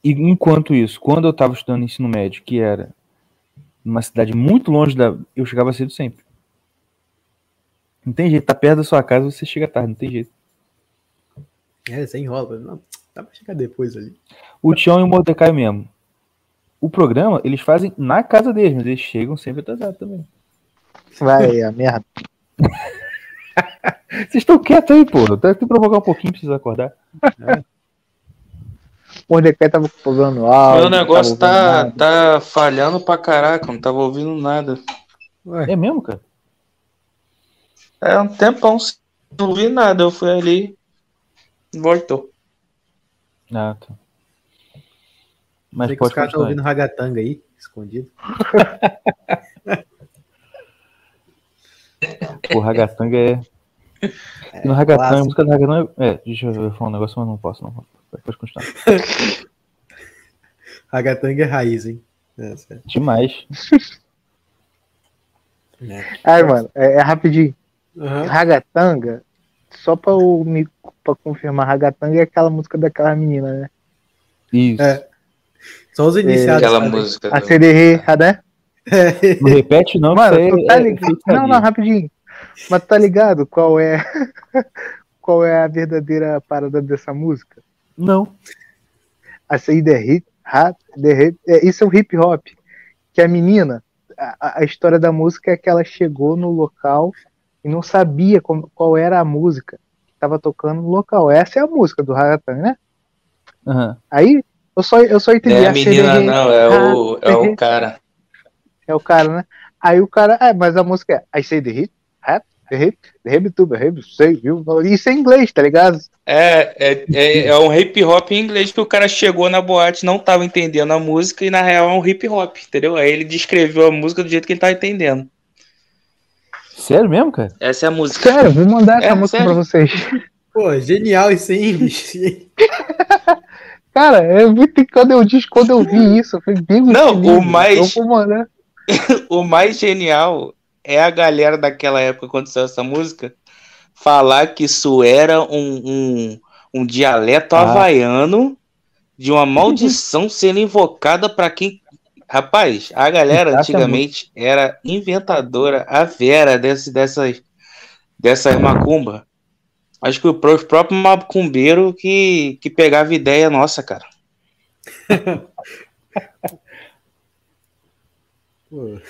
E enquanto isso, quando eu tava estudando ensino médio, que era numa cidade muito longe da. Eu chegava cedo sempre. Não tem jeito, tá perto da sua casa, você chega tarde, não tem jeito. É, você enrola. Não, dá pra chegar depois ali. O Tião e o Mordecai mesmo. O programa, eles fazem na casa deles, mas eles chegam sempre atrasados também. Vai, a merda. [laughs] Vocês estão quietos aí, pô. Tem que provocar um pouquinho pra vocês acordar. O Mordecai tava falando alto. Meu negócio tá, nada. tá falhando pra caraca, não tava ouvindo nada. Ué, É mesmo, cara? É um tempão sem não ouvi nada. Eu fui ali. Voltou. Ah, tá. Mas que os pode caras estão ouvindo ragatanga aí, escondido. [laughs] O Ragatanga é. E no Ragatanga, a música do Ragatanga é. é. Deixa eu falar um negócio, mas não posso, não. Pode continuar. [laughs] Ragatanga é raiz, hein? É. Demais. Ai, mano, é, é rapidinho. Aham. Ragatanga, só pra, eu me, pra confirmar, Ragatanga é aquela música daquela menina, né? Isso. É. Só os iniciados. Aquela sabem. música. A do- CDR, né? É. Não repete, não. Mano, tu tá é- é ligado? Não, não, rapidinho. Mas tá ligado qual é [laughs] qual é a verdadeira parada dessa música? Não. A say the hip, é, isso é o hip hop. Que a menina, a- a, a história da música é que ela chegou no local e não sabia como- qual era a música que tava tocando no local. Essa é a música do Ragatanga, né? Aham. Aí eu só, eu só entendi. Não é a a menina, CDR, não, é o, é o cara. É o cara, né? Aí o cara, é, mas a música é I say the hit, rap, hip tuba, hip, sei, viu? Isso é inglês, tá ligado? É, é, é, é um hip hop em inglês que o cara chegou na boate, não tava entendendo a música e na real é um hip hop, entendeu? Aí ele descreveu a música do jeito que ele tá entendendo. Sério mesmo, cara? Essa é a música. Sério, vou mandar essa É, música sério? pra vocês. Pô, genial isso aí, bicho. [laughs] Cara, é muito. Quando eu disse, quando eu vi isso, eu falei, bem Não, o mais- Eu vou mandar. [laughs] O mais genial é a galera daquela época, quando saiu essa música, falar que isso era um, um, um dialeto Ah. havaiano de uma maldição [laughs] sendo invocada pra quem. Rapaz, a galera Exatamente. antigamente era inventadora, a vera desse, dessas, dessas macumba. Acho que o pró- próprio macumbeiro que, que pegava ideia nossa, cara. [laughs] Pô,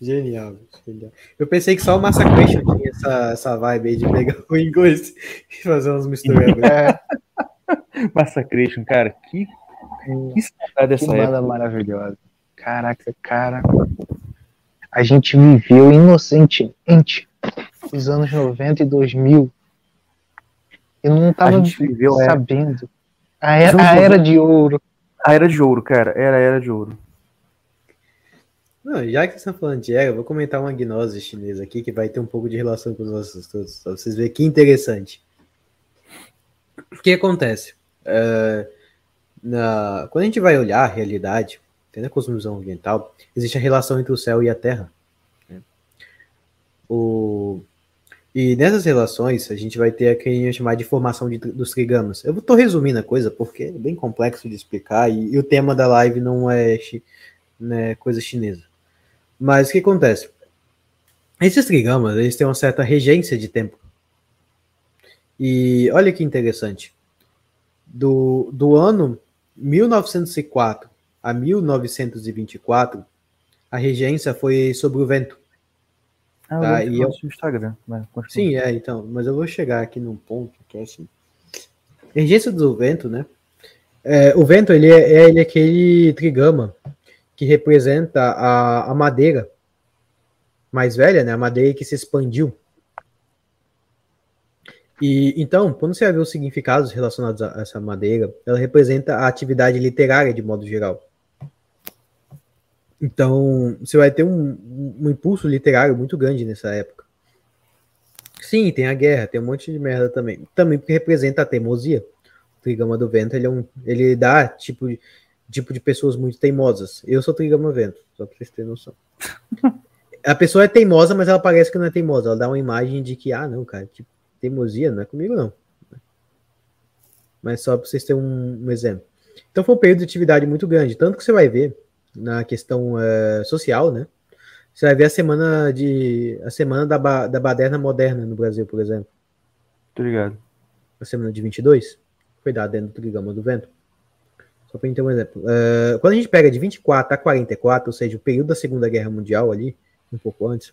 genial, genial. Eu pensei que só o Massacration tinha essa, essa vibe aí de pegar o inglês e fazer umas misturas. [laughs] É, Massacration, cara. Que, que saudade que dessa banda época. maravilhosa. Caraca, cara. A gente viveu inocentemente os anos 90 e 2000. E não tava gente viveu, é. sabendo. A era, a era 90. de ouro. A era de ouro, cara. Era a era de ouro. Não, já que vocês estão falando de era, eu vou comentar uma gnose chinesa aqui que vai ter um pouco de relação com os nossos estudos, pra vocês verem que interessante. O que acontece? É, na- quando a gente vai olhar a realidade, tendo a cosmovisão oriental, existe a relação entre o céu e a terra. né? O, e nessas relações, a gente vai ter a que a gente chamar de formação de, dos trigamas. Eu estou resumindo a coisa porque é bem complexo de explicar e, e o tema da live não é chi- né, coisa chinesa. Mas o que acontece? Esses trigamas, eles têm uma certa regência de tempo. E olha que interessante. Do, do ano 1904 a 1924, a regência foi sobre o vento. Ah, Tá, eu e eu- no Instagram. Continua. Sim, é, então, mas eu vou chegar aqui num ponto que é assim. Regência do vento, né? É, o vento, ele é, é- ele é aquele trigama que representa a, a madeira mais velha, né? A madeira que se expandiu. E então, quando você ver os significados relacionados a essa madeira, ela representa a atividade literária de modo geral. Então, você vai ter um, um- impulso literário muito grande nessa época. Sim, tem a guerra, tem um monte de merda também. Também porque representa a teimosia. O Trigama do Vento, ele, é um, ele dá tipo tipo de pessoas muito teimosas. Eu sou Trigama Vento, só pra vocês terem noção. [laughs] a pessoa é teimosa, mas ela parece que não é teimosa. Ela dá uma imagem de que, ah, não, cara, tipo, teimosia não é comigo, não. Mas só pra vocês terem um, um exemplo. Então foi um período de atividade muito grande. Tanto que você vai ver na questão eh, social, né? Você vai ver a semana de a semana da, ba- da baderna moderna no Brasil, por exemplo. Tô ligado. A semana de 22 foi dada dentro do Trigama do Vento. Só para gente ter um exemplo. Eh, quando a gente pega de 24 a 44, ou seja, o período da Segunda Guerra Mundial ali, um pouco antes,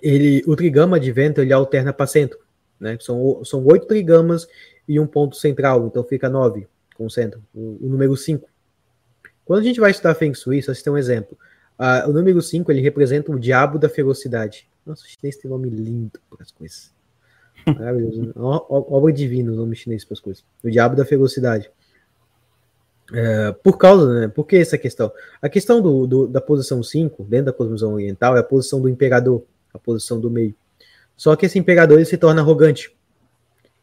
ele, o trigama de vento ele alterna para centro, né? São, são oito trigamas e um ponto central, então fica nove com o centro, o, o número 5. Quando a gente vai estudar Feng Shui, só se tem um exemplo. Uh, o número 5 ele representa o diabo da ferocidade. Nossa, o chinês tem nome lindo para as coisas. Maravilhoso. Obra divina o nome chinês para as coisas. O diabo da ferocidade. É, por causa, né? Por que essa questão? A questão do, do, da posição 5, dentro da cosmovisão oriental, é a posição do imperador, a posição do meio. Só que esse imperador ele se torna arrogante.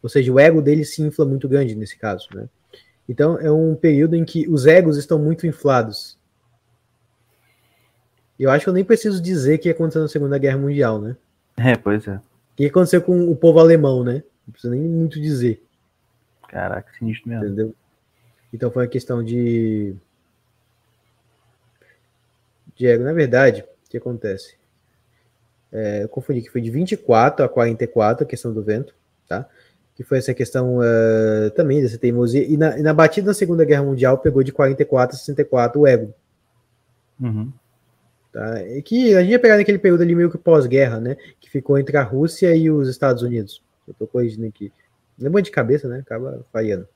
Ou seja, o ego dele se infla muito grande nesse caso, né? Então é um período em que os egos estão muito inflados. Eu acho que eu nem preciso dizer o que aconteceu na Segunda Guerra Mundial, né? É, pois é. O que aconteceu com o povo alemão, né? Não precisa nem muito dizer. Caraca, sinistro mesmo. Entendeu? Então foi uma questão de. Diego, na verdade, o que acontece? É, eu confundi que foi de 24 a 44 a questão do vento, tá? Que foi essa questão uh, também dessa teimosia. E na, e na, batida da Segunda Guerra Mundial pegou de 44 a 64 o ego. Uhum. Tá? E que a gente ia pegar naquele período ali meio que pós-guerra, né? Que ficou entre a Rússia e os Estados Unidos. Eu tô corrigindo aqui. Lembra de cabeça, né? Acaba falhando.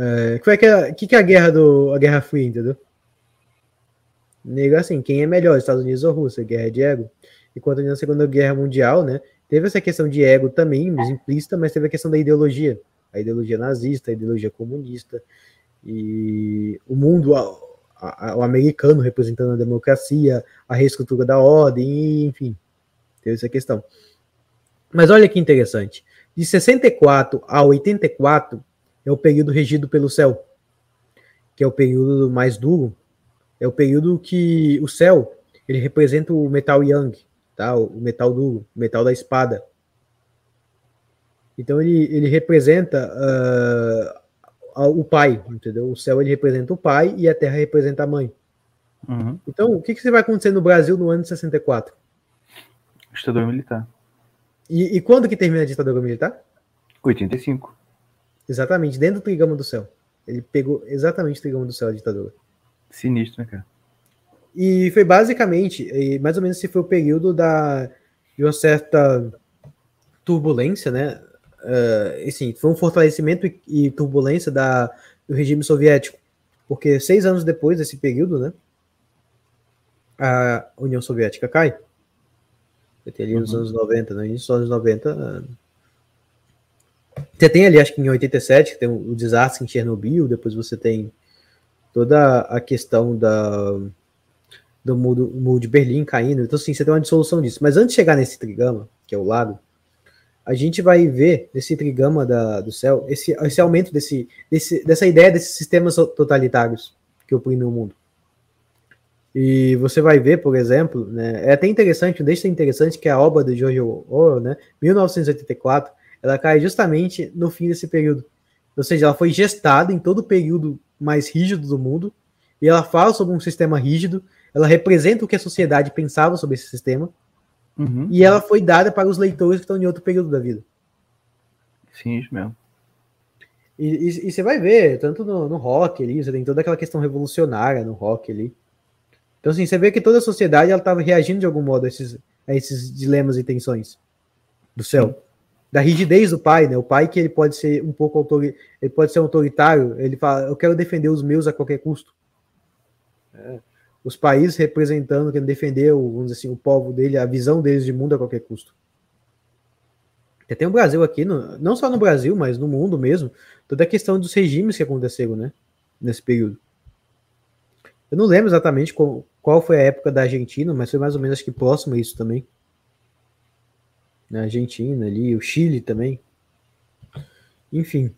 É, que foi aquela, que, que é a guerra do a Guerra Fria, entendeu? Nego assim, quem é melhor, Estados Unidos ou Rússia? Guerra de ego. Enquanto na Segunda Guerra Mundial, né, teve essa questão de ego também, implícita, mas teve a questão da ideologia, a ideologia nazista, a ideologia comunista e o mundo, a, a, o americano representando a democracia, a reestrutura da ordem, enfim, teve essa questão. Mas olha que interessante, de 64 a 84 é o período regido pelo céu, que é o período mais duro, é o período que o céu ele representa o metal yang, tá? O metal duro, o metal da espada. Então ele, ele representa uh, o pai, entendeu? O céu ele representa o pai e a terra representa a mãe. Uhum. Então, o que, que vai acontecer no Brasil no ano de 64? Ditadura militar. E, e quando que termina a ditadura militar? 85. Exatamente, dentro do trigama do céu. Ele pegou exatamente o trigama do céu, a ditadura. Sinistro, né, cara? E foi basicamente, mais ou menos esse foi o período da, de uma certa turbulência, né? Uh, assim, foi um fortalecimento e, e turbulência da, do regime soviético. Porque seis anos depois desse período, né? A União Soviética cai. Foi ali nos uhum. anos 90, né? Início dos anos 90, você tem ali, acho que em 87, que tem o desastre em Chernobyl, depois você tem toda a questão da, do muro, de Berlim caindo. Então, assim, você tem uma dissolução disso. Mas antes de chegar nesse trigama, que é o lago, a gente vai ver nesse trigama da, do céu esse, esse aumento desse, desse, dessa ideia desses sistemas totalitários que oprimem o mundo. E você vai ver, por exemplo, né, é até interessante, deixa interessante que a obra de George Orwell, né, 1984, ela cai justamente no fim desse período. Ou seja, ela foi gestada em todo o período mais rígido do mundo, e ela fala sobre um sistema rígido, ela representa o que a sociedade pensava sobre esse sistema, uhum. e ela foi dada para os leitores que estão em outro período da vida. Sim, isso mesmo. E, e, e você vai ver, tanto no, no, rock ali, você tem toda aquela questão revolucionária no rock ali. Então, assim, você vê que toda a sociedade ela estava reagindo de algum modo a esses, a esses dilemas e tensões do céu. Sim da rigidez do pai, né? O pai que ele pode ser um pouco ele pode ser autoritário, ele fala, eu quero defender os meus a qualquer custo. É. Os países representando, querendo defender o, vamos dizer assim, o povo dele, a visão deles de mundo a qualquer custo. Tem o Brasil aqui, no, não só no Brasil, mas no mundo mesmo, toda a questão dos regimes que aconteceram, né? Nesse período. Eu não lembro exatamente qual, qual foi a época da Argentina, mas foi mais ou menos acho que próximo a isso também na Argentina ali, o Chile também. Enfim.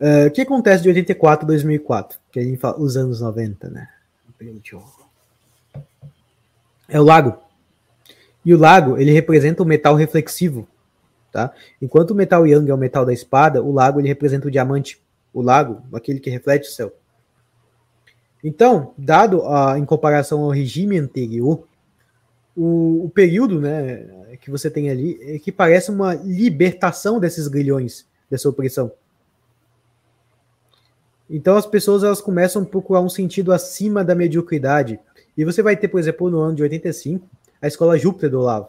Uh, o que acontece de 84 a 2004? Que a gente fala os anos 90, né? É o lago. E o lago, ele representa o metal reflexivo, tá? Enquanto o metal yang é o metal da espada, o lago ele representa o diamante. O lago, aquele que reflete o céu. Então, dado a, em comparação ao regime anterior, o, o período né, que você tem ali é que parece uma libertação desses grilhões, dessa opressão. Então as pessoas elas começam a procurar um sentido acima da mediocridade. E você vai ter, por exemplo, no ano de 85, a escola Júpiter do Olavo.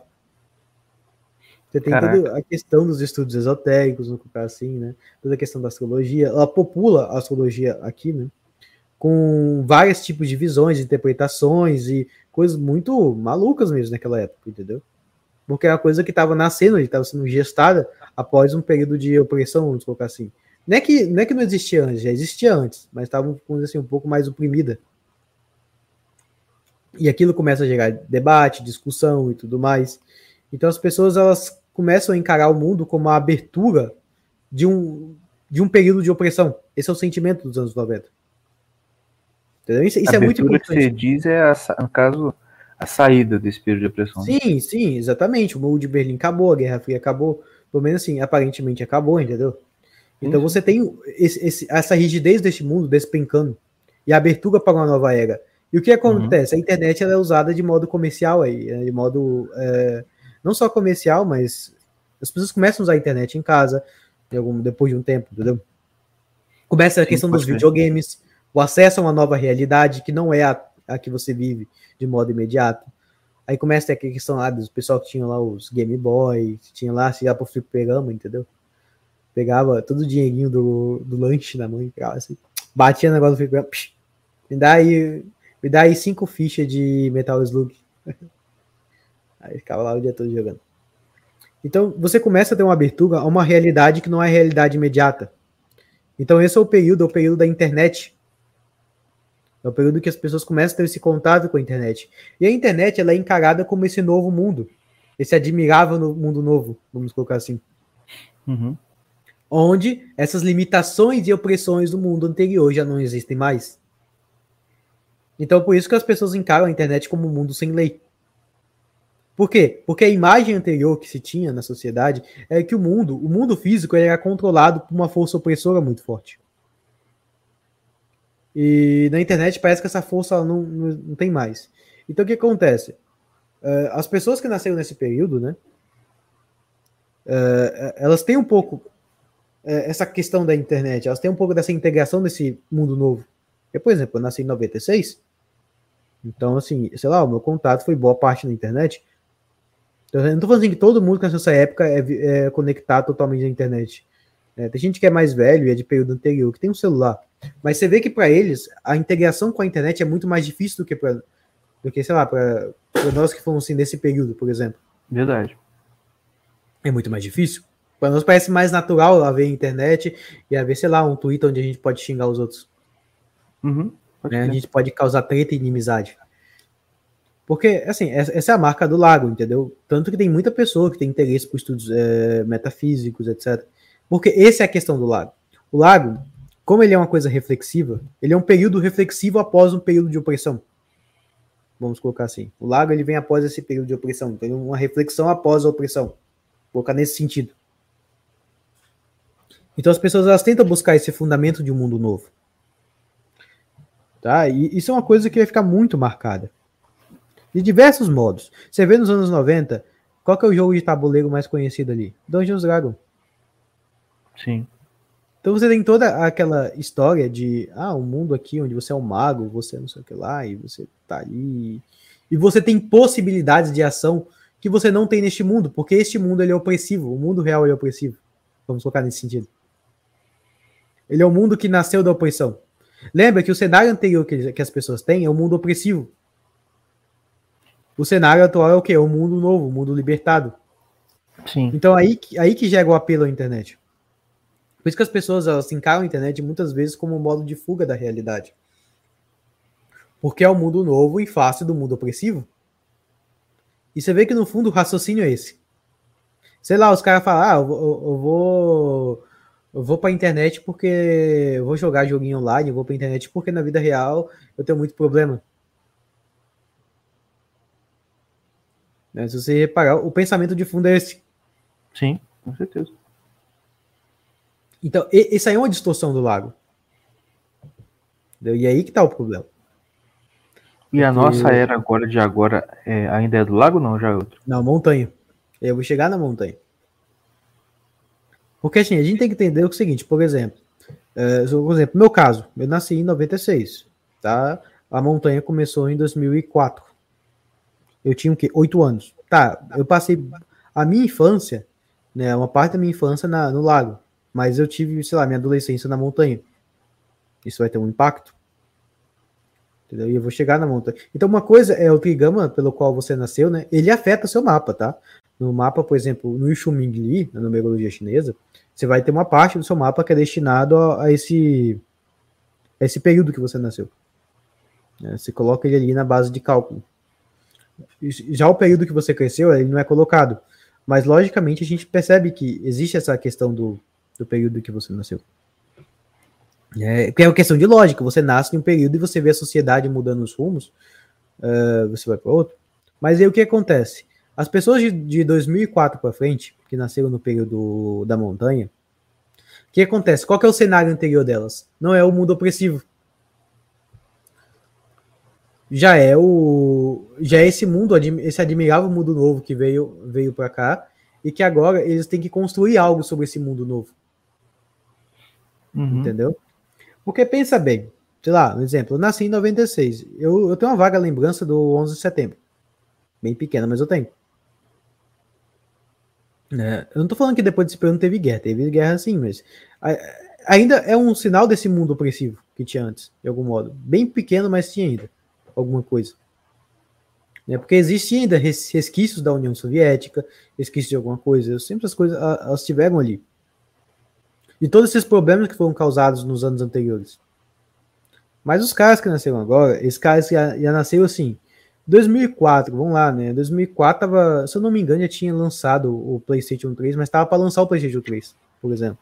Você tem Caraca. toda a questão dos estudos esotéricos, assim, né? Toda a questão da astrologia. Ela popula a astrologia aqui, né? Com vários tipos de visões, interpretações e coisas muito malucas mesmo naquela época, entendeu? Porque é uma coisa que estava nascendo, estava sendo gestada após um período de opressão, vamos colocar assim. Não é que não, é que não existia antes, já existia antes, mas estava assim, um pouco mais oprimida. E aquilo começa a gerar debate, discussão e tudo mais. Então as pessoas elas começam a encarar o mundo como a abertura de um, de um período de opressão. Esse é o sentimento dos anos 90. Entendeu? Isso, isso é muito importante. que você diz é, a, no caso, a saída desse período de opressão. Né? Sim, sim, exatamente. O muro de Berlim acabou, a Guerra Fria acabou. Pelo menos assim, aparentemente acabou, entendeu? Então você tem esse, esse, essa rigidez deste mundo despencando e a abertura para uma nova era. E o que acontece? Uhum. A internet é usada de modo comercial aí, né? de modo é, não só comercial, mas as pessoas começam a usar a internet em casa algum, depois de um tempo, entendeu? Começa a Sim, questão dos videogames, o acesso a uma nova realidade que não é a, a que você vive de modo imediato. Aí começa a questão lá dos pessoal que tinha lá os Game Boy, tinha lá, se ia pro fliperama, entendeu? Pegava todo o dinheirinho do, do lanche na mão, pegava assim, batia no negócio do fliperama, psh, me dá aí, me dá aí cinco fichas de Metal Slug. [laughs] aí ficava lá o dia todo jogando. Então, você começa a ter uma abertura a uma realidade que não é realidade imediata. Então, esse é o período, é o período da internet, é o período que as pessoas começam a ter esse contato com a internet. E a internet ela é encarada como esse novo mundo, esse admirável mundo novo, vamos colocar assim. Uhum. Onde essas limitações e opressões do mundo anterior já não existem mais. Então, por isso que as pessoas encaram a internet como um mundo sem lei. Por quê? Porque a imagem anterior que se tinha na sociedade é que o mundo, o mundo físico, era controlado por uma força opressora muito forte. E na internet parece que essa força não, não, não tem mais. Então o que acontece? Uh, as pessoas que nasceram nesse período, né? Uh, elas têm um pouco uh, essa questão da internet, elas têm um pouco dessa integração desse mundo novo. Eu, por exemplo, eu nasci em 96, então, assim, sei lá, o meu contato foi boa parte na internet. Então, eu não tô falando assim que todo mundo que nasceu nessa época é, é conectado totalmente à internet. É, tem gente que é mais velho e é de período anterior, que tem um celular. Mas você vê que para eles a integração com a internet é muito mais difícil do que para do que, sei lá, para nós que fomos assim nesse período, por exemplo. Verdade. É muito mais difícil. Para nós parece mais natural lá ver a internet e haver, sei lá, um Twitter onde a gente pode xingar os outros. Uhum, né? A gente pode causar treta e inimizade. Porque, assim, essa é a marca do lago, entendeu? Tanto que tem muita pessoa que tem interesse por estudos é, metafísicos, etc. Porque essa é a questão do lago. O lago, como ele é uma coisa reflexiva, ele é um período reflexivo após um período de opressão. Vamos colocar assim. O lago ele vem após esse período de opressão. Então, é uma reflexão após a opressão. Vou colocar nesse sentido. Então as pessoas elas tentam buscar esse fundamento de um mundo novo. Tá? E isso é uma coisa que vai ficar muito marcada. De diversos modos. Você vê nos anos 90, qual que é o jogo de tabuleiro mais conhecido ali? Dungeons Dragons. Sim. Então você tem toda aquela história de ah, um mundo aqui onde você é um mago, você não sei o que lá, e você tá ali. E você tem possibilidades de ação que você não tem neste mundo, porque este mundo ele é opressivo, o mundo real é opressivo. Vamos colocar nesse sentido. Ele é o mundo que nasceu da opressão. Lembra que o cenário anterior que, que as pessoas têm é o mundo opressivo. O cenário atual é o que? É o mundo novo, o mundo libertado. Sim. Então aí, aí que gera o apelo à internet. Por isso que as pessoas elas encaram a internet muitas vezes como um modo de fuga da realidade. Porque é o um mundo novo e fácil do mundo opressivo. E você vê que no fundo o raciocínio é esse. Sei lá, os caras falam, ah, eu, eu, eu vou. Eu vou pra internet porque eu vou jogar joguinho online, eu vou pra internet porque na vida real eu tenho muito problema. Né? Se você reparar, o pensamento de fundo é esse. Sim, com certeza. Então, isso aí é uma distorção do lago. Entendeu? E aí que tá o problema. E a Porque... nossa era agora de agora é, ainda é do lago não? Já é outro? Não, montanha. Eu vou chegar na montanha. Porque assim, a gente tem que entender o seguinte, por exemplo, é, por exemplo, meu caso, eu nasci em 96, tá? A montanha começou em 2004. Eu tinha o quê? Oito anos. Tá, eu passei a minha infância, né, uma parte da minha infância na, no lago, mas eu tive, sei lá, minha adolescência na montanha. Isso vai ter um impacto. Entendeu? E eu vou chegar na montanha. Então, uma coisa é o trigama pelo qual você nasceu, né? Ele afeta seu mapa, tá? No mapa, por exemplo, no Li, na numerologia chinesa, você vai ter uma parte do seu mapa que é destinado a, a esse, a esse período que você nasceu. É, você coloca ele ali na base de cálculo. Já o período que você cresceu, ele não é colocado. Mas, logicamente, a gente percebe que existe essa questão do, do período que você nasceu. É, porque é uma questão de lógica. Você nasce em um período e você vê a sociedade mudando os rumos, uh, você vai para outro. Mas aí o que acontece? As pessoas de, de 2004 para frente, que nasceram no período da montanha, o que acontece? Qual que é o cenário anterior delas? Não é o mundo opressivo. Já é o já é esse mundo, esse admirável mundo novo que veio veio para cá e que agora eles têm que construir algo sobre esse mundo novo. Uhum. Entendeu? Porque pensa bem, sei lá, um exemplo, eu nasci em 96. Eu, eu tenho uma vaga lembrança do 11 de setembro. Bem pequena, mas eu tenho. É, eu não tô falando que depois desse período não teve guerra, teve guerra sim, mas ainda é um sinal desse mundo opressivo que tinha antes, de algum modo. Bem pequeno, mas tinha ainda alguma coisa. É, porque existem ainda resquícios da União Soviética, resquícios de alguma coisa. Sempre as coisas elas estiveram ali. E todos esses problemas que foram causados nos anos anteriores. Mas os caras que nasceram agora, esses caras já, já nasceram assim, 2004, vamos lá, né? 2004 tava, se eu não me engano, já tinha lançado o PlayStation 3, mas tava para lançar o PlayStation 3, por exemplo.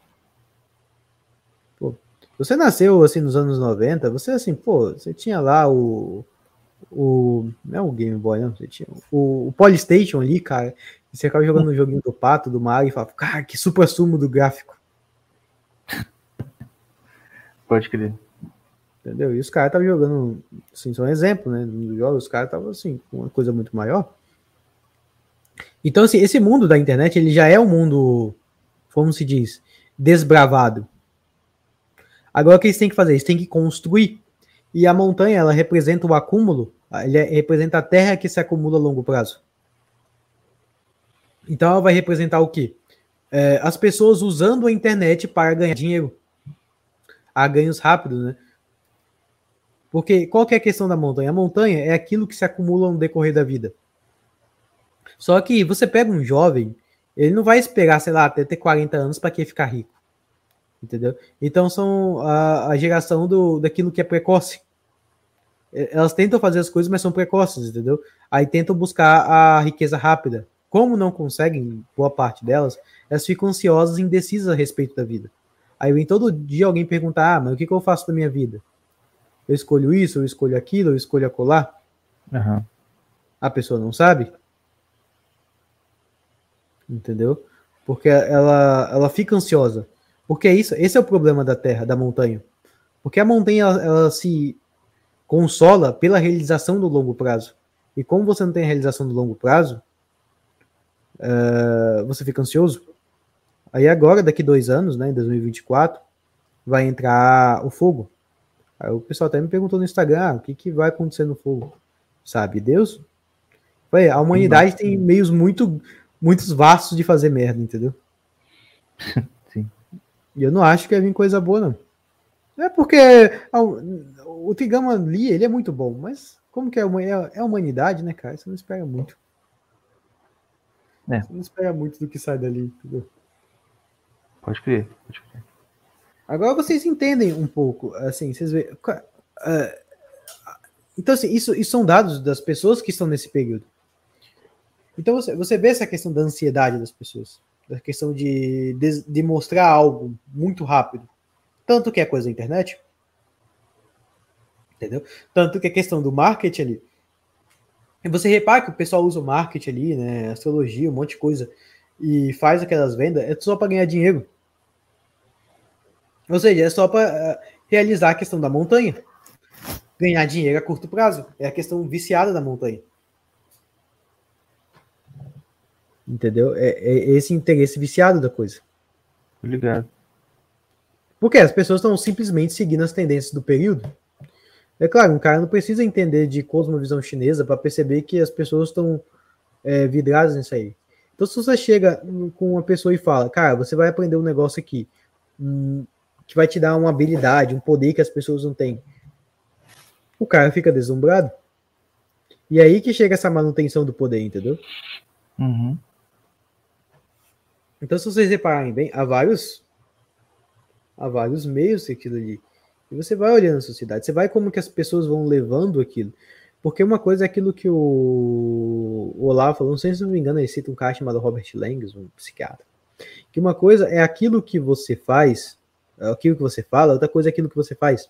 Pô, você nasceu assim nos anos 90, você assim, pô, você tinha lá o o não é o Game Boy, não, você tinha o, o Polystation ali, cara. Você acaba jogando o um joguinho do Pato, do Mario e fala, cara, que super sumo do gráfico. [laughs] Pode crer. Entendeu? E os caras estavam jogando, assim, só um exemplo, né? Nos jogos, os caras estavam assim, com uma coisa muito maior. Então, assim, esse mundo da internet, ele já é um mundo, como se diz, desbravado. Agora, o que eles têm que fazer? Eles têm que construir. E a montanha, ela representa o acúmulo, ele é, representa a terra que se acumula a longo prazo. Então, ela vai representar o quê? É, as pessoas usando a internet para ganhar dinheiro. A ganhos rápidos, né? Porque qual que é a questão da montanha? A montanha é aquilo que se acumula no decorrer da vida. Só que você pega um jovem, ele não vai esperar, sei lá, até ter 40 anos para que ficar rico. Entendeu? Então são a, a geração do, daquilo que é precoce. Elas tentam fazer as coisas, mas são precoces, entendeu? Aí tentam buscar a riqueza rápida. Como não conseguem, boa parte delas, elas ficam ansiosas e indecisas a respeito da vida. Aí vem todo dia alguém perguntar: ah, mas o que, que eu faço da minha vida? Eu escolho isso, eu escolho aquilo, eu escolho acolá. Uhum. A pessoa não sabe. Entendeu? Porque ela, ela fica ansiosa. Porque é isso, esse é o problema da terra, da montanha. Porque a montanha ela, ela se consola pela realização do longo prazo. E como você não tem a realização do longo prazo, uh, você fica ansioso. Aí agora, daqui dois anos, né, em 2024, vai entrar o fogo. Aí o pessoal até me perguntou no Instagram, ah, o que, que vai acontecer no fogo? Sabe Deus? Ué, a humanidade tem meios muito, muitos vastos de fazer merda, entendeu? [laughs] Sim. E eu não acho que vai vir coisa boa, não. É porque o Tigama ali, ele é muito bom, mas como que é, é a humanidade, né, cara? Você não espera muito. É. Você não espera muito do que sai dali, entendeu? Pode crer, pode crer. Agora vocês entendem um pouco, assim, vocês veem. Uh, então, assim, isso, isso são dados das pessoas que estão nesse período. Então, você, você vê essa questão da ansiedade das pessoas, da questão de, de, de mostrar algo muito rápido. Tanto que é coisa da internet, entendeu? Tanto que a questão do marketing ali. E você repara que o pessoal usa o marketing ali, né? Astrologia, um monte de coisa, e faz aquelas vendas, é só para ganhar dinheiro. Ou seja, é só para eh, realizar a questão da montanha. Ganhar dinheiro a curto prazo. É a questão viciada da montanha. Entendeu? É, é esse interesse viciado da coisa. Ligado. Porque as pessoas estão simplesmente seguindo as tendências do período. É claro, um cara não precisa entender de cosmovisão chinesa para perceber que as pessoas estão é, vidradas nisso aí. Então, se você chega com uma pessoa e fala, cara, você vai aprender um negócio aqui, um, que vai te dar uma habilidade, um poder que as pessoas não têm, o cara fica deslumbrado. E aí que chega essa manutenção do poder, entendeu? Uhum. Então, se vocês repararem bem, há vários, há vários meios aquilo ali. E você vai olhando a sociedade, você vai como que as pessoas vão levando aquilo. Porque uma coisa é aquilo que o, o Olavo falou, não sei se não me engano, ele cita um cara chamado Robert Langes, um psiquiatra. Que uma coisa é aquilo que você faz, é aquilo que você fala, outra coisa é aquilo que você faz.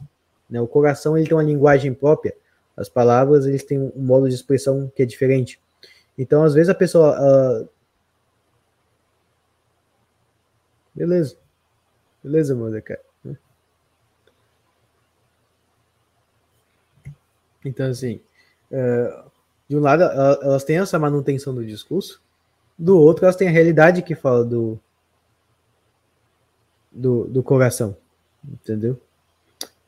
Né? O coração ele tem uma linguagem própria, as palavras eles têm um modo de expressão que é diferente. Então, às vezes a pessoa. Uh... Beleza. Beleza, Mordecai. Então, assim, é, de um lado, elas têm essa manutenção do discurso, do outro, elas têm a realidade que fala do, do, do coração. Entendeu?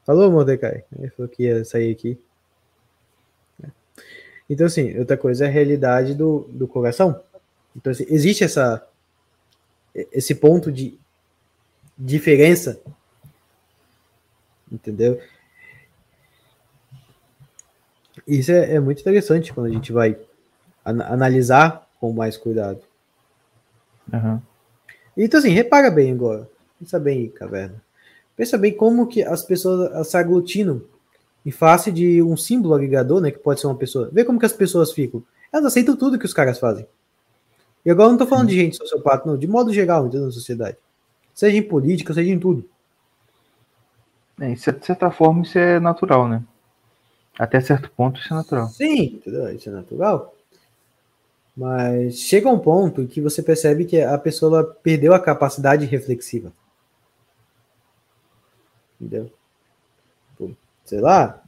Falou, Mordecai. Ele falou que ia sair aqui. Então, assim, outra coisa é a realidade do, do coração. Então, assim, existe essa, esse ponto de diferença. Entendeu? Isso é, é muito interessante quando a gente vai an analisar com mais cuidado. Uhum. Então, assim, repara bem agora. Pensa bem, caverna. Pensa bem como que as pessoas se aglutinam em face de um símbolo agregador, né? Que pode ser uma pessoa. Vê como que as pessoas ficam. Elas aceitam tudo que os caras fazem. E agora eu não tô falando de gente sociopata, não. De modo geral, entendeu? Na sociedade. Seja em política, seja em tudo. É, de certa forma, isso é natural, né? Até certo ponto isso é natural. Sim? Isso é natural. Mas chega um ponto que você percebe que a pessoa perdeu a capacidade reflexiva. Entendeu? Sei lá,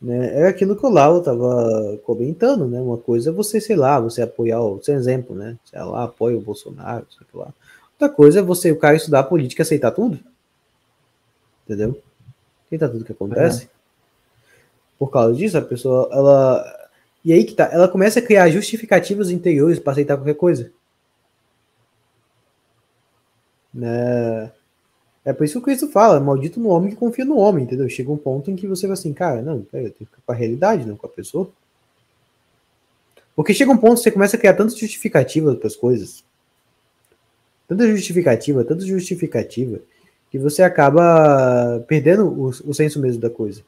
né? É aquilo que o Lau estava comentando, né? Uma coisa é você, sei lá, você apoiar, o seu exemplo, né? Sei lá, apoia o Bolsonaro, sei lá. Outra coisa é você, o cara estudar política e aceitar tudo. Entendeu? Aceitar tudo que acontece. É por causa disso, a pessoa, ela. E aí que tá, ela começa a criar justificativas interiores para aceitar qualquer coisa. Né? É por isso que o Cristo fala, maldito no homem que confia no homem, entendeu? Chega um ponto em que você vai assim, cara, não, eu tenho que ficar com a realidade, não com a pessoa. Porque chega um ponto que você começa a criar tantas justificativas para as coisas. Tanta justificativa, tanta justificativa, que você acaba perdendo o, o senso mesmo da coisa.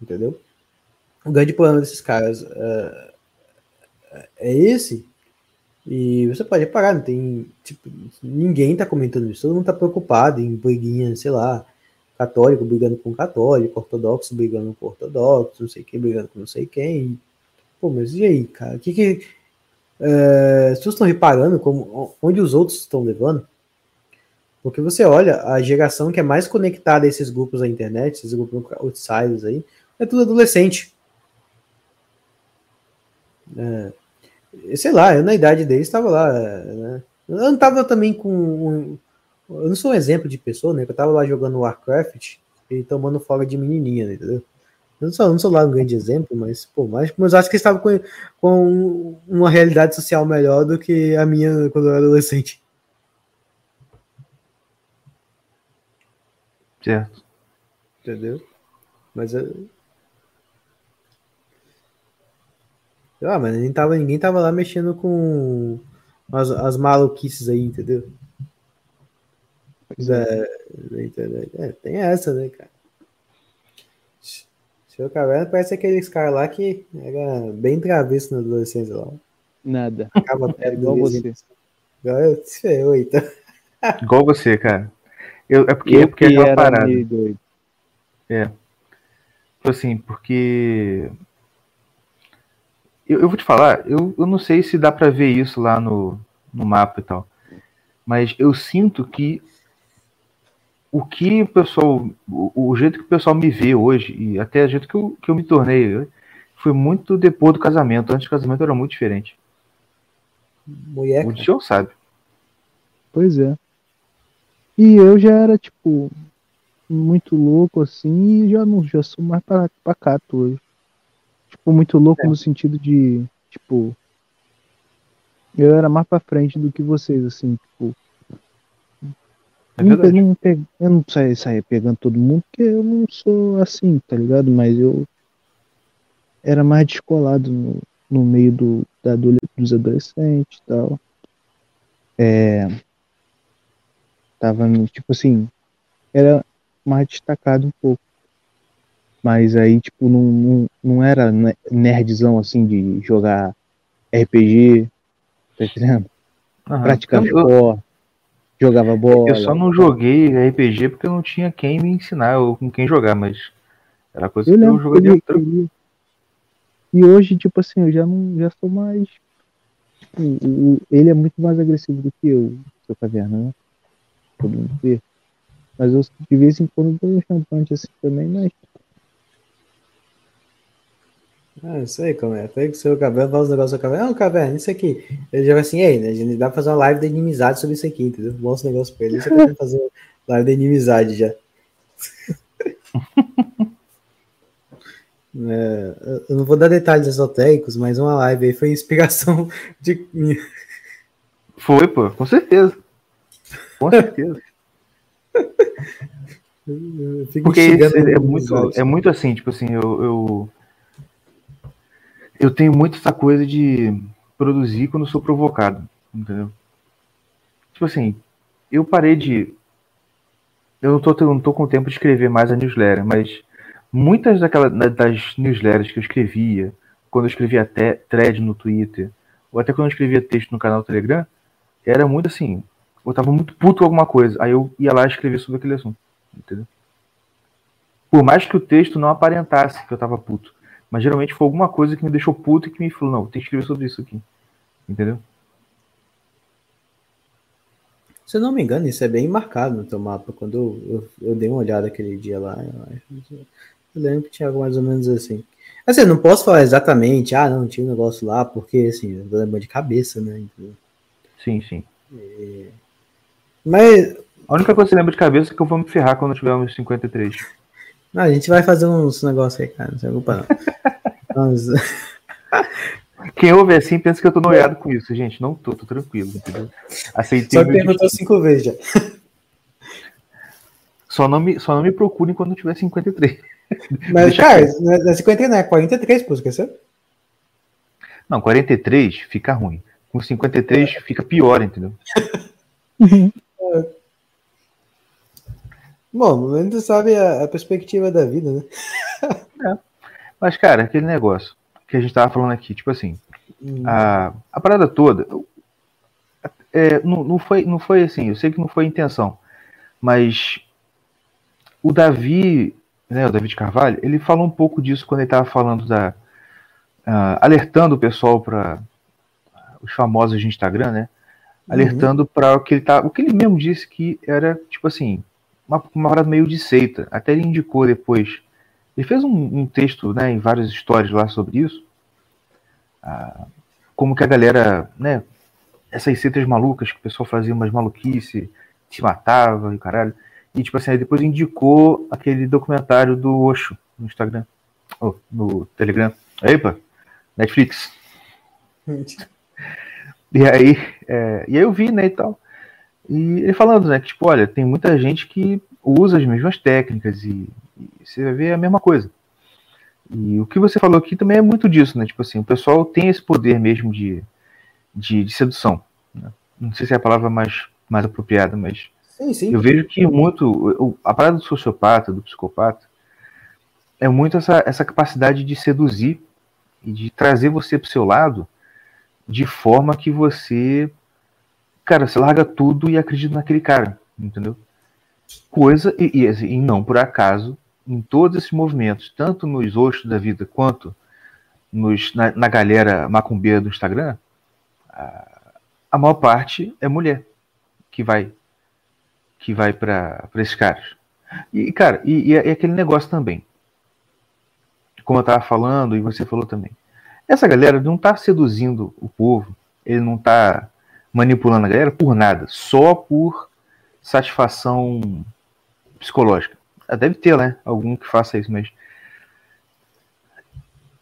Entendeu? O grande problema desses caras é, é esse. E você pode reparar, não tem. Tipo, ninguém tá comentando isso. Todo mundo tá preocupado em briguinha, sei lá, católico brigando com católico, ortodoxo brigando com ortodoxo, não sei quem brigando com não sei quem. Pô, mas e aí, cara? O que que. É, vocês estão reparando como, onde os outros estão levando? Porque você olha, a geração que é mais conectada a esses grupos da internet, esses grupos outsiders aí, é tudo adolescente. É, sei lá, eu na idade deles estava lá. Né? Eu não estava também com. Um, eu não sou um exemplo de pessoa, né? Eu estava lá jogando Warcraft e tomando folga de menininha, né, entendeu? Eu não sou, não sou lá um grande exemplo, mas, pô, mas, mas acho que eles estavam com, com uma realidade social melhor do que a minha quando eu era adolescente. Certo. Entendeu? Mas eu, Ah, mas ninguém tava, ninguém tava lá mexendo com as, as maluquices aí, entendeu? É, é, tem essa, né, cara? Seu Caverna parece aqueles caras lá que era bem travesso na adolescência lá. Nada. Acaba [laughs] é igual você. Igual eu te ferrou, então. [laughs] Igual você, cara. Eu, é porque, eu é porque é aquela parada. É. Tipo assim, porque eu, eu, vou te falar, eu, eu não sei se dá para ver isso lá no, no mapa e tal, mas eu sinto que o que o pessoal, o, o, jeito que o pessoal me vê hoje, e até o jeito que eu, que eu me tornei, foi muito depois do casamento. Antes do casamento era muito diferente. Mulher. O senhor sabe. Pois é. E eu já era, tipo, muito louco assim, e já não já sou mais pacato hoje. Tipo, muito louco é. no sentido de, tipo, Eu era mais pra frente do que vocês, assim, tipo. É não, eu não, pe- eu não saía, saía pegando todo mundo, porque eu não sou assim, tá ligado? Mas eu era mais descolado no, no meio do, da dos adolescentes e tal. É, tava, tipo assim, era mais destacado um pouco. Mas aí, tipo, não, não, não era ne- nerdzão, assim, de jogar RPG, tá entendendo? Aham. Praticava esporte, jogava bola. Eu só não joguei RPG porque eu não tinha quem me ensinar ou com quem jogar, mas era coisa Eu que eu jogaria tranquilo. E hoje, tipo assim, eu já não já sou mais. Tipo, ele é muito mais agressivo do que eu, seu caverna, né? Todo mundo vê. Mas eu de vez em quando dou um champante assim também, mas. Ah, isso aí, como é. Pega o seu cabelo, fala os negócios do cabelo. Ah, caverna, isso aqui. Ele já vai assim, ei, né? A gente dá pra fazer uma live de inimizade sobre isso aqui, entendeu? Mostra o negócio pra ele. Eu quero fazer live de inimizade já. [laughs] É, eu- não vou dar detalhes esotéricos, mas uma live aí foi inspiração [laughs] de. Foi, pô, com certeza. Com [laughs] certeza. Porque é muito, é muito assim, tipo assim, eu, eu, eu tenho muito essa coisa de produzir quando sou provocado, entendeu? Tipo assim, eu parei de. Eu não tô, não tô com tempo de escrever mais a newsletter, mas muitas daquela, da- das newsletters que eu escrevia, quando eu escrevia até thread no Twitter, ou até quando eu escrevia texto no canal Telegram, era muito assim, eu tava muito puto com alguma coisa, aí eu ia lá escrever sobre aquele assunto, entendeu? Por mais que o texto não aparentasse que eu tava puto, mas geralmente foi alguma coisa que me deixou puto e que me falou, não, tem que escrever sobre isso aqui, entendeu? Se eu não me engano, isso é bem marcado no teu mapa. Quando eu, eu, eu dei uma olhada aquele dia lá, eu, eu lembro que tinha algo mais ou menos assim. Assim, eu não posso falar exatamente, ah, não, tinha um negócio lá, porque assim, eu tô lembrando de cabeça, né? entendeu? Sim, sim. Mas A única coisa que eu lembro de cabeça é que eu vou me ferrar quando eu tiver uns 53. Não, a gente vai fazer uns negócios aí, cara, não se preocupa não. Mas, [laughs] Quem ouve assim pensa que eu tô noiado com isso, gente. Não tô, tô tranquilo, entendeu? Aceitei só que perguntou cinco vezes já. Só não me, só não me procurem quando tiver 53. [laughs] Mas, Deixa cara, quieto. não é não é 50, não é 43, pô, esqueceu? Não, 43 fica ruim. Com 53 fica pior, entendeu? Bom, menos tu sabe a, a perspectiva da vida, né? Mas, cara, aquele negócio que a gente tava falando aqui, tipo assim, Hum, a, a parada toda é, não, não, foi, não foi assim, eu sei que não foi a intenção, mas o Davi, né, o Davi de Carvalho, ele falou um pouco disso quando ele tava falando da. ah, alertando o pessoal para os famosos de Instagram, né? Alertando para o que ele tá. O que ele mesmo disse que era, tipo assim, uma, uma parada meio de seita. Até ele indicou depois. Ele fez um, um texto né, em várias histórias lá sobre isso. Ah, como que a galera, né? Essas seitas malucas que o pessoal fazia umas maluquice, se matava e caralho. E tipo assim, aí depois indicou aquele documentário do Osho no Instagram. Oh, no Telegram. Epa, Netflix. E aí, é, e aí eu vi, né, e tal. E ele falando, né, que tipo, olha, tem muita gente que usa as mesmas técnicas e, e você vai ver a mesma coisa. E o que você falou aqui também é muito disso, né? Tipo assim, o pessoal tem esse poder mesmo de, de, de sedução. né? Não sei se é a palavra mais, mais apropriada, mas Sim, sim. eu vejo que muito. o- A parada do sociopata, do psicopata, é muito essa, essa capacidade de seduzir e de trazer você pro seu lado de forma que você. Cara, você larga tudo e acredita naquele cara, entendeu? Coisa, e, e, assim, e não por acaso, em todos esses movimentos, tanto nos ostos da vida quanto nos, na, na galera macumbeira do Instagram, a, a maior parte é mulher que vai que vai para esses caras. E, cara, e, e é aquele negócio também. Como eu tava falando e você falou também. Essa galera não tá seduzindo o povo, ele não tá manipulando a galera por nada, só por satisfação psicológica. Ah, Deve ter, né? Algum que faça isso, mas.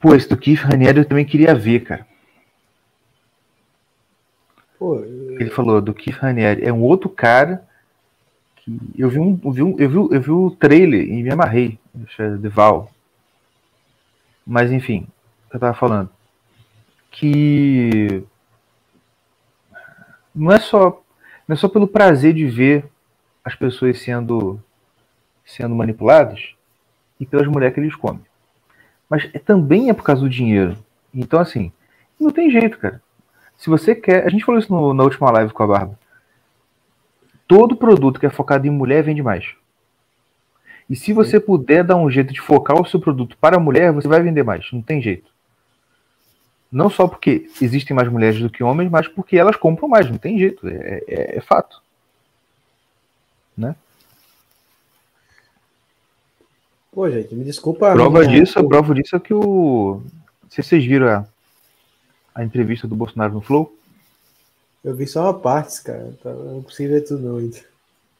Pô, esse do Keith Ranieri eu também queria ver, cara. Pô, Ele falou do Keith Raniere. É um outro cara que eu vi um, eu vi, um, eu vi, eu vi o trailer e me amarrei. É The Val. Mas enfim, eu tava falando. Que não é só não é só pelo prazer de ver as pessoas sendo sendo manipuladas e pelas mulheres que eles comem. Mas é- também é por causa do dinheiro. Então assim, não tem jeito, cara. Se você quer, a gente falou isso no- na última live com a Barba. Todo produto que é focado em mulher vende mais. E se você puder dar um jeito de focar o seu produto para a mulher, você vai vender mais. Não tem jeito. Não só porque existem mais mulheres do que homens, mas porque elas compram mais. Não tem jeito. É, é- é fato. pô, gente, me desculpa. a Prova minha- disso, a prova disso é que o. Não sei se vocês viram a, a entrevista do Bolsonaro no Flow. Eu vi só uma parte, cara. Tá- Não consigo ver tudo não ainda.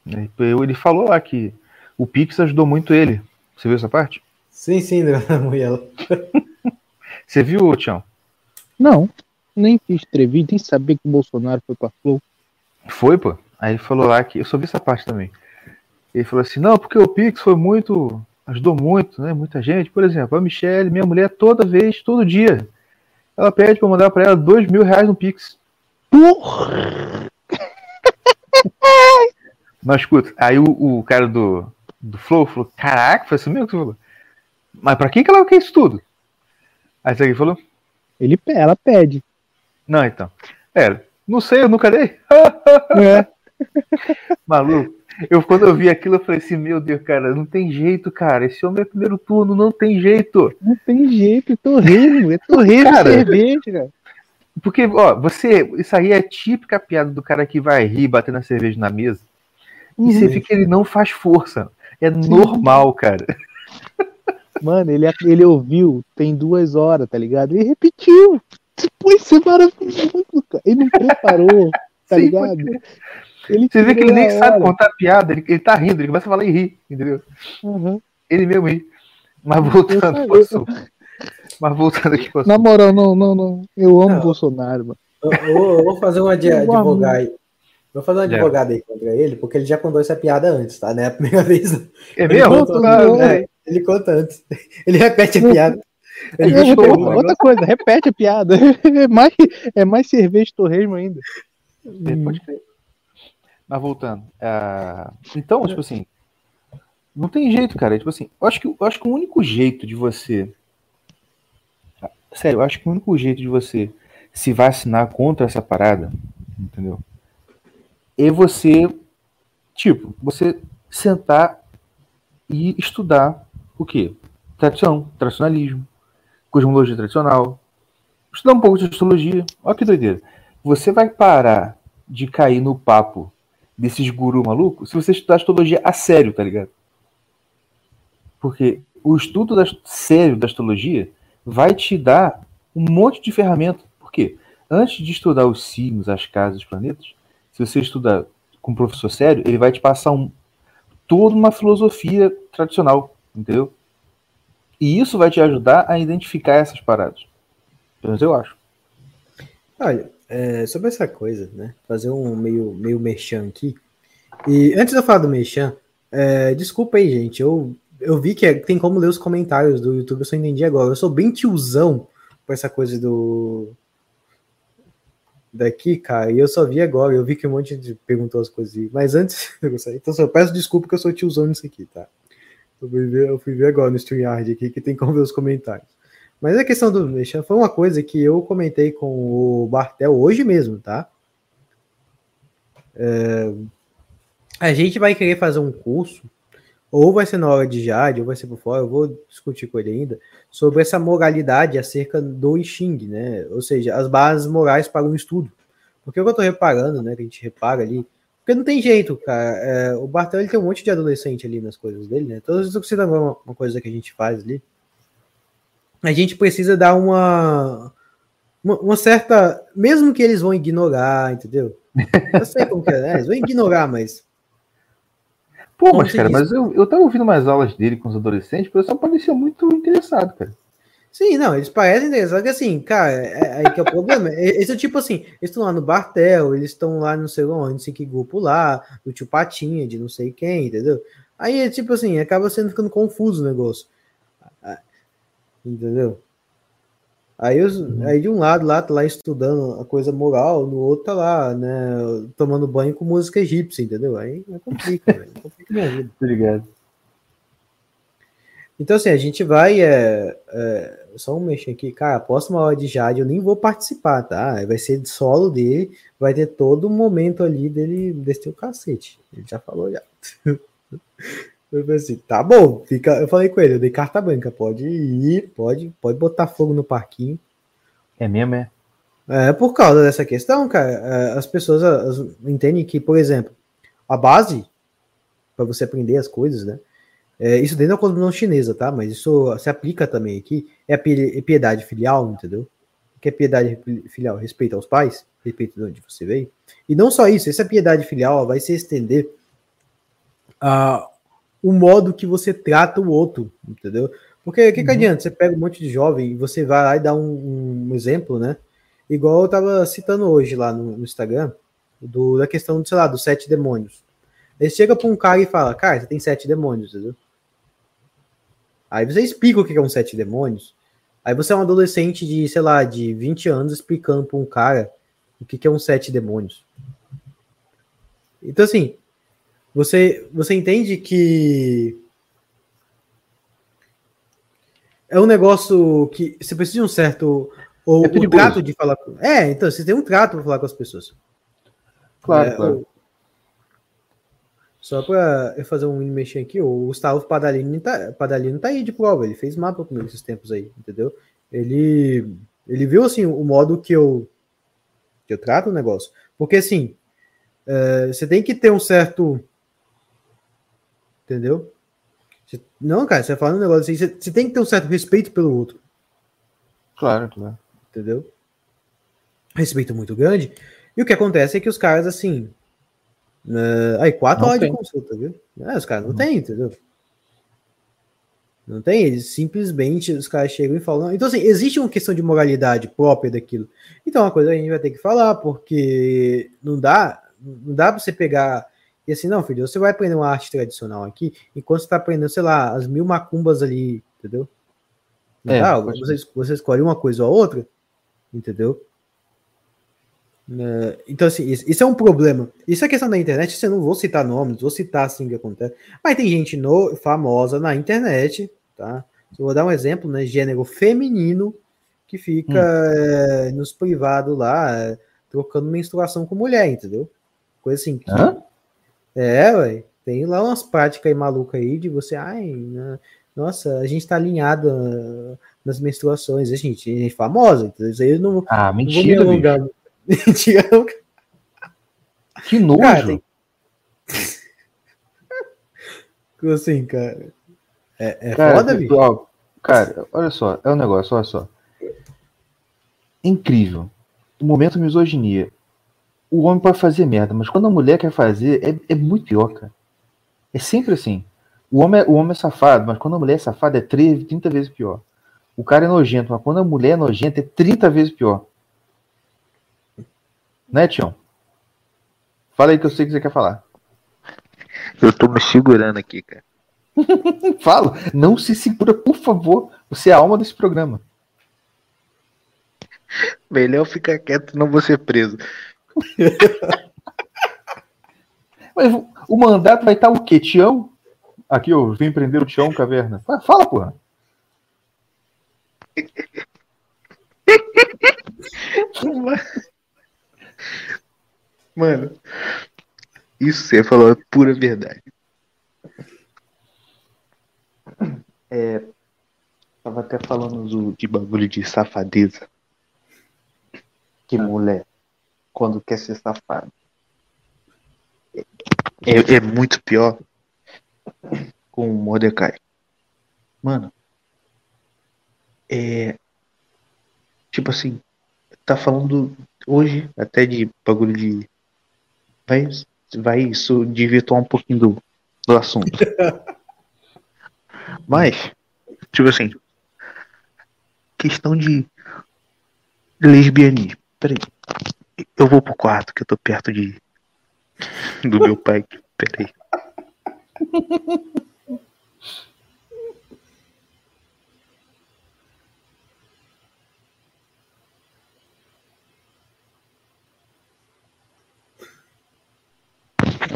né? Ele falou lá que o Pix ajudou muito ele. Você viu essa parte? Sim, sim, [laughs] da mulher. Você viu, Tião? Não, nem fiz entrevista, nem sabia que o Bolsonaro foi pra Flow. Foi, pô. Aí ele falou lá que. Eu só vi essa parte também. Ele falou assim: não, porque o Pix foi muito. ajudou muito, né? Muita gente. Por exemplo, a Michelle, minha mulher, toda vez, todo dia. Ela pede pra eu mandar pra ela dois mil reais no Pix. Porra! Mas escuta, aí o, o cara do, do Flow falou: caraca, foi isso mesmo que você falou. Mas pra que ela quer isso tudo? Aí você falou: Ele, ela pede. não, então. Pera, não sei, eu nunca dei. [laughs] É. Maluco. Eu, quando eu vi aquilo, eu falei assim, meu Deus, cara, não tem jeito, cara. Esse homem é primeiro turno, não tem jeito. Não tem jeito, é torresmo, é torresmo Cara. de cerveja, cara. Porque, ó, você. Isso aí é típica piada do cara que vai rir batendo a cerveja na mesa. E você vê que ele não faz força. É normal, cara. [laughs] Mano, ele, ele ouviu tem duas horas, tá ligado? Ele repetiu. Pô, isso é maravilhoso, cara. Ele não preparou, tá Sim, ligado? Ele Você vê que ele nem na sabe hora. contar piada, ele, ele tá rindo, ele começa a falar e rir, entendeu? Uhum. Ele mesmo ri. Mas voltando pro assunto. Mas voltando aqui pro Na assunto. moral, não, não, não. Eu amo Não. o Bolsonaro, mano. Eu, eu vou- eu vou fazer um Eu amo. advogado aí. Vou fazer um É. advogado aí contra ele, porque ele já contou essa piada antes, tá? Não é a primeira [laughs] vez. não. É Ele mesmo? contou- Ah, é, ele conta antes. [laughs] Ele repete a piada. Ele É, gostou, outra, coisa, repete a piada. [laughs] É mais, é mais cerveja de torresmo ainda. É, pode crer. Mas voltando. ah, então, tipo assim. Não tem jeito, cara. Tipo assim, eu acho que, eu acho que o único jeito de você. Sério, eu acho que o único jeito de você se vacinar contra essa parada, entendeu? É você, tipo, você sentar e estudar o quê? Tradição, tradicionalismo, cosmologia tradicional, estudar um pouco de astrologia. Olha que doideira. Você vai parar de cair no papo desses guru malucos se você estudar astrologia a sério, tá ligado? Porque o estudo da, sério da astrologia vai te dar um monte de ferramenta. Por quê? Antes de estudar os signos, as casas, os planetas, se você estudar com um professor sério, ele vai te passar um, toda uma filosofia tradicional, entendeu? E isso vai te ajudar a identificar essas paradas. Pelo eu acho. Olha, é, sobre essa coisa, né? Fazer um meio, meio merchan aqui. E antes de eu falar do merchan, é, desculpa aí, gente. Eu, eu vi que é- tem como ler os comentários do YouTube, eu só entendi agora. Eu sou bem tiozão com essa coisa do. Daqui, cara, e eu só vi agora. Eu vi que um monte de perguntou as coisas. Mas antes. [laughs] Então, eu peço desculpa que eu sou tiozão nisso aqui, tá? Eu fui ver, eu fui ver agora no StreamYard aqui que tem como ver os comentários. Mas a questão do Mexan foi uma coisa que eu comentei com o Bartel hoje mesmo, tá? É, a gente vai querer fazer um curso, ou vai ser na hora de Jade, ou vai ser por fora, eu vou discutir com ele ainda, sobre essa moralidade acerca do I Ching, né? Ou seja, as bases morais para um estudo. Porque o que eu tô reparando, né, que a gente repara ali, porque não tem jeito, cara. é, o Bartel ele tem um monte de adolescente ali nas coisas dele, né? Todas as vezes que você dá uma, uma coisa que a gente faz ali, a gente precisa dar uma, uma, uma certa. Mesmo que eles vão ignorar, entendeu? Eu sei como que é, né? Eles vão ignorar, mas. Pô, mas cara, diz? mas eu, eu tava ouvindo umas aulas dele com os adolescentes, o pessoal parecia muito interessado, cara. Sim, não, eles parecem deles, só que assim, cara, é, é aí que é o problema. É- Esse é tipo assim, eles estão lá no Bartel, eles estão lá não sei onde, não sei que grupo lá, do tio Patinha, de não sei quem, entendeu? Aí é tipo assim, acaba sendo ficando confuso o negócio. Entendeu? Aí, os, aí de um lado lá tá lá estudando a coisa moral, no outro tá lá, né, tomando banho com música egípcia, entendeu? Aí é complica, velho, complica minha vida. [laughs] Obrigado. Então, assim, a gente vai. É, é, só um mexer aqui, cara. A próxima hora de Jade eu nem vou participar, tá? Vai ser de solo dele, vai ter todo o momento ali dele descer o cacete. Ele já falou já. [laughs] Eu falei assim, tá bom, fica. Eu falei com ele, eu dei carta branca, pode ir, pode, pode botar fogo no parquinho. É mesmo, é? É por causa dessa questão, cara. é, As pessoas as- entendem que, por exemplo, a base para você aprender as coisas, né? É, isso dentro da cosmovisão chinesa, tá? Mas isso se aplica também aqui. É a pi- piedade filial, entendeu? Que é piedade filial? Respeito aos pais, respeito de onde você veio. E não só isso, essa piedade filial vai se estender a o modo que você trata o outro, entendeu? Porque o que, que adianta? Você pega um monte de jovem e você vai lá e dá um, um exemplo, né? Igual eu tava citando hoje lá no, no Instagram, do, da questão, sei lá, dos sete demônios. Ele chega pra um cara e fala, cara, você tem sete demônios, entendeu? Aí você explica o que é um sete demônios. Aí você é um adolescente de, sei lá, de 20 anos explicando pra um cara o que é um sete demônios. Então, assim, você, você entende que é um negócio que você precisa de um certo. Ou É perigoso. trato de falar com. É, então, você tem um trato para falar com as pessoas. Claro, É, claro. Só para eu fazer um mexer aqui, o Gustavo Padalini tá, Padalini tá aí de prova, ele fez mapa comigo esses tempos aí, entendeu? Ele, ele viu assim o modo que eu que eu trato o negócio. Porque assim, é, você tem que ter um certo. Entendeu? Você- não, cara, você tá falando um negócio assim, você, você tem que ter um certo respeito pelo outro, Claro, claro. entendeu? Respeito muito grande. E o que acontece é que os caras, assim. É, aí, quatro Não horas tem. de consulta, viu? É, os caras não Não. têm, entendeu? Não tem, eles simplesmente os caras chegam e falam. Então, assim, existe uma questão de moralidade própria daquilo. Então, uma coisa que a gente vai ter que falar, porque não dá, não dá pra você pegar e assim, não, filho, você vai aprender uma arte tradicional aqui, enquanto você tá aprendendo, sei lá, as mil macumbas ali, entendeu? Não É, dá, você, você escolhe uma coisa ou a outra, entendeu? Né, Então, assim, isso, é um problema. Isso é questão da internet, eu não vou citar nomes, vou citar assim que acontece. Mas tem gente no, famosa na internet, tá? Eu vou dar um exemplo, né? Gênero feminino que fica eh, nos privados lá, eh, trocando menstruação com mulher, entendeu? Coisa assim. que- Hã? É, ué. Tem lá umas práticas aí malucas aí de você, ai, né, nossa, a gente tá alinhado ah, nas menstruações, a gente, gente famosa, então isso aí eu não, Ah, não vou me mentira, bicho. Que nojo. Cara, tem- [laughs] assim, cara. É, é Cara, foda, bicho. pessoal, cara, olha só, é um negócio, olha só. Incrível. O momento misoginia. O homem pode fazer merda, mas quando a mulher quer fazer, é, é muito pior, cara. É sempre assim. O homem, é, o homem é safado, mas quando a mulher é safada, é 30, 30 vezes pior. O cara é nojento, mas quando a mulher é nojenta, é 30 vezes pior. Né, Tião? Fala aí que eu sei que você quer falar. Eu tô me segurando aqui, cara. [laughs] Fala, não se segura, por favor. Você é a alma desse programa. Melhor ficar quieto, não vou ser preso. [laughs] Mas o- o mandato vai estar o quê? Tião? Aqui, eu vim prender o Tião Caverna. Fala, porra. [laughs] Mano, isso você falou é pura verdade. É, tava até falando do- de bagulho de safadeza. Que mulher, quando quer ser safada, é, é muito pior com o Mordecai. Mano, é. Tipo assim, tá falando hoje até de bagulho de. Vai, vai isso desvirtuar um pouquinho do, do assunto. [laughs] Mas, tipo assim, questão de lesbianismo. Peraí. Eu vou pro quarto, que eu tô perto de. Do meu pai. Peraí. [laughs]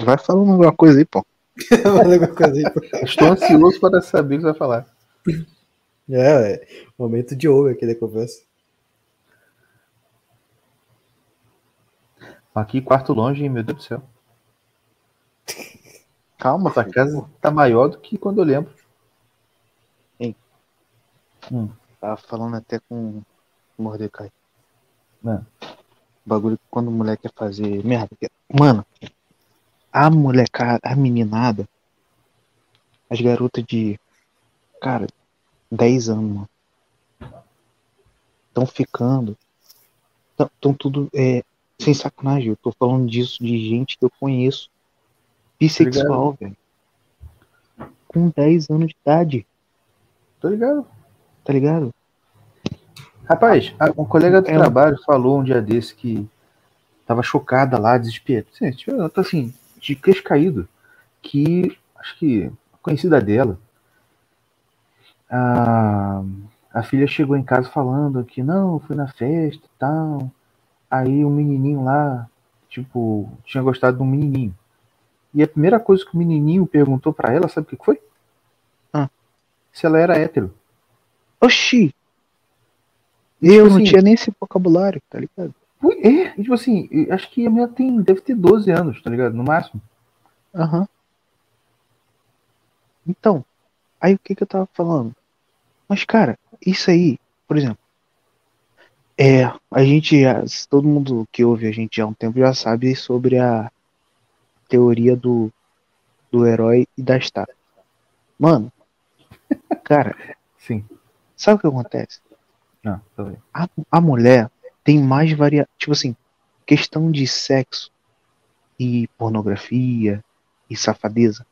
Vai falando alguma coisa aí, pô. [laughs] Fala alguma coisa aí, pô. Estou ansioso para saber o que você vai falar. É, é. Momento de ouro aqui da conversa. Aqui, quarto longe, meu Deus do céu. [laughs] Calma, Essa casa tá maior do que quando eu lembro. Tava falando até com o Mordecai. É. Bagulho que quando o moleque quer fazer merda. Mano, a molecada, a meninada, as garotas de, cara, 10 anos. Estão ficando. Estão tudo. É, sem sacanagem, eu tô falando disso de gente que eu conheço. Bissexual, velho. Com 10 anos de idade, Tô ligado. tá ligado? Rapaz, um colega do É trabalho falou um dia desse que tava chocada lá, desesperada. Tipo, ela tá assim, de queixo caído. Que acho que a conhecida dela, a, a filha chegou em casa falando que não, fui na festa e tal. Aí o menininho lá, tipo, tinha gostado de um menininho. E a primeira coisa que o menininho perguntou pra ela, sabe o que foi? Ah. Se ela era hétero. Oxi! Eu não assim- tinha nem esse vocabulário, tá ligado? É, tipo assim, acho que a minha tem, deve ter 12 anos, tá ligado? No máximo. Aham. Então, aí o que que eu tava falando? Mas, cara, isso aí, por exemplo, é, a gente, todo mundo que ouve a gente há um tempo já sabe sobre a teoria do, do herói e da estátua. Mano, cara, [laughs] Sim. sabe o que acontece? Não, tá bem. a, a mulher tem mais varia tipo assim questão de sexo e pornografia e safadeza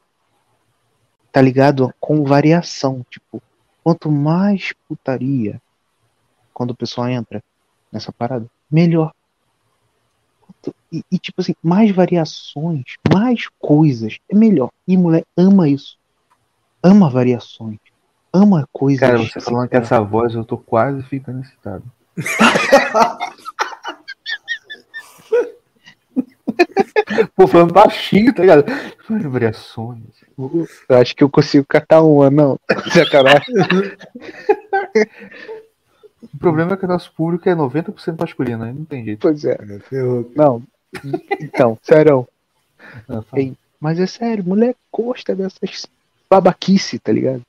tá ligado? Com variação tipo quanto mais putaria quando o pessoal entra nessa parada melhor. E, e, tipo assim mais variações mais coisas é melhor. E mulher ama isso. Ama variações. Ama coisas Cara, você falando com essa voz, eu tô quase ficando excitado. [laughs] [laughs] Pô, falando baixinho, tá ligado? Várias variações. Eu acho que eu consigo catar uma, não. Sacanagem. [laughs] O problema é que o nosso público é 90% masculino, aí não tem jeito. Pois é. Ferrou. Não. Então, sério. Não, fala. Ei, Mas é sério, mulher gosta dessas babaquice, tá ligado?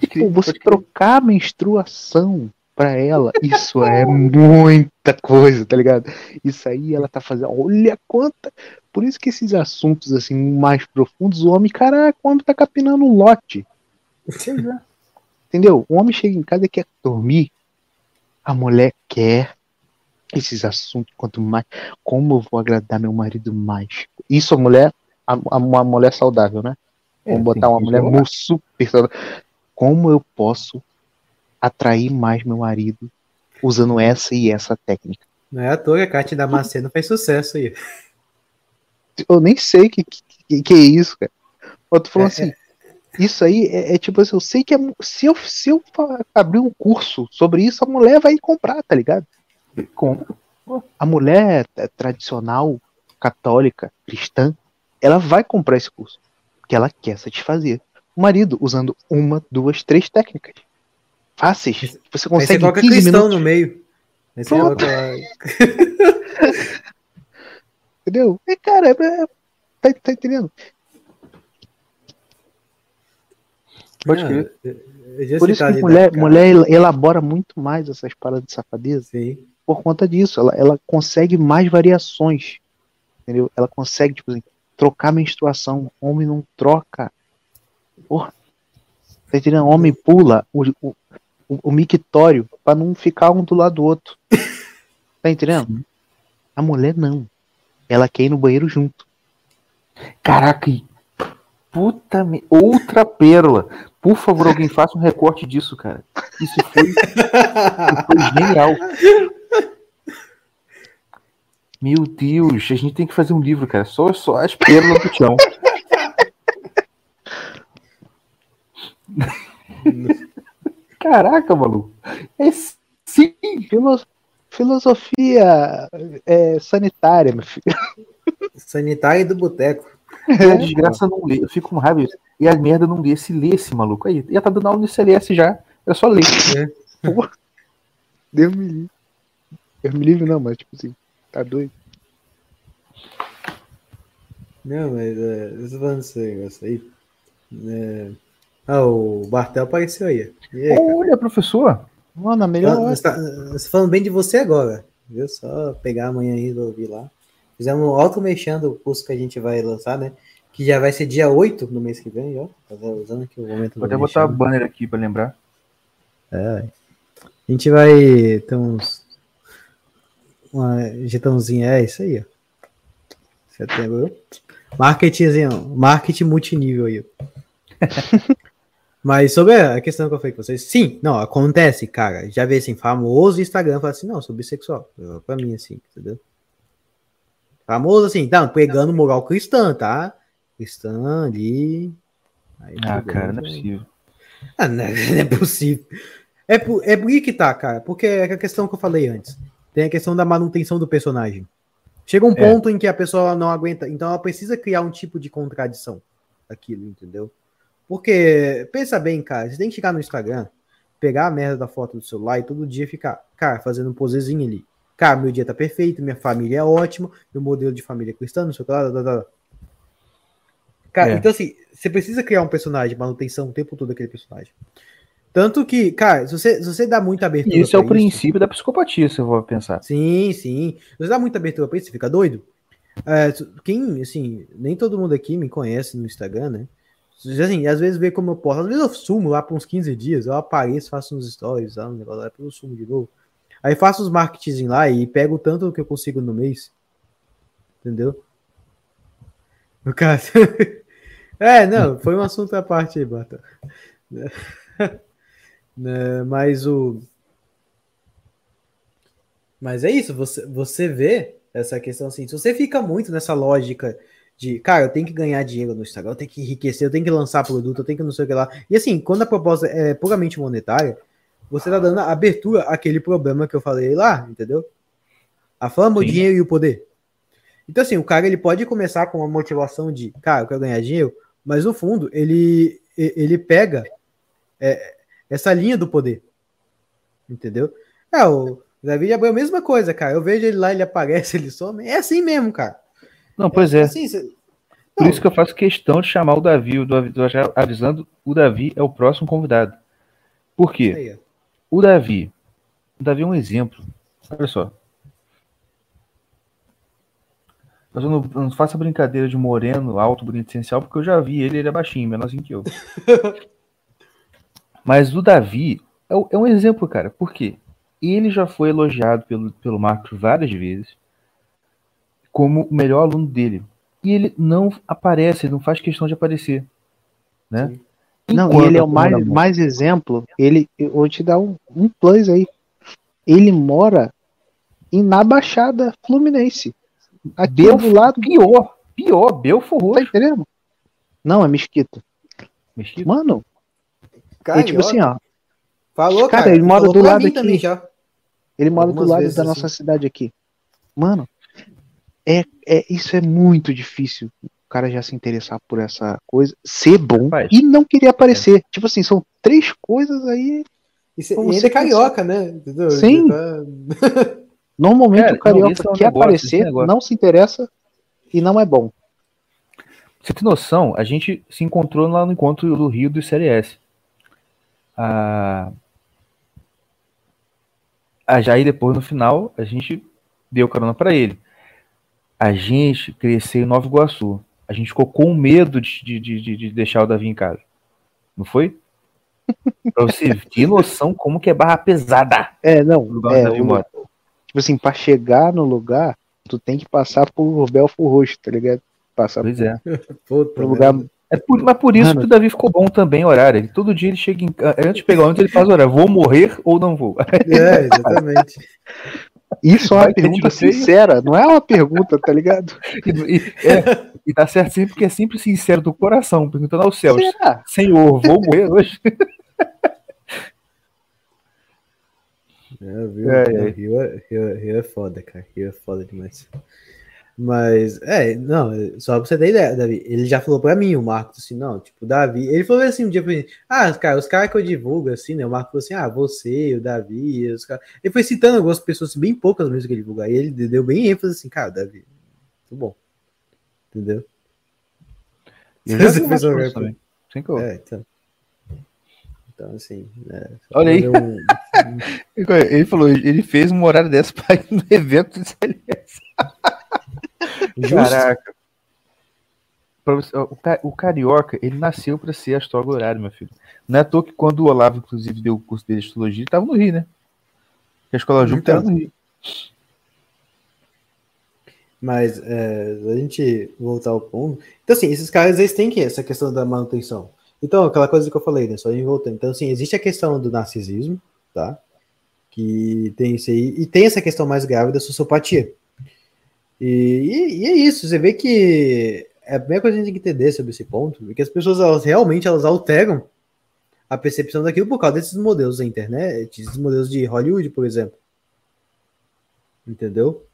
Tipo, você trocar a menstruação pra ela, isso é muita coisa, tá ligado? Isso aí ela tá fazendo. Olha quanta. Por isso que esses assuntos assim mais profundos, o homem, caraca, o homem tá capinando um lote. É. Entendeu? O homem chega em casa e quer dormir. A mulher quer esses assuntos. Quanto mais. Como eu vou agradar meu marido mais? Isso a mulher. A, a- uma mulher saudável, né? Vamos É, botar uma mulher é mu- super saudável. Como eu posso atrair mais meu marido usando essa e essa técnica? Não é à toa que a Kátia Damasceno faz sucesso aí. Eu nem sei o que, que, que é isso, cara. Eu tô falando É, assim. Isso aí é, é tipo assim, eu sei que é se, eu, se eu abrir um curso sobre isso, a mulher vai comprar, tá ligado? Como? a mulher eh, tradicional, católica, cristã, ela vai comprar esse curso. Porque ela quer satisfazer o marido usando uma, duas, três técnicas. Fáceis. Você Aí você consegue em coloca 15 cristão minutos. no meio. Aí você Pronto. coloca. [laughs] Entendeu? E, cara, é- é- tá, tá entendendo? Pode crer. Por isso que mulher, mulher el- elabora muito mais essas paradas de safadeza Sim. por conta disso. Ela, ela consegue mais variações. Entendeu? Ela consegue, tipo assim, trocar menstruação. Homem não troca. Porra. Tá entendendo? Homem pula o, o, o, o mictório pra não ficar um do lado do outro. [laughs] Tá entendendo? A mulher não. Ela quer ir no banheiro junto. Caraca, e- puta me... outra pérola. Por favor, alguém faça um recorte disso, cara. Isso foi, isso foi genial. Meu Deus, a gente tem que fazer um livro, cara. Só, só as pérolas do chão. [laughs] Caraca, maluco. É sim. Filo- filosofia é, sanitária, meu filho. Sanitário do boteco. A desgraça não lê. Eu fico com raiva. disso. E a merda não lê. Se lê esse maluco aí. Já tá dando aula no CLS já. É só ler. Deus me livre. Deus me livre não, mas tipo assim, tá doido. Não, mas é, eu tô falando desse negócio aí. É, Ah, o Bartel apareceu aí. Aí? Olha, professor. Mano, a melhor hora. Você tá, tá falando bem de você agora. Viu? Só pegar amanhã aí e ouvir lá. Fizemos um auto mexendo o curso que a gente vai lançar, né? Que já vai ser dia 8 no mês que vem, ó. Tá usando aqui o momento Vou do até botar o banner aqui pra lembrar. É. A gente vai ter uns. Uma getãozinha, é isso aí, ó. Setembro. Marketingzinho, marketing multinível aí. [laughs] Mas sobre a questão que eu falei com vocês, sim, não, acontece, cara. Já vê assim, famoso Instagram fala assim, não, sou bissexual. Pra mim, assim, entendeu? Famoso assim, tá, pegando moral cristã, tá? Cristã ali. Aí, Ah, bem, cara, não é possível. ah, não, [laughs] não é possível. É por, é por aí que tá, cara. Porque é a questão que eu falei antes. Tem a questão da manutenção do personagem. Chega um É. ponto em que a pessoa não aguenta. Então ela precisa criar um tipo de contradição daquilo, entendeu? Porque, pensa bem, cara, você tem que chegar no Instagram, pegar a merda da foto do celular e todo dia ficar, cara, fazendo um posezinho ali. Cara, meu dia tá perfeito, minha família é ótima, meu modelo de família é cristã, não sei o que lá, lá, lá. Cara, É. então assim, você precisa criar um personagem, manutenção o tempo todo daquele personagem. Tanto que, cara, se você, se você dá muita abertura. Esse é o isso- princípio da psicopatia, se eu vou pensar. Sim, sim. Se você dá muita abertura pra isso, você fica doido. É, quem, assim, nem todo mundo aqui me conhece no Instagram, né? Assim, às vezes vê como eu posto. Às vezes eu sumo lá por uns 15 dias, eu apareço, faço uns stories, lá, um negócio depois eu sumo de novo. Aí faço os marketing lá e pego tanto que eu consigo no mês. Entendeu? No caso. [laughs] é, não, foi um assunto à parte aí, Bata. [laughs] Né, Mas o. Mas é isso, você, você vê essa questão assim. Se você fica muito nessa lógica de, cara, eu tenho que ganhar dinheiro no Instagram, eu tenho que enriquecer, eu tenho que lançar produto, eu tenho que não sei o que lá. E assim, quando a proposta é puramente monetária, você tá dando abertura àquele problema que eu falei lá, entendeu? A fama, o dinheiro e o poder. Então, assim, o cara ele pode começar com uma motivação de, cara, eu quero ganhar dinheiro, mas no fundo ele, ele pega é, essa linha do poder. Entendeu? É, o Davi Abreu, a mesma coisa, cara. Eu vejo ele lá, ele aparece, [laughs] ele some. É assim mesmo, cara. Não, pois é. Assim, Por isso que eu faço questão de chamar o Davi. O Davi avisando, o Davi é o próximo convidado. Por quê? O Davi. O Davi é um exemplo. Olha só. Mas eu não, não faço a brincadeira de moreno, alto, bonito, essencial, porque eu já vi ele, ele é baixinho, menorzinho que eu. [laughs] Mas o Davi é, é um exemplo, cara. Por quê? Ele já foi elogiado pelo, pelo Marcos várias vezes como o melhor aluno dele. E ele não aparece, ele não faz questão de aparecer. Né? Não, e Enquanto ele é o mais, mais exemplo. Ele, eu vou te dar um, um plus aí. Ele mora em, na Baixada Fluminense. Aqui Belfort, do lado. Pior, pior, Belfor Tá Roxo. entendendo? Não, é Mesquita. Mesquita. Mano, Cara, é tipo assim, ó. falou, cara, cara. ele mora do lado aqui. também já. Ele mora Algumas do lado da assim. nossa cidade aqui. Mano, é, é, isso é muito difícil. O cara já se interessar por essa coisa, ser bom Rapaz. e não querer aparecer. Tipo assim, são três coisas aí. E, e ainda é carioca, né? Entendeu? Sim. Tá- [laughs] Normalmente Cara, o carioca não, é um quer negócio, aparecer, negócio. não se interessa e não é bom. Você tem noção? A gente se encontrou lá no encontro do Rio do CLS. A... a Jair, depois, no final, a gente deu carona pra ele. A gente cresceu em Nova Iguaçu. A gente ficou com medo de, de, de, de deixar o Davi em casa. Não foi? [laughs] pra você ter noção como que é barra pesada É, não. lugar É, o Davi o- mora. tipo assim, pra chegar no lugar, tu tem que passar por Belfort Roxo, tá ligado? Passar Pois é. [laughs] Puta, por um lugar merda. É por, mas por isso Mano. que o Davi ficou bom também, horário. Ele, todo dia ele chega em antes de pegar onde ele faz horário. Vou morrer ou não vou? É, exatamente. [laughs] Isso é uma pergunta sincera, não é uma pergunta, tá ligado? E, e- é, e tá certo sempre porque é sempre sincero do coração, perguntando aos céus: Será? Senhor, vou morrer hoje? [laughs] É, viu? É, é. Rio, é, Rio, Rio é foda, cara. Rio é foda demais. Mas, é, não, só pra você ter ideia, Davi, ele já falou pra mim, o Marcos, assim, não, tipo, Davi, ele falou assim um dia pra mim, ah, cara, os caras que eu divulgo, assim, né, o Marcos falou assim, ah, você, o Davi, os caras, ele foi citando algumas pessoas, assim, bem poucas mesmo que ele divulga, aí ele deu bem ênfase, assim, cara, Davi, muito bom, entendeu? Eu já Você vi fez um também. Sem eu- É, então. Então, assim, é, Olha aí. um- [laughs] Ele falou, ele fez uma horário dessa pra ir no evento de CLS. [laughs] Justo. Caraca. O, ca- o carioca, ele nasceu pra ser astrólogo horário, meu filho. Não é à toa que quando o Olavo, inclusive, deu o curso dele de astrologia, ele tava no Rio, né? Porque a escola Júpiter Então. era no Rio. Mas é, a gente voltar ao ponto. Então, assim, esses caras eles têm que essa questão da manutenção. Então, aquela coisa que eu falei, né? Só ir voltando. Então, assim, existe a questão do narcisismo, tá? Que tem isso aí. E tem essa questão mais grave da sociopatia. E, e- e é isso. Você vê que é a primeira coisa que a gente tem que entender sobre esse ponto é que as pessoas elas realmente elas alteram a percepção daquilo por causa desses modelos da internet, esses modelos de Hollywood, por exemplo. Entendeu?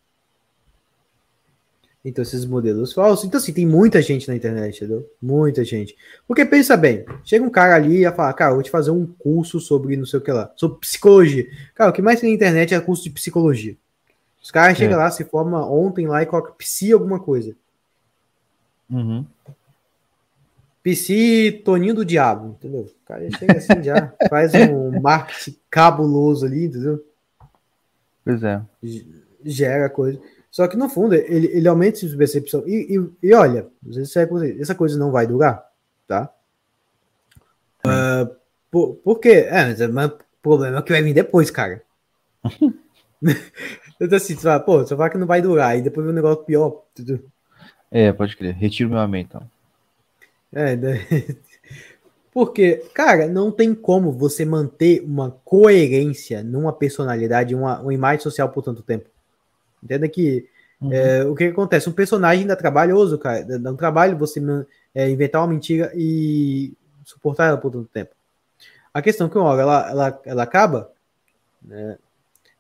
Então, esses modelos falsos. Então, assim, tem muita gente na internet, entendeu? Muita gente. Porque pensa bem, chega um cara ali e fala, cara, vou te fazer um curso sobre não sei o que lá, sobre psicologia. Cara, o que mais tem na internet é curso de psicologia. Os caras chegam lá, se forma ontem lá e coloca psi alguma coisa. Uhum. Psi Toninho do Diabo, entendeu? O cara chega assim já, [laughs] faz um marketing cabuloso ali, entendeu? Pois é. gera coisa. Só que no fundo, ele, ele aumenta essa percepção. E, e, e olha, às vezes é essa coisa não vai durar, tá? Ah, por, por quê? É, mas, mas o problema é que vai vir depois, cara. [laughs] [laughs] então assim, você fala, pô, fala que não vai durar, e depois vem um negócio pior. entendeu? É, pode crer. Retiro meu amém, então. É, né? [laughs] Porque, cara, não tem como você manter uma coerência numa personalidade, uma, uma imagem social por tanto tempo. Entenda que é, o que, acontece? Um personagem dá trabalhoso, cara. Dá um trabalho você é, inventar uma mentira e suportar ela por tanto tempo. A questão é que uma hora ela, ela, ela acaba, né?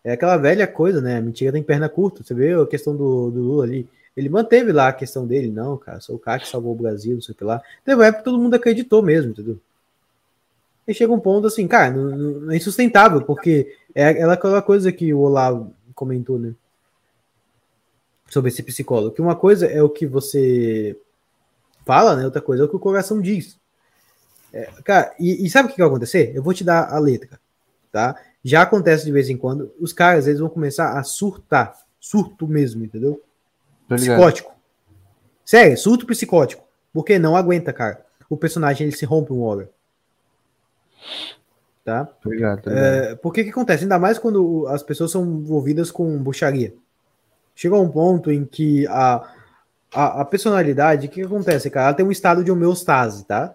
É aquela velha coisa, né? Mentira tem perna curta. Você vê a questão do, do Lula ali. Ele manteve lá a questão dele, não, cara, sou o cara que salvou o Brasil, não sei o que lá. Teve uma época que todo mundo acreditou mesmo, entendeu? E chega um ponto assim, cara, não, não- é insustentável, porque é aquela- aquela coisa que o Olavo comentou, né? Sobre esse psicólogo. Que uma coisa é o que você fala, né? Outra coisa é o que o coração diz. É, cara, e, e sabe o que vai acontecer? Eu vou te dar a letra, tá? Já acontece de vez em quando, os caras eles vão começar a surtar. Surto mesmo, entendeu? Psicótico. Sério, surto psicótico. Porque não aguenta, cara. O personagem ele se rompe uma hora. Tá? Ligado. É, por que que acontece? Ainda mais quando as pessoas são envolvidas com bruxaria. Chega um ponto em que a, a, a personalidade, o que, que acontece, cara? Ela tem um estado de homeostase, tá?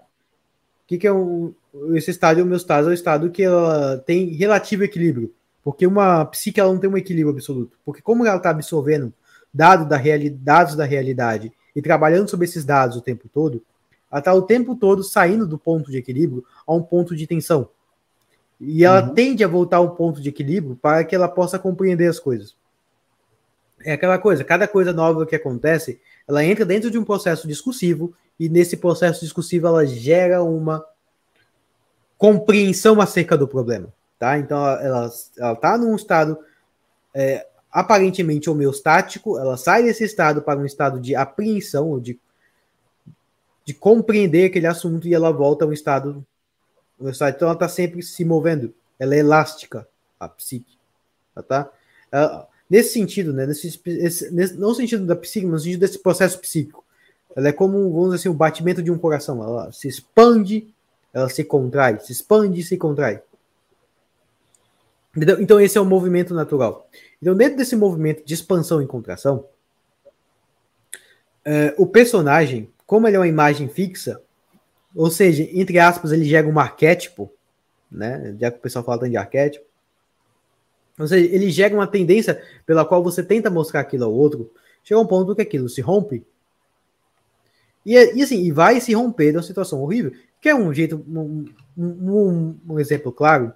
O que, que é um, esse estado de homeostase? É o estado que ela tem relativo equilíbrio. Porque uma psique ela não tem um equilíbrio absoluto. Porque como ela está absorvendo dado da reali dados da realidade e trabalhando sobre esses dados o tempo todo, ela está o tempo todo saindo do ponto de equilíbrio a um ponto de tensão. E ela Uhum. tende a voltar ao ponto de equilíbrio para que ela possa compreender as coisas. É aquela coisa, cada coisa nova que acontece, ela entra dentro de um processo discursivo e nesse processo discursivo ela gera uma compreensão acerca do problema, tá? Então ela, ela, ela tá num estado é, aparentemente homeostático, ela sai desse estado para um estado de apreensão, ou de, de compreender aquele assunto e ela volta a um estado homeostático. Então ela está sempre se movendo, ela é elástica, a psique, tá? tá? Ela- nesse sentido, né? Nesse, esse- nesse- não no sentido da psique, mas no sentido desse processo psíquico. Ela é como, vamos dizer assim, o batimento de um coração. Ela se expande, ela se contrai, se expande e se contrai. Entendeu? Então, esse é o movimento natural. Então, dentro desse movimento de expansão e contração, é, o personagem, como ele é uma imagem fixa, Ou seja, entre aspas, ele gera um arquétipo, né? Já que o pessoal fala tanto de arquétipo. Ou seja, ele gera uma tendência pela qual você tenta mostrar aquilo ao outro. Chega um ponto que aquilo se rompe. E, e assim, e vai se romper de uma situação horrível. Que é um jeito, um, um, um exemplo claro,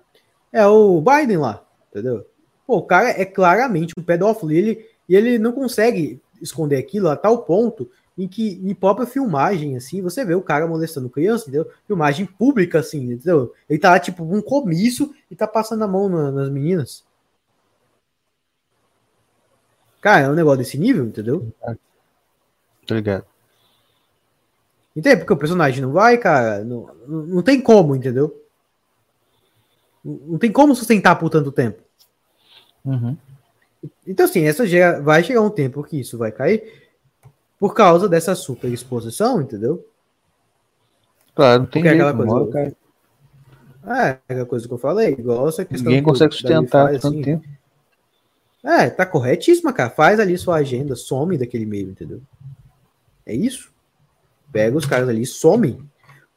é o Biden lá, entendeu? Pô, o cara é claramente um pedófilo e ele, e ele não consegue esconder aquilo a tal ponto em que em própria filmagem, assim, você vê o cara molestando criança, entendeu? Filmagem pública, assim, entendeu? Ele tá lá, tipo, um comício e tá passando a mão na, nas meninas. Cara, é um negócio desse nível, entendeu? Tô ligado. Entende? Porque o personagem não vai, cara. Não, não, tem como, entendeu? Não, tem como sustentar por tanto tempo. Uhum. Então, assim, essa gera, vai chegar um tempo que isso vai cair por causa dessa super exposição, entendeu? Claro, não tem Porque é jeito, aquela coisa-. É, aquela coisa que eu falei, igual essa questão Ninguém consegue sustentar faz, tanto assim. tempo. É, tá corretíssima, cara. Faz ali sua agenda, some daquele meio, entendeu? É isso. Pega os caras ali e some.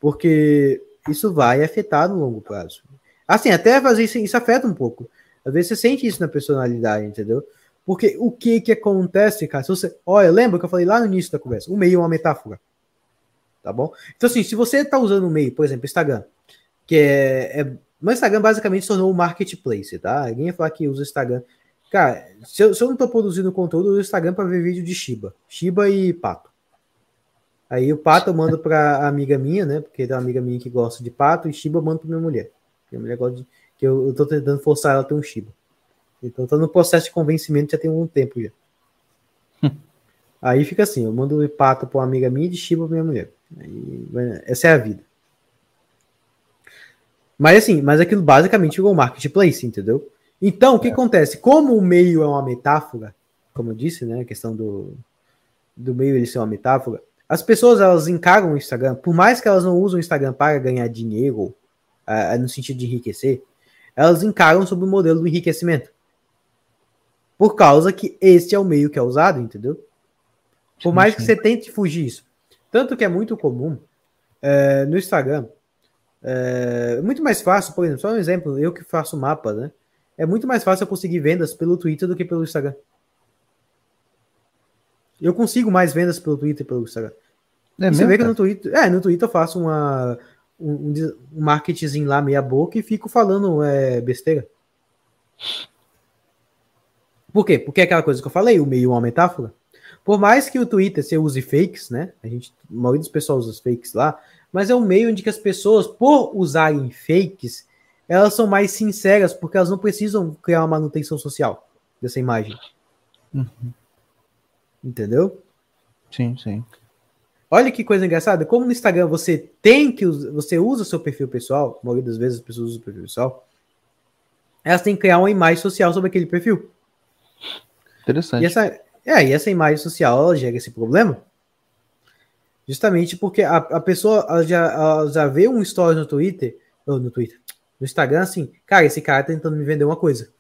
Porque isso vai afetar no longo prazo. Assim, até fazer isso, isso afeta um pouco. Às vezes você sente isso na personalidade, entendeu? Porque o que que acontece, cara? Se você, olha, lembra que eu falei lá no início da conversa? O meio é uma metáfora. Tá bom? Então, assim, se você tá usando o meio, por exemplo, Instagram, que é. é Instagram basicamente se tornou um marketplace, tá? Ninguém ia falar que usa Instagram. Cara, se eu, se eu não tô produzindo conteúdo, eu uso Instagram para ver vídeo de Shiba. Shiba e pato. Aí o pato eu mando pra amiga minha, né? Porque tem uma amiga minha que gosta de pato, e Shiba eu mando pra minha mulher. Minha mulher gosta de. Que eu, eu tô tentando forçar ela a ter um Shiba. Então eu tô no processo de convencimento já tem um tempo já. [laughs] Aí fica assim, eu mando o pato pra uma amiga minha e de Shiba pra minha mulher. Aí, essa é a vida. Mas assim, mas aquilo basicamente igual marketplace, entendeu? Então, o que acontece? Como o meio é uma metáfora, como eu disse, né? A questão do, do meio ele ser uma metáfora, as pessoas elas encaram o Instagram, por mais que elas não usem o Instagram para ganhar dinheiro, ah, no sentido de enriquecer, elas encaram sobre o modelo do enriquecimento. Por causa que este é o meio que é usado, entendeu? Por mais que você tente fugir isso. Tanto que é muito comum é, no Instagram. É muito mais fácil, por exemplo, só um exemplo, eu que faço mapa, né? É muito mais fácil eu conseguir vendas pelo Twitter do que pelo Instagram. Eu consigo mais vendas pelo Twitter e pelo Instagram. É você vê que no Twitter, é, no Twitter eu faço uma, um, um marketing lá meia boca e fico falando é, besteira. Por quê? Porque é aquela coisa que eu falei, o meio é uma metáfora. Por mais que o Twitter você use fakes, né? A gente, a maioria dos pessoal usa fakes lá, mas é um meio onde que as pessoas, por usarem fakes, elas são mais sinceras, porque elas não precisam criar uma manutenção social dessa imagem. Entendeu? Sim, sim. Olha que coisa engraçada. Como no Instagram você tem que você usa o seu perfil pessoal, a maioria das vezes as pessoas usam o perfil pessoal, elas têm que criar uma imagem social sobre aquele perfil. Interessante. E essa, é, e essa imagem social ela gera esse problema. Justamente porque a, a pessoa ela já, ela já vê um story no Twitter, ou no Twitter, no Instagram, assim, cara, esse cara tá tentando me vender uma coisa.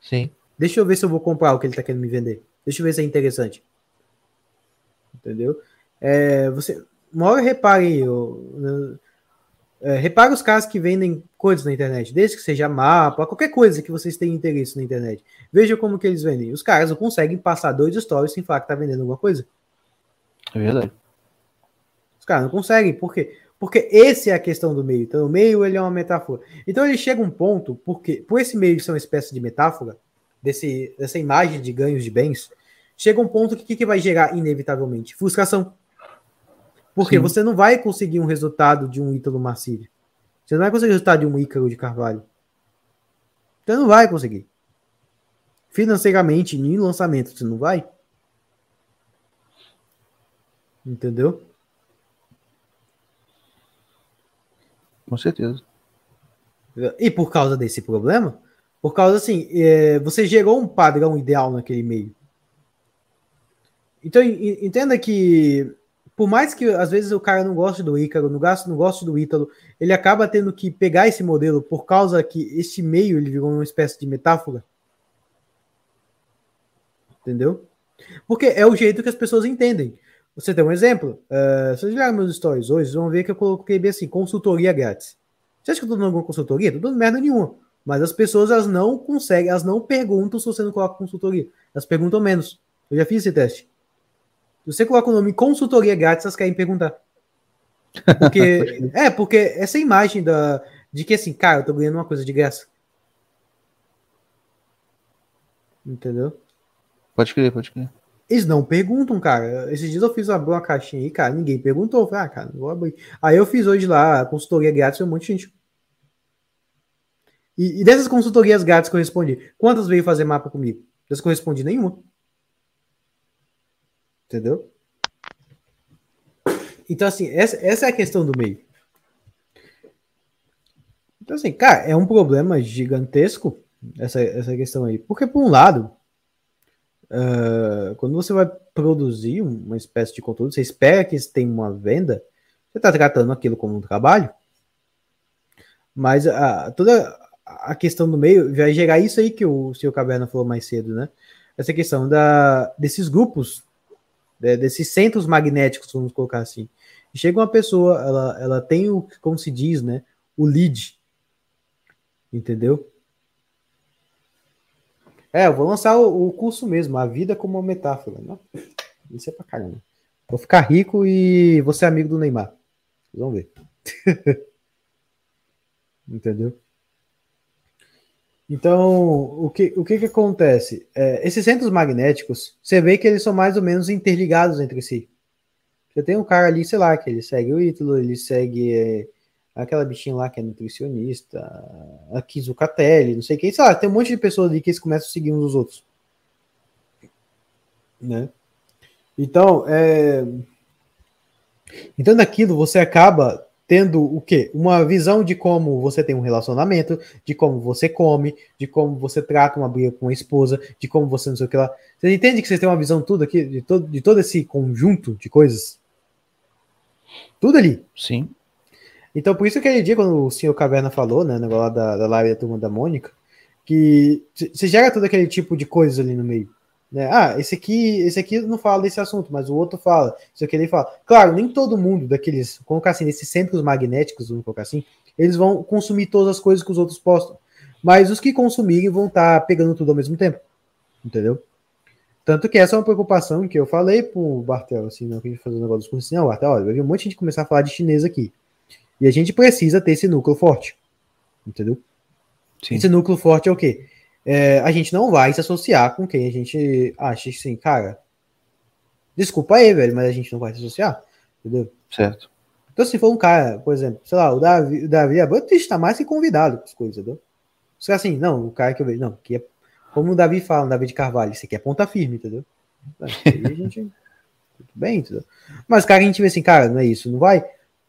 Sim. Deixa eu ver se eu vou comprar o que ele tá querendo me vender. Deixa eu ver se é interessante. Entendeu? É, você, uma hora repare, o- é, repare os caras que vendem coisas na internet, desde que seja mapa, qualquer coisa que vocês tenham interesse na internet. Veja como que eles vendem. Os caras não conseguem passar dois stories sem falar que tá vendendo alguma coisa. É verdade. Os caras não conseguem, por quê? Porque esse é a questão do meio. Então, o meio ele é uma metáfora. Então, ele chega a um ponto, porque por esse meio ser uma espécie de metáfora, desse, dessa imagem de ganhos de bens, chega um ponto que o que, que vai gerar, inevitavelmente? Frustração. Porque Sim. você não vai conseguir um resultado de um Ítalo Marcílio. Você não vai conseguir o resultado de um Ícaro de Carvalho. Você não vai conseguir. Financeiramente, nem em lançamento, você não vai. Entendeu? Com certeza. E por causa desse problema, por causa assim, é, você gerou um padrão ideal naquele meio. Então en- entenda que por mais que às vezes o cara não goste do Ícaro, não goste, não do Ítalo, ele acaba tendo que pegar esse modelo por causa que esse meio ele virou uma espécie de metáfora. Entendeu? Porque é o jeito que as pessoas entendem. Você tem um exemplo? Uh, se vocês olharem meus stories hoje, vão ver que eu coloquei bem assim, consultoria grátis. Você acha que eu tô dando alguma consultoria? Tô dando merda nenhuma. Mas as pessoas, elas não conseguem, elas não perguntam se você não coloca consultoria. Elas perguntam menos. Eu já fiz esse teste. Você coloca o nome consultoria grátis, elas querem perguntar. Porque, [laughs] é, porque essa imagem da, de que assim, cara, eu tô ganhando uma coisa de graça. Entendeu? Pode crer, pode crer. Eles não perguntam, cara. Esses dias eu fiz abrir uma caixinha aí, cara, ninguém perguntou. falei, ah, cara, não vou abrir. Aí eu fiz hoje lá, a consultoria grátis, um monte de gente. E, e, dessas consultorias grátis que eu respondi, quantas veio fazer mapa comigo? Dessas que eu respondi, nenhuma. Entendeu? Então, assim, essa, essa é a questão do meio. Então, assim, cara, é um problema gigantesco essa, essa questão aí. Porque, por um lado, uh, quando você vai produzir uma espécie de conteúdo, você espera que tenha uma venda, você está tratando aquilo como um trabalho, mas toda a questão do meio vai gerar isso aí que o senhor Caverna falou mais cedo, né? Essa questão da, desses grupos, né, desses centros magnéticos, vamos colocar assim. Chega uma pessoa, ela, ela tem o, como se diz, né? O lead, entendeu? É, eu vou lançar o, o, curso mesmo, a vida como uma metáfora. Né? Isso é pra caramba. Vou ficar rico e vou ser amigo do Neymar. Vocês vão ver. [laughs] Entendeu? Então, o que, o que, que acontece? É, esses centros magnéticos, você vê que eles são mais ou menos interligados entre si. Você tem um cara ali, sei lá, que ele segue o Ítalo, ele segue é, aquela bichinha lá que é nutricionista, a Kizucatelli, não sei quem, sei lá, tem um monte de pessoas ali que eles começam a seguir uns dos outros. Né? Então, é... então naquilo você acaba tendo o quê? Uma visão de como você tem um relacionamento, de como você come, de como você trata uma briga com a esposa, de como você não sei o que lá. Você entende que você tem uma visão tudo aqui, de todo, de todo esse conjunto de coisas? Tudo ali. Sim. Então, por isso aquele dia, quando o senhor Caverna falou, né, negócio da, da live da turma da Mônica, que você gera todo aquele tipo de coisas ali no meio. Né? Ah, esse aqui, esse aqui não fala desse assunto, mas o outro fala. Isso aqui ele fala. Claro, nem todo mundo daqueles, colocar assim, desses centros magnéticos, vamos colocar assim, eles vão consumir todas as coisas que os outros postam. Mas os que consumirem vão estar tá pegando tudo ao mesmo tempo. Entendeu? Tanto que essa é uma preocupação que eu falei pro Bartel, assim, não, que a gente fazer um negócio dos cursos, assim, não, Bartel, olha, vai vir um monte de gente começar a falar de chinês aqui. E a gente precisa ter esse núcleo forte. Entendeu? Sim. Esse núcleo forte é o quê? É, a gente não vai se associar com quem a gente acha assim, cara. Desculpa aí, velho, mas a gente não vai se associar. Entendeu? Certo. Então, se for um cara, por exemplo, sei lá, o Davi, o Davi Abrantes está mais que convidado com as coisas, entendeu? Os assim, não, o cara que eu vejo, não, que é, como o Davi fala, o Davi de Carvalho, isso aqui é ponta firme, entendeu? Aí a gente. [laughs] Tudo bem, entendeu? Mas, cara, a gente vê assim, cara, não é isso, não vai.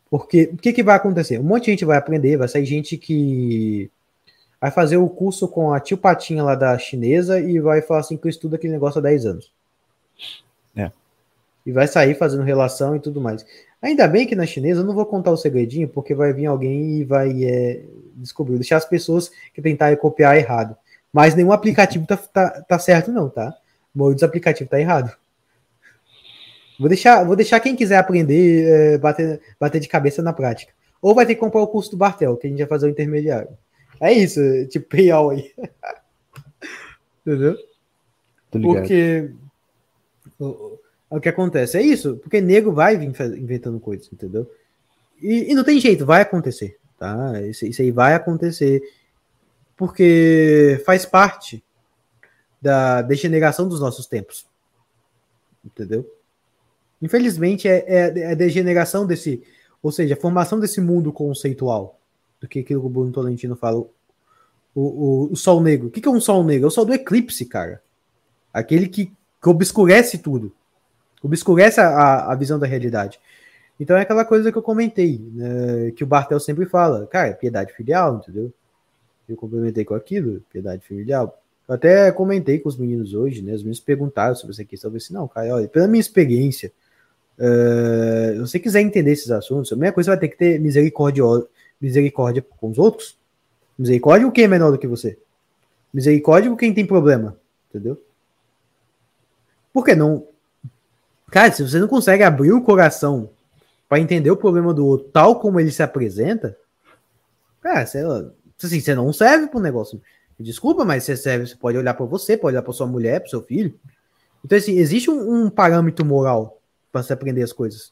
Porque o que, que vai acontecer? Um monte de gente vai aprender, vai sair gente que vai fazer o curso com a tio Patinha lá da chinesa e vai falar assim que eu estudo aquele negócio há 10 anos. É. E vai sair fazendo relação e tudo mais. Ainda bem que na chinesa eu não vou contar o segredinho, porque vai vir alguém e vai é, descobrir, deixar as pessoas que tentarem copiar errado. Mas nenhum aplicativo tá, tá, tá certo, não, tá? O dos aplicativos tá errado. Vou deixar, vou deixar quem quiser aprender, é, bater, bater de cabeça na prática. Ou vai ter que comprar o curso do Bartel, que a gente vai fazer o intermediário. É isso, tipo [laughs] payout aí. Entendeu? Porque o, o, que acontece é isso, porque nego vai vir inventando coisas, entendeu? E, e, não tem jeito, vai acontecer, tá? Isso, isso aí vai acontecer porque faz parte da degeneração dos nossos tempos. Entendeu? Infelizmente, é, é, é, a degeneração desse, ou seja, a formação desse mundo conceitual, do que aquilo que o Bruno Tolentino fala, o, o, o sol negro. O que, que é um sol negro? É o sol do eclipse, cara. Aquele que, que obscurece tudo. Obscurece a, a visão da realidade. Então é aquela coisa que eu comentei, né, que o Bartel sempre fala, cara, piedade filial, entendeu? Eu complementei com aquilo, piedade filial. Eu até comentei com os meninos hoje, né? Os meninos perguntaram sobre essa questão. Eu disse, não, cara, olha, pela minha experiência, Uh, se você quiser entender esses assuntos, a primeira coisa vai ter que ter misericórdia, misericórdia com os outros. Misericórdia com quem é menor do que você. Misericórdia com quem tem problema. Entendeu? Porque não. Cara, se você não consegue abrir o coração para entender o problema do outro tal como ele se apresenta, cara, você, assim, você não serve para o negócio. Desculpa, mas você serve, você pode olhar para você, pode olhar para sua mulher, para seu filho. Então, assim, existe um, um parâmetro moral para se aprender as coisas.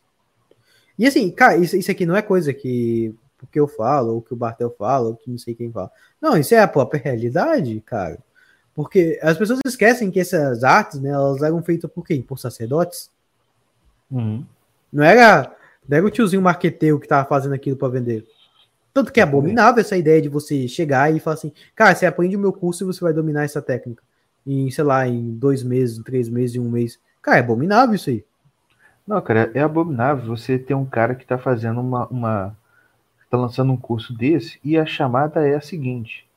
E assim, cara, isso, isso aqui não é coisa que porque eu falo, ou que o Bartel fala, ou que não sei quem fala. Não, isso é a própria realidade, cara. Porque as pessoas esquecem que essas artes, né, elas eram feitas por quem? Por sacerdotes. Uhum. Não era, não era o tiozinho marqueteiro que tava fazendo aquilo para vender. Tanto que é abominável essa ideia de você chegar e falar assim, cara, você aprende o meu curso e você vai dominar essa técnica. Em, sei lá, em dois meses, em três meses, em um mês. Cara, é abominável isso aí. Não, cara, é abominável você ter um cara que tá fazendo uma. uma tá lançando um curso desse e a chamada é a seguinte: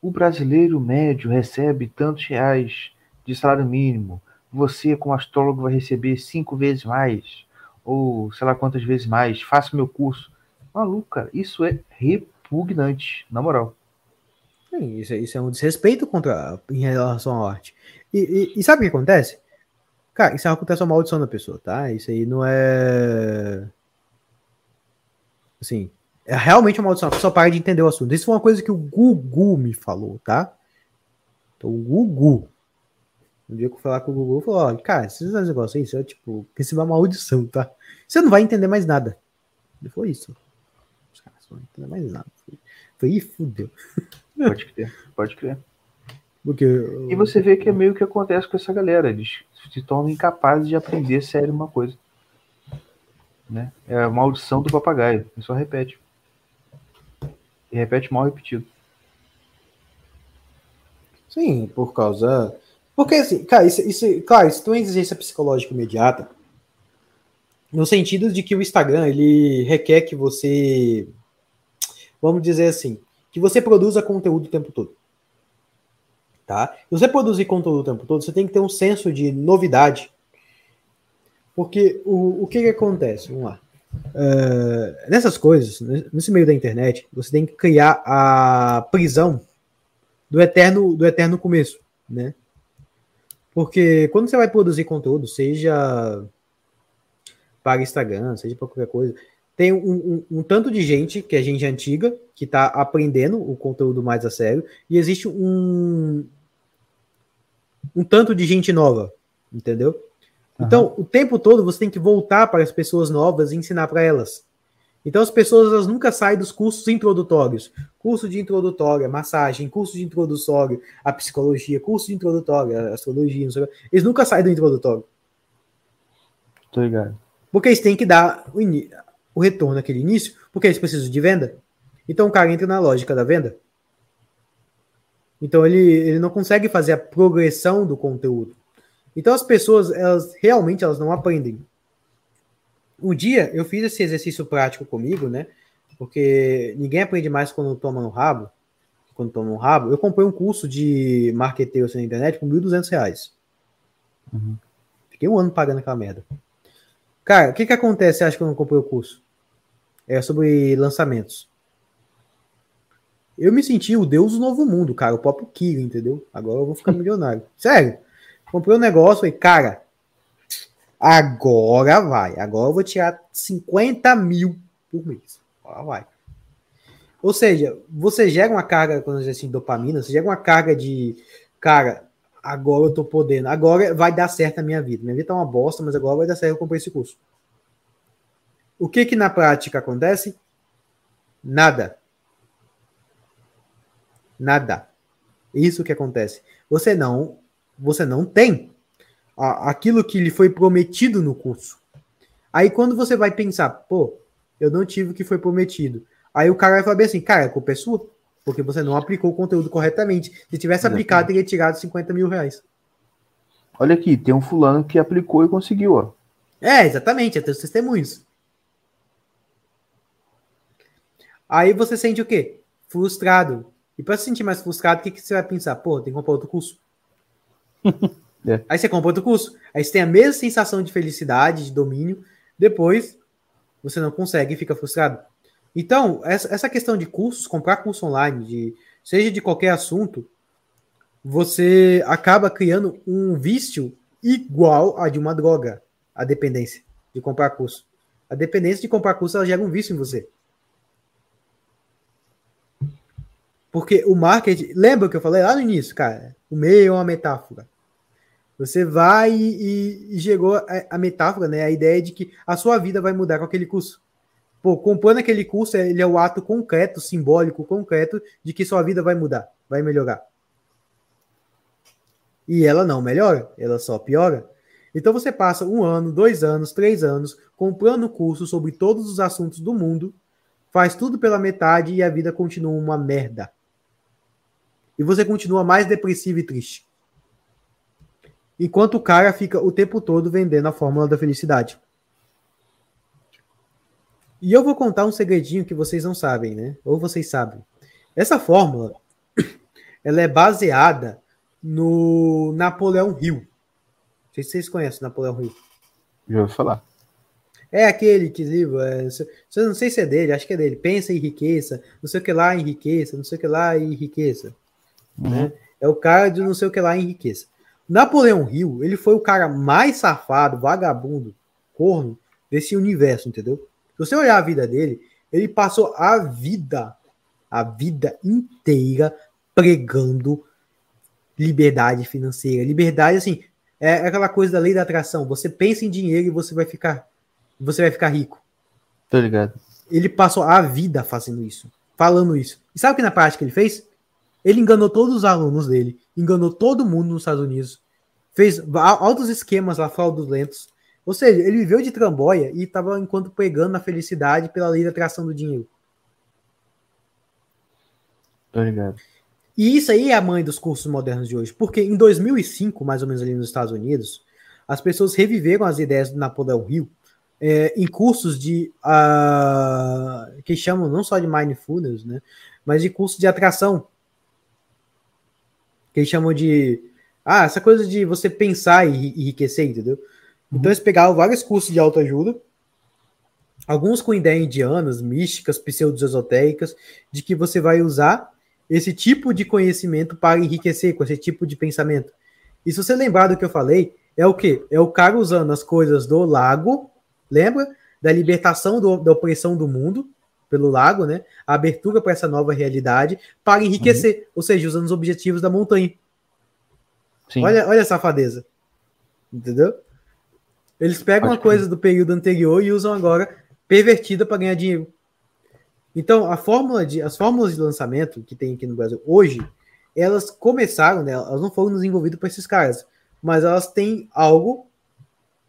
o brasileiro médio recebe tantos reais de salário mínimo. Você, como astrólogo, vai receber cinco vezes mais, ou sei lá quantas vezes mais. Faça meu curso. Maluco, cara, isso é repugnante, na moral. Sim, isso, isso é um desrespeito contra, em relação à arte. E, e, e sabe o que acontece? Cara, isso acontece uma maldição da pessoa, tá? Isso aí não é. Assim, é realmente uma maldição. A pessoa para de entender o assunto. Isso foi uma coisa que o Gugu me falou, tá? Então, o Gugu. Um dia que eu falar com o Gugu, falou: olha, cara, esses negócios aí, isso é tipo, receber uma maldição, tá? Você não vai entender mais nada. E foi isso. Os caras não vão entender mais nada. Foi, ih, fudeu. Pode crer, pode crer. Porque, E você vê que é meio que acontece com essa galera. Eles se tornam incapazes de aprender sério uma coisa. Né? É a maldição do papagaio. Ele só repete. E repete mal repetido. Sim, por causa. Porque, assim, cara, isso, isso, claro, isso tem uma exigência psicológica imediata. No sentido de que o Instagram, ele requer que você. Vamos dizer assim. Que você produza conteúdo o tempo todo. Tá? Se você produzir conteúdo o tempo todo, você tem que ter um senso de novidade. Porque o, o que, que acontece? Vamos lá. Uh, nessas coisas, nesse meio da internet, você tem que criar a prisão do eterno, do eterno começo, né? Porque quando você vai produzir conteúdo, seja para Instagram, seja para qualquer coisa, tem um, um, um, tanto de gente, que é gente antiga, que está aprendendo o conteúdo mais a sério, e existe um, um tanto de gente nova, entendeu? Então, o tempo todo você tem que voltar para as pessoas novas e ensinar para elas. Então, as pessoas elas nunca saem dos cursos introdutórios. Curso de introdutória, massagem, curso de introdutório, a psicologia, curso de introdutória, astrologia. Eles nunca saem do introdutório. Tô ligado. Porque eles têm que dar o, o retorno naquele início, porque eles precisam de venda. Então, o cara entra na lógica da venda. Então, ele, ele não consegue fazer a progressão do conteúdo. Então as pessoas, elas realmente elas não aprendem. Um dia eu fiz esse exercício prático comigo, né? Porque ninguém aprende mais quando toma no rabo. Quando toma no rabo. Eu comprei um curso de marketing na internet por R$ 1.200. Uhum. Fiquei um ano pagando aquela merda. Cara, o que que acontece, acho que eu não comprei o curso? É sobre lançamentos. Eu me senti o deus do novo mundo, cara. O próprio Kiro, entendeu? Agora eu vou ficar milionário. Sério. Comprei um negócio e, cara, agora vai. Agora eu vou tirar 50 mil por mês. Agora vai. Ou seja, você gera uma carga, quando diz assim, dopamina, você gera uma carga de, cara, agora eu tô podendo, agora vai dar certo a minha vida. Minha vida tá uma bosta, mas agora vai dar certo, eu comprei esse curso. O que que na prática acontece? Nada. Nada. Isso que acontece. Você não você não tem aquilo que lhe foi prometido no curso. Aí quando você vai pensar, pô, eu não tive o que foi prometido. Aí o cara vai falar bem assim, cara, a culpa é sua, porque você não aplicou o conteúdo corretamente. Se tivesse aplicado, teria tirado 50 mil reais. Olha aqui, tem um fulano que aplicou e conseguiu, ó. É, exatamente, é teus testemunhos. Aí você sente o quê? Frustrado. E para se sentir mais frustrado, o que, que você vai pensar? Pô, tem que comprar outro curso. [laughs] É. Aí você compra outro curso. Aí você tem a mesma sensação de felicidade, de domínio. Depois, você não consegue e fica frustrado. Então, essa, questão de cursos, comprar curso online, de, seja de qualquer assunto, você acaba criando um vício igual a de uma droga. a dependência de comprar curso. A dependência de comprar curso ela gera um vício em você. Porque o marketing. Lembra que eu falei lá no início, cara? O meio é uma metáfora. Você vai e, e chegou a, a, metáfora, né? A ideia de que a sua vida vai mudar com aquele curso. Pô, comprando aquele curso, ele é o ato concreto, simbólico, concreto, de que sua vida vai mudar, vai melhorar. E ela não melhora, ela só piora. Então você passa um ano, dois anos, três anos comprando curso sobre todos os assuntos do mundo, faz tudo pela metade e a vida continua uma merda. E você continua mais depressivo e triste. Enquanto o cara fica o tempo todo vendendo a fórmula da felicidade. E eu vou contar um segredinho que vocês não sabem, né? Ou vocês sabem. Essa fórmula, [coughs] ela é baseada no Napoleão Hill. Não sei se vocês conhecem o Napoleão Hill. Já ouvi falar. É aquele que livro, é, não sei se é dele, acho que é dele. Pensa em riqueza, não sei o que lá em riqueza, não sei o que lá em riqueza. Uhum. Né? É o cara de não sei o que lá em riqueza. Napoleão Hill, ele foi o cara mais safado, vagabundo, corno desse universo, entendeu? Se você olhar a vida dele, ele passou a vida, a vida inteira pregando liberdade financeira. Liberdade, assim, é aquela coisa da lei da atração. Você pensa em dinheiro e você vai ficar, você vai ficar rico. Tô ligado. Ele passou a vida fazendo isso, falando isso. E sabe o que na prática ele fez? Ele enganou todos os alunos dele, enganou todo mundo nos Estados Unidos, fez altos esquemas lá fraudulentos. Ou seja, ele viveu de tramboia e estava enquanto pegando a felicidade pela lei da atração do dinheiro. Tô ligado. E isso aí é a mãe dos cursos modernos de hoje, porque em 2005, mais ou menos ali nos Estados Unidos, as pessoas reviveram as ideias do Napoleão Hill é, em cursos de uh, que chamam não só de mindfulness, né, mas de cursos de atração, que eles chamam de ah, essa coisa de você pensar e enriquecer, entendeu? Uhum. Então eles pegavam vários cursos de autoajuda, alguns com ideias indianas, místicas, pseudo-esotéricas, de que você vai usar esse tipo de conhecimento para enriquecer com esse tipo de pensamento. E se você lembrar do que eu falei, é o que? É o cara usando as coisas do lago, lembra? Da libertação do, da opressão do mundo pelo lago, né? A abertura para essa nova realidade para enriquecer, uhum. ou seja, usando os objetivos da montanha. Sim. Olha, olha a safadeza. Entendeu? Eles pegam Pode uma coisa do período anterior e usam agora pervertida para ganhar dinheiro. Então, a fórmula de, as fórmulas de lançamento que tem aqui no Brasil hoje, elas começaram, né, elas não foram desenvolvidas por esses caras, mas elas têm algo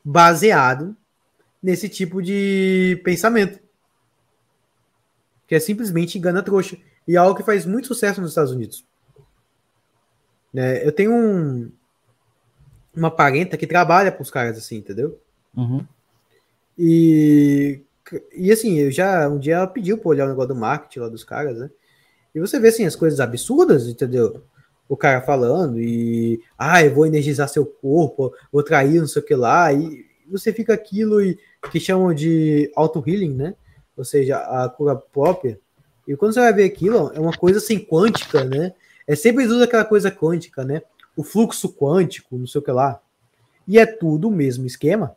baseado nesse tipo de pensamento. Que é simplesmente engana trouxa. E é algo que faz muito sucesso nos Estados Unidos. Né, eu tenho um, uma parenta que trabalha com os caras assim, entendeu? Uhum. E e assim, eu já um dia ela pediu para olhar o negócio do marketing lá dos caras, né? E você vê assim as coisas absurdas, entendeu? O cara falando e ah, eu vou energizar seu corpo, vou trair não sei o que lá, e você fica aquilo e que chamam de auto healing, né? Ou seja, a cura própria. E quando você vai ver aquilo, é uma coisa assim quântica, né? É sempre usa aquela coisa quântica, né? O fluxo quântico, não sei o que lá. E é tudo o mesmo esquema.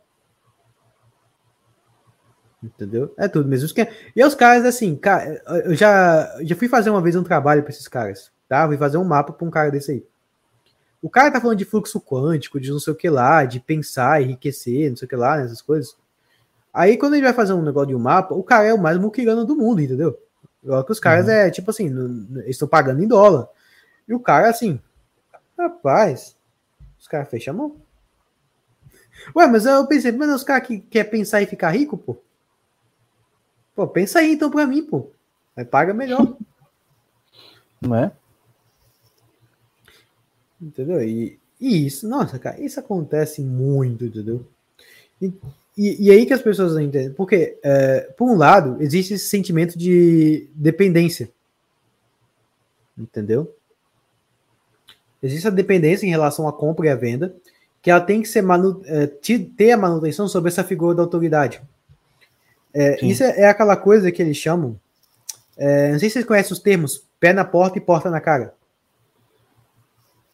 Entendeu? É tudo mesmo. E os caras, assim, cara, eu já, já fui fazer uma vez um trabalho para esses caras, tá? Fui fazer um mapa para um cara desse aí. O cara tá falando de fluxo quântico, de não sei o que lá, de pensar, enriquecer, não sei o que lá, essas coisas. Aí, quando ele vai fazer um negócio de um mapa, o cara é o mais muquirano do mundo, entendeu? Igual que os caras uhum. é, tipo assim, eles estão pagando em dólar. E o cara, assim, rapaz, os caras fecham a mão. Ué, mas eu pensei, mas os caras que quer pensar e ficar rico, pô. Pô, pensa aí então pra mim, pô. Aí paga melhor. [laughs] Não é? Entendeu? E, e, isso, nossa, cara, isso acontece muito, entendeu? E, e, e aí que as pessoas não entendem. Porque, é, por um lado, existe esse sentimento de dependência. Entendeu? Existe a dependência em relação à compra e à venda, que ela tem que ser manu, é, ter a manutenção sobre essa figura da autoridade. É, isso é, é, aquela coisa que eles chamam. É, não sei se vocês conhecem os termos pé na porta e porta na cara.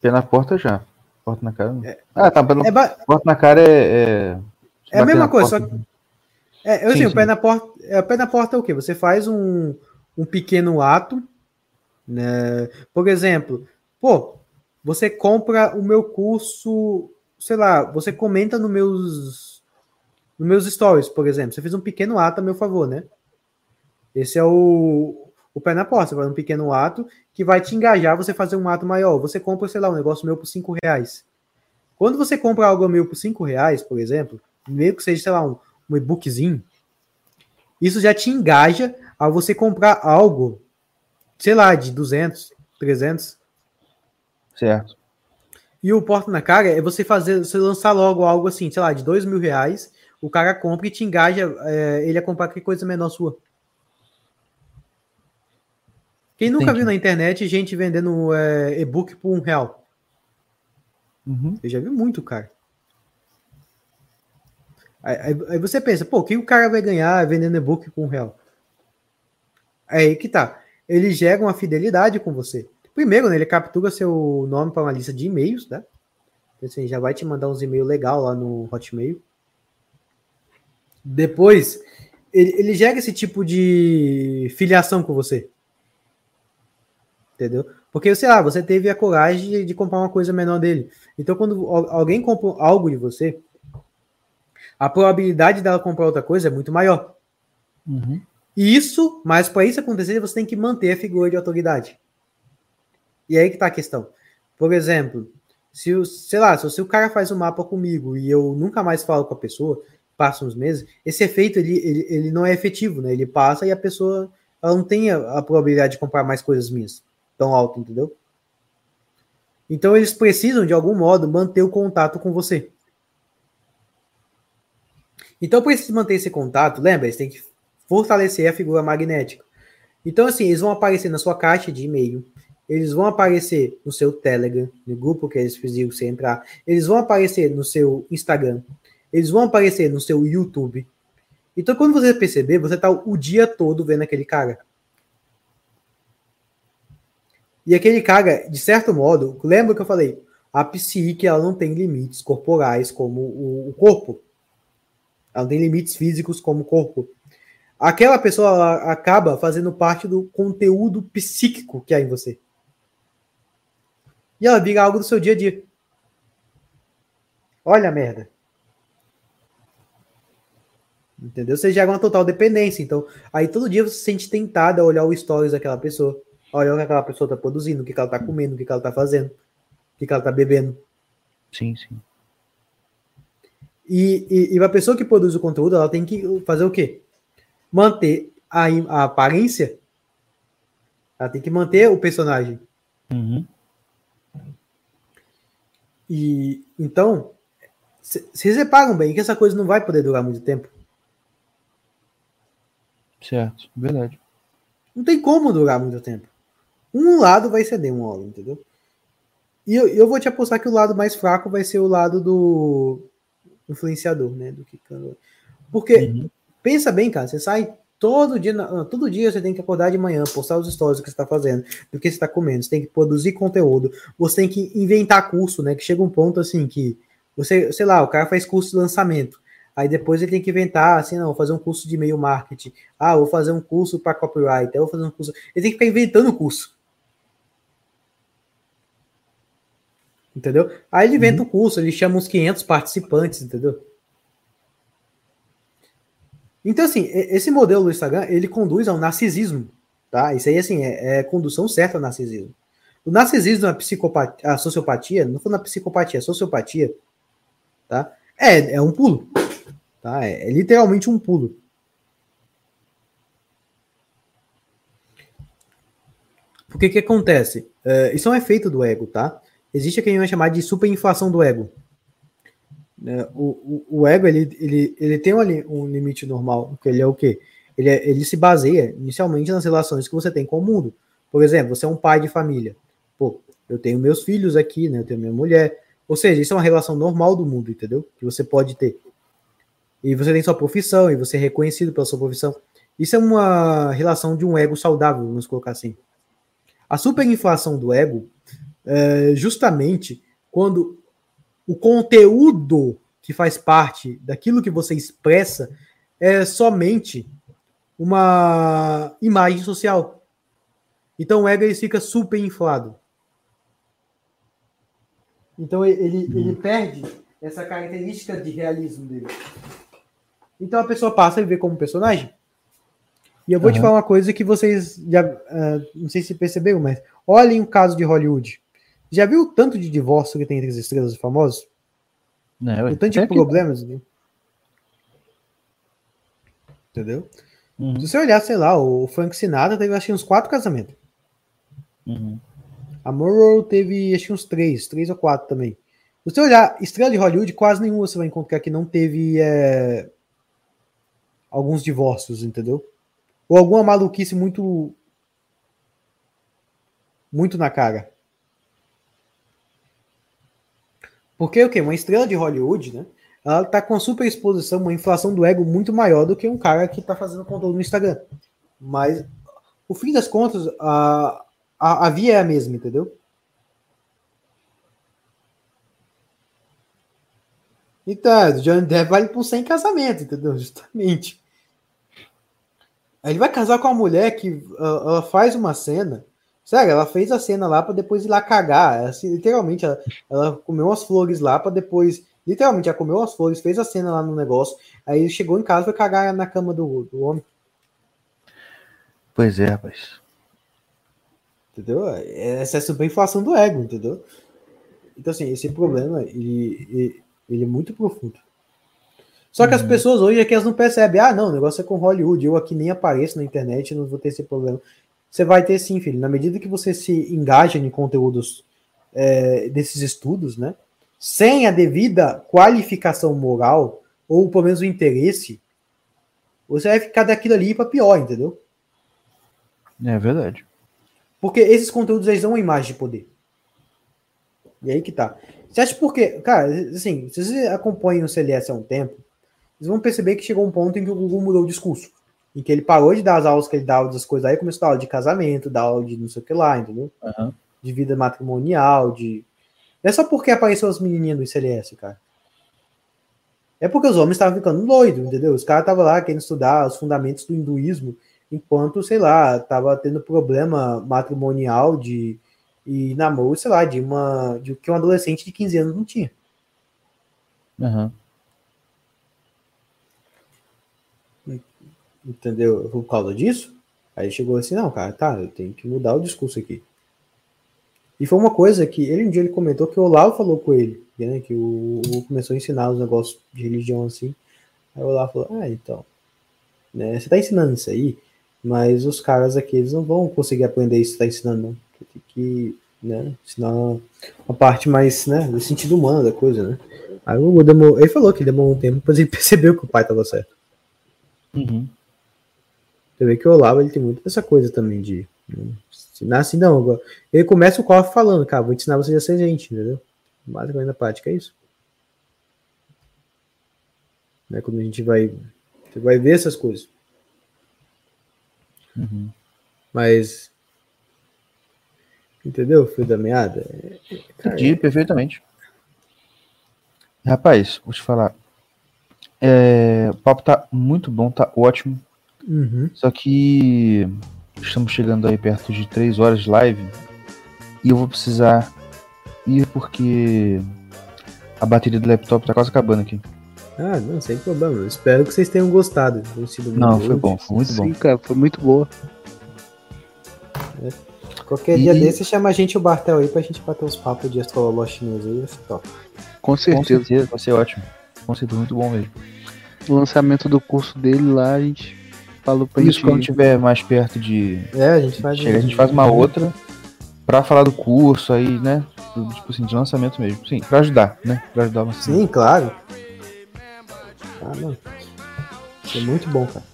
Pé na porta já. Porta na cara. É, ah, tá. Pé na, porta na cara é, é a mesma coisa, só porta. que. É, eu Sim, sei, o sim. pé na porta. É, o pé na porta é o quê? Você faz um, um pequeno ato, né? Por exemplo, pô, você compra o meu curso, sei lá, você comenta nos meus, nos meus stories, por exemplo. Você fez um pequeno ato a meu favor, né? Esse é o, o pé na porta. Você faz um pequeno ato que vai te engajar você fazer um ato maior. Você compra, sei lá, um negócio meu por 5 reais. Quando você compra algo meu por 5 reais, por exemplo, meio que seja, sei lá, um, um e-bookzinho, isso já te engaja a você comprar algo, sei lá, de 200, 300. Certo. E o porta na cara é você fazer, você lançar logo algo assim, sei lá, de dois mil reais, o cara compra e te engaja é, ele a comprar qualquer coisa menor sua. Quem nunca Entendi. viu na internet gente vendendo é, e-book por um real? Uhum. Eu já vi muito, cara. Aí, aí- você pensa, pô, o que o cara vai ganhar vendendo e-book com um real? Aí que tá. Ele gera uma fidelidade com você. Primeiro, né, ele captura seu nome para uma lista de e-mails, tá? Então, assim, já vai te mandar uns e-mails legal lá no Hotmail. Depois, ele, ele gera esse tipo de filiação com você. Entendeu? Porque, sei lá, você teve a coragem de, de comprar uma coisa menor dele. Então, quando al- alguém compra algo de você, a probabilidade dela comprar outra coisa é muito maior. Uhum. Isso, mas para isso acontecer, você tem que manter a figura de autoridade. E aí que tá a questão. Por exemplo, se o, sei lá, se o- cara faz um mapa comigo e eu nunca mais falo com a pessoa, passa uns meses, esse efeito ele, ele, ele não é efetivo, né? Ele passa e a pessoa ela não tem a, a probabilidade de comprar mais coisas minhas tão alto, entendeu? Então eles precisam de algum modo manter o contato com você. Então, para eles manter esse contato, lembra, eles têm que fortalecer a figura magnética. Então, assim, eles vão aparecer na sua caixa de e-mail, eles vão aparecer no seu Telegram, no grupo que eles fizeram você entrar, eles vão aparecer no seu Instagram, eles vão aparecer no seu YouTube. Então, quando você perceber, você tá o dia todo vendo aquele cara. E aquele cara, de certo modo, lembra que eu falei? A psique ela não tem limites corporais como o corpo. Ela tem limites físicos como corpo. Aquela pessoa acaba fazendo parte do conteúdo psíquico que há em você. E ela vira algo do seu dia a dia. Olha a merda. Entendeu? Você gera uma total dependência. Então, aí todo dia você se sente tentado a olhar o stories daquela pessoa. Olha o que aquela pessoa está produzindo, o que, ela está comendo, o que, que ela está fazendo, o que, que ela está bebendo. Sim, sim. E, e, e a pessoa que produz o conteúdo, ela tem que fazer o quê? Manter a, a aparência. Ela tem que manter o personagem. Uhum. E então, vocês reparam bem que essa coisa não vai poder durar muito tempo. Certo. Verdade. Não tem como durar muito tempo. Um lado vai ceder uma hora, entendeu? E eu, eu vou te apostar que o lado mais fraco vai ser o lado do influenciador, né? Do que Porque Uhum. pensa bem, cara, você sai todo dia, na- todo dia você tem que acordar de manhã, postar os stories do que você está fazendo, do que você está comendo, você tem que produzir conteúdo, você tem que inventar curso, né? Que chega um ponto assim que você, sei lá, o cara faz curso de lançamento. Aí depois ele tem que inventar, assim, não, vou fazer um curso de e-mail marketing. Ah, vou fazer um curso para copyright. Eu vou fazer um curso. Ele tem que ficar inventando curso. Entendeu? Aí ele inventa o curso, ele chama uns 500 participantes, entendeu? Então, assim, esse modelo do Instagram, ele conduz ao narcisismo, tá? Isso aí, assim, é, é condução certa ao narcisismo. O narcisismo, a psicopatia, a sociopatia, não foi na psicopatia, a sociopatia, tá? É, é um pulo, tá? É, é literalmente um pulo. Porque que acontece? É, isso é um efeito do ego, tá? Existe o que a gente vai chamar de superinflação do ego. É, o, o, o ego, ele, ele, ele tem um, um limite normal, que ele é o quê? Ele, é- ele se baseia inicialmente nas relações que você tem com o mundo. Por exemplo, você é um pai de família. Pô, eu tenho meus filhos aqui, né? Eu tenho minha mulher. Ou seja, isso é uma relação normal do mundo, entendeu? Que você pode ter. E você tem sua profissão, e você é reconhecido pela sua profissão. Isso é uma relação de um ego saudável, vamos colocar assim. A superinflação do ego é justamente quando o conteúdo que faz parte daquilo que você expressa é somente uma imagem social. Então o ego ele fica super inflado. Então ele, ele perde essa característica de realismo dele. Então a pessoa passa a viver como personagem. E eu vou te Aham. falar uma coisa que vocês já. ah, não sei se perceberam, mas olhem o caso de Hollywood. Já viu o tanto de divórcio que tem entre as estrelas famosas? Né, ué. O tanto de problemas. né? Entendeu? Uhum, Se você olhar, sei lá, o Frank Sinatra teve acho que uns quatro casamentos. uhum. A Monroe teve acho que uns três, três ou quatro também. Se você olhar estrela de Hollywood, quase nenhuma você vai encontrar que não teve é, alguns divórcios, entendeu? Ou alguma maluquice muito muito na cara. Porque o quê? Uma estrela de Hollywood, né? Ela tá com uma super exposição, uma inflação do ego muito maior do que um cara que tá fazendo conteúdo no Instagram. Mas, o fim das contas, a, a, a via é a mesma, entendeu? Então, o Johnny Depp vale por 100 casamentos, entendeu? [laughs] Justamente. Aí ele vai casar com uma mulher que ah, ela faz uma cena. Sério, ela fez a cena lá pra depois ir lá cagar. Ela, assim, literalmente, ela, ela comeu umas flores lá pra depois. Literalmente, ela comeu umas flores, fez a cena lá no negócio. Aí chegou em casa e foi cagar na cama do, do homem. Pois é, rapaz. Entendeu? Essa é a superinflação do ego, entendeu? Então, assim, esse problema, ele, ele, ele é muito profundo. Só que as pessoas hoje é que elas não percebem, ah, não, o negócio é com Hollywood, eu aqui nem apareço na internet, não vou ter esse problema. Você vai ter sim, filho. Na medida que você se engaja em conteúdos é, desses estudos, né? Sem a devida qualificação moral, ou pelo menos o interesse, você vai ficar daquilo ali para pior, entendeu? É verdade. Porque esses conteúdos eles dão uma imagem de poder. E aí que tá. Você acha porque, cara, assim, se vocês acompanham o CLS há um tempo, vocês vão perceber que chegou um ponto em que o Google mudou o discurso. Em que ele parou de dar as aulas que ele dava das coisas aí, começou a dar aula de casamento, dar aula de não sei o que lá, entendeu? Aham. De vida matrimonial, de. Não é só porque apareceu as menininhas do ICLS, cara. É porque os homens estavam ficando doidos, entendeu? Os caras estavam lá querendo estudar os fundamentos do hinduísmo, enquanto, sei lá, tava tendo problema matrimonial de e namoro, sei lá, de uma de que um adolescente de 15 anos não tinha. Aham. Entendeu? Por causa disso, aí chegou assim, não, cara, tá, eu tenho que mudar o discurso aqui. E foi uma coisa que ele um dia ele comentou que o Olavo falou com ele, né, que o, o começou a ensinar os negócios de religião assim. Aí o Olavo falou: "Ah, então, né, você tá ensinando isso aí, mas os caras aqui eles não vão conseguir aprender isso que tá ensinando, não. Tem que, né, ensinar uma parte mais, né, do sentido humano da coisa, né?" Aí o demorou, ele falou que demorou um tempo, depois ele [laughs] percebeu que o pai tava certo. Uhum. Você vê que o Olavo ele tem muito dessa coisa também de né, ensinar assim, não. Ele começa o cofre falando, cara, vou ensinar vocês a ser gente, entendeu? Basicamente na prática é isso. Né, quando a gente vai. Você vai ver essas coisas. Uhum. Mas. Entendeu, filho da meada? É, cara, Entendi perfeitamente. Rapaz, vou te falar. É, o papo tá muito bom, tá ótimo. Uhum. Só que estamos chegando aí perto de 3 horas de live e eu vou precisar ir porque a bateria do laptop tá quase acabando aqui. Ah, não, sem problema. Eu espero que vocês tenham gostado. Tenham sido Não, foi bom, foi muito bom. Sim, cara, foi muito boa. Qualquer dia E- desse, chama a gente o Bartel aí pra gente bater uns papos de astrologia chinesa aí. vai ser top. Com Com certeza. certeza, vai ser ótimo. Com certeza, muito bom mesmo. O lançamento do curso dele lá, a gente falou pra Isso gente. quando tiver mais perto de É, a gente faz. chegar, a gente faz uma outra pra falar do curso aí, né? Do, tipo assim, de lançamento mesmo. Sim, pra ajudar, né? Pra ajudar lançamento. Sim, claro. Ah, não. Isso é muito bom, cara.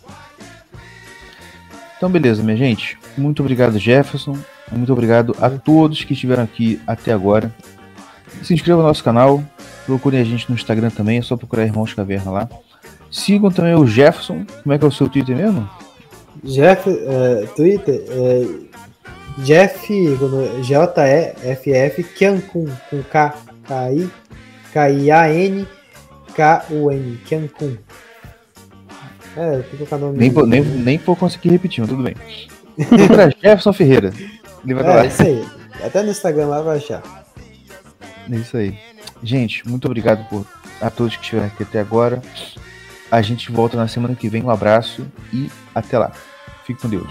Então, beleza, minha gente. Muito obrigado, Jefferson. Muito obrigado a todos que estiveram aqui até agora. Se inscreva no nosso canal. Procurem a gente no Instagram também. É só procurar Irmãos Caverna lá. Sigam também o Jefferson. Como é que é o seu Twitter mesmo? Jeff, é, Twitter, é, Jeff, J-E-F-F, Kian com, com K, K-I, K-I-A-N, K-U-N, Cancun. É, o nome. Nem, vou- nem, nem vou conseguir repetir, mas tudo bem. Procura [laughs] Jefferson Ferreira. Ele vai É, lá. isso aí. Até no Instagram lá vai achar. É isso aí. Gente, muito obrigado por a todos que estiveram aqui até agora. A gente volta na semana que vem. Um abraço e até lá. Fique com Deus.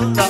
Of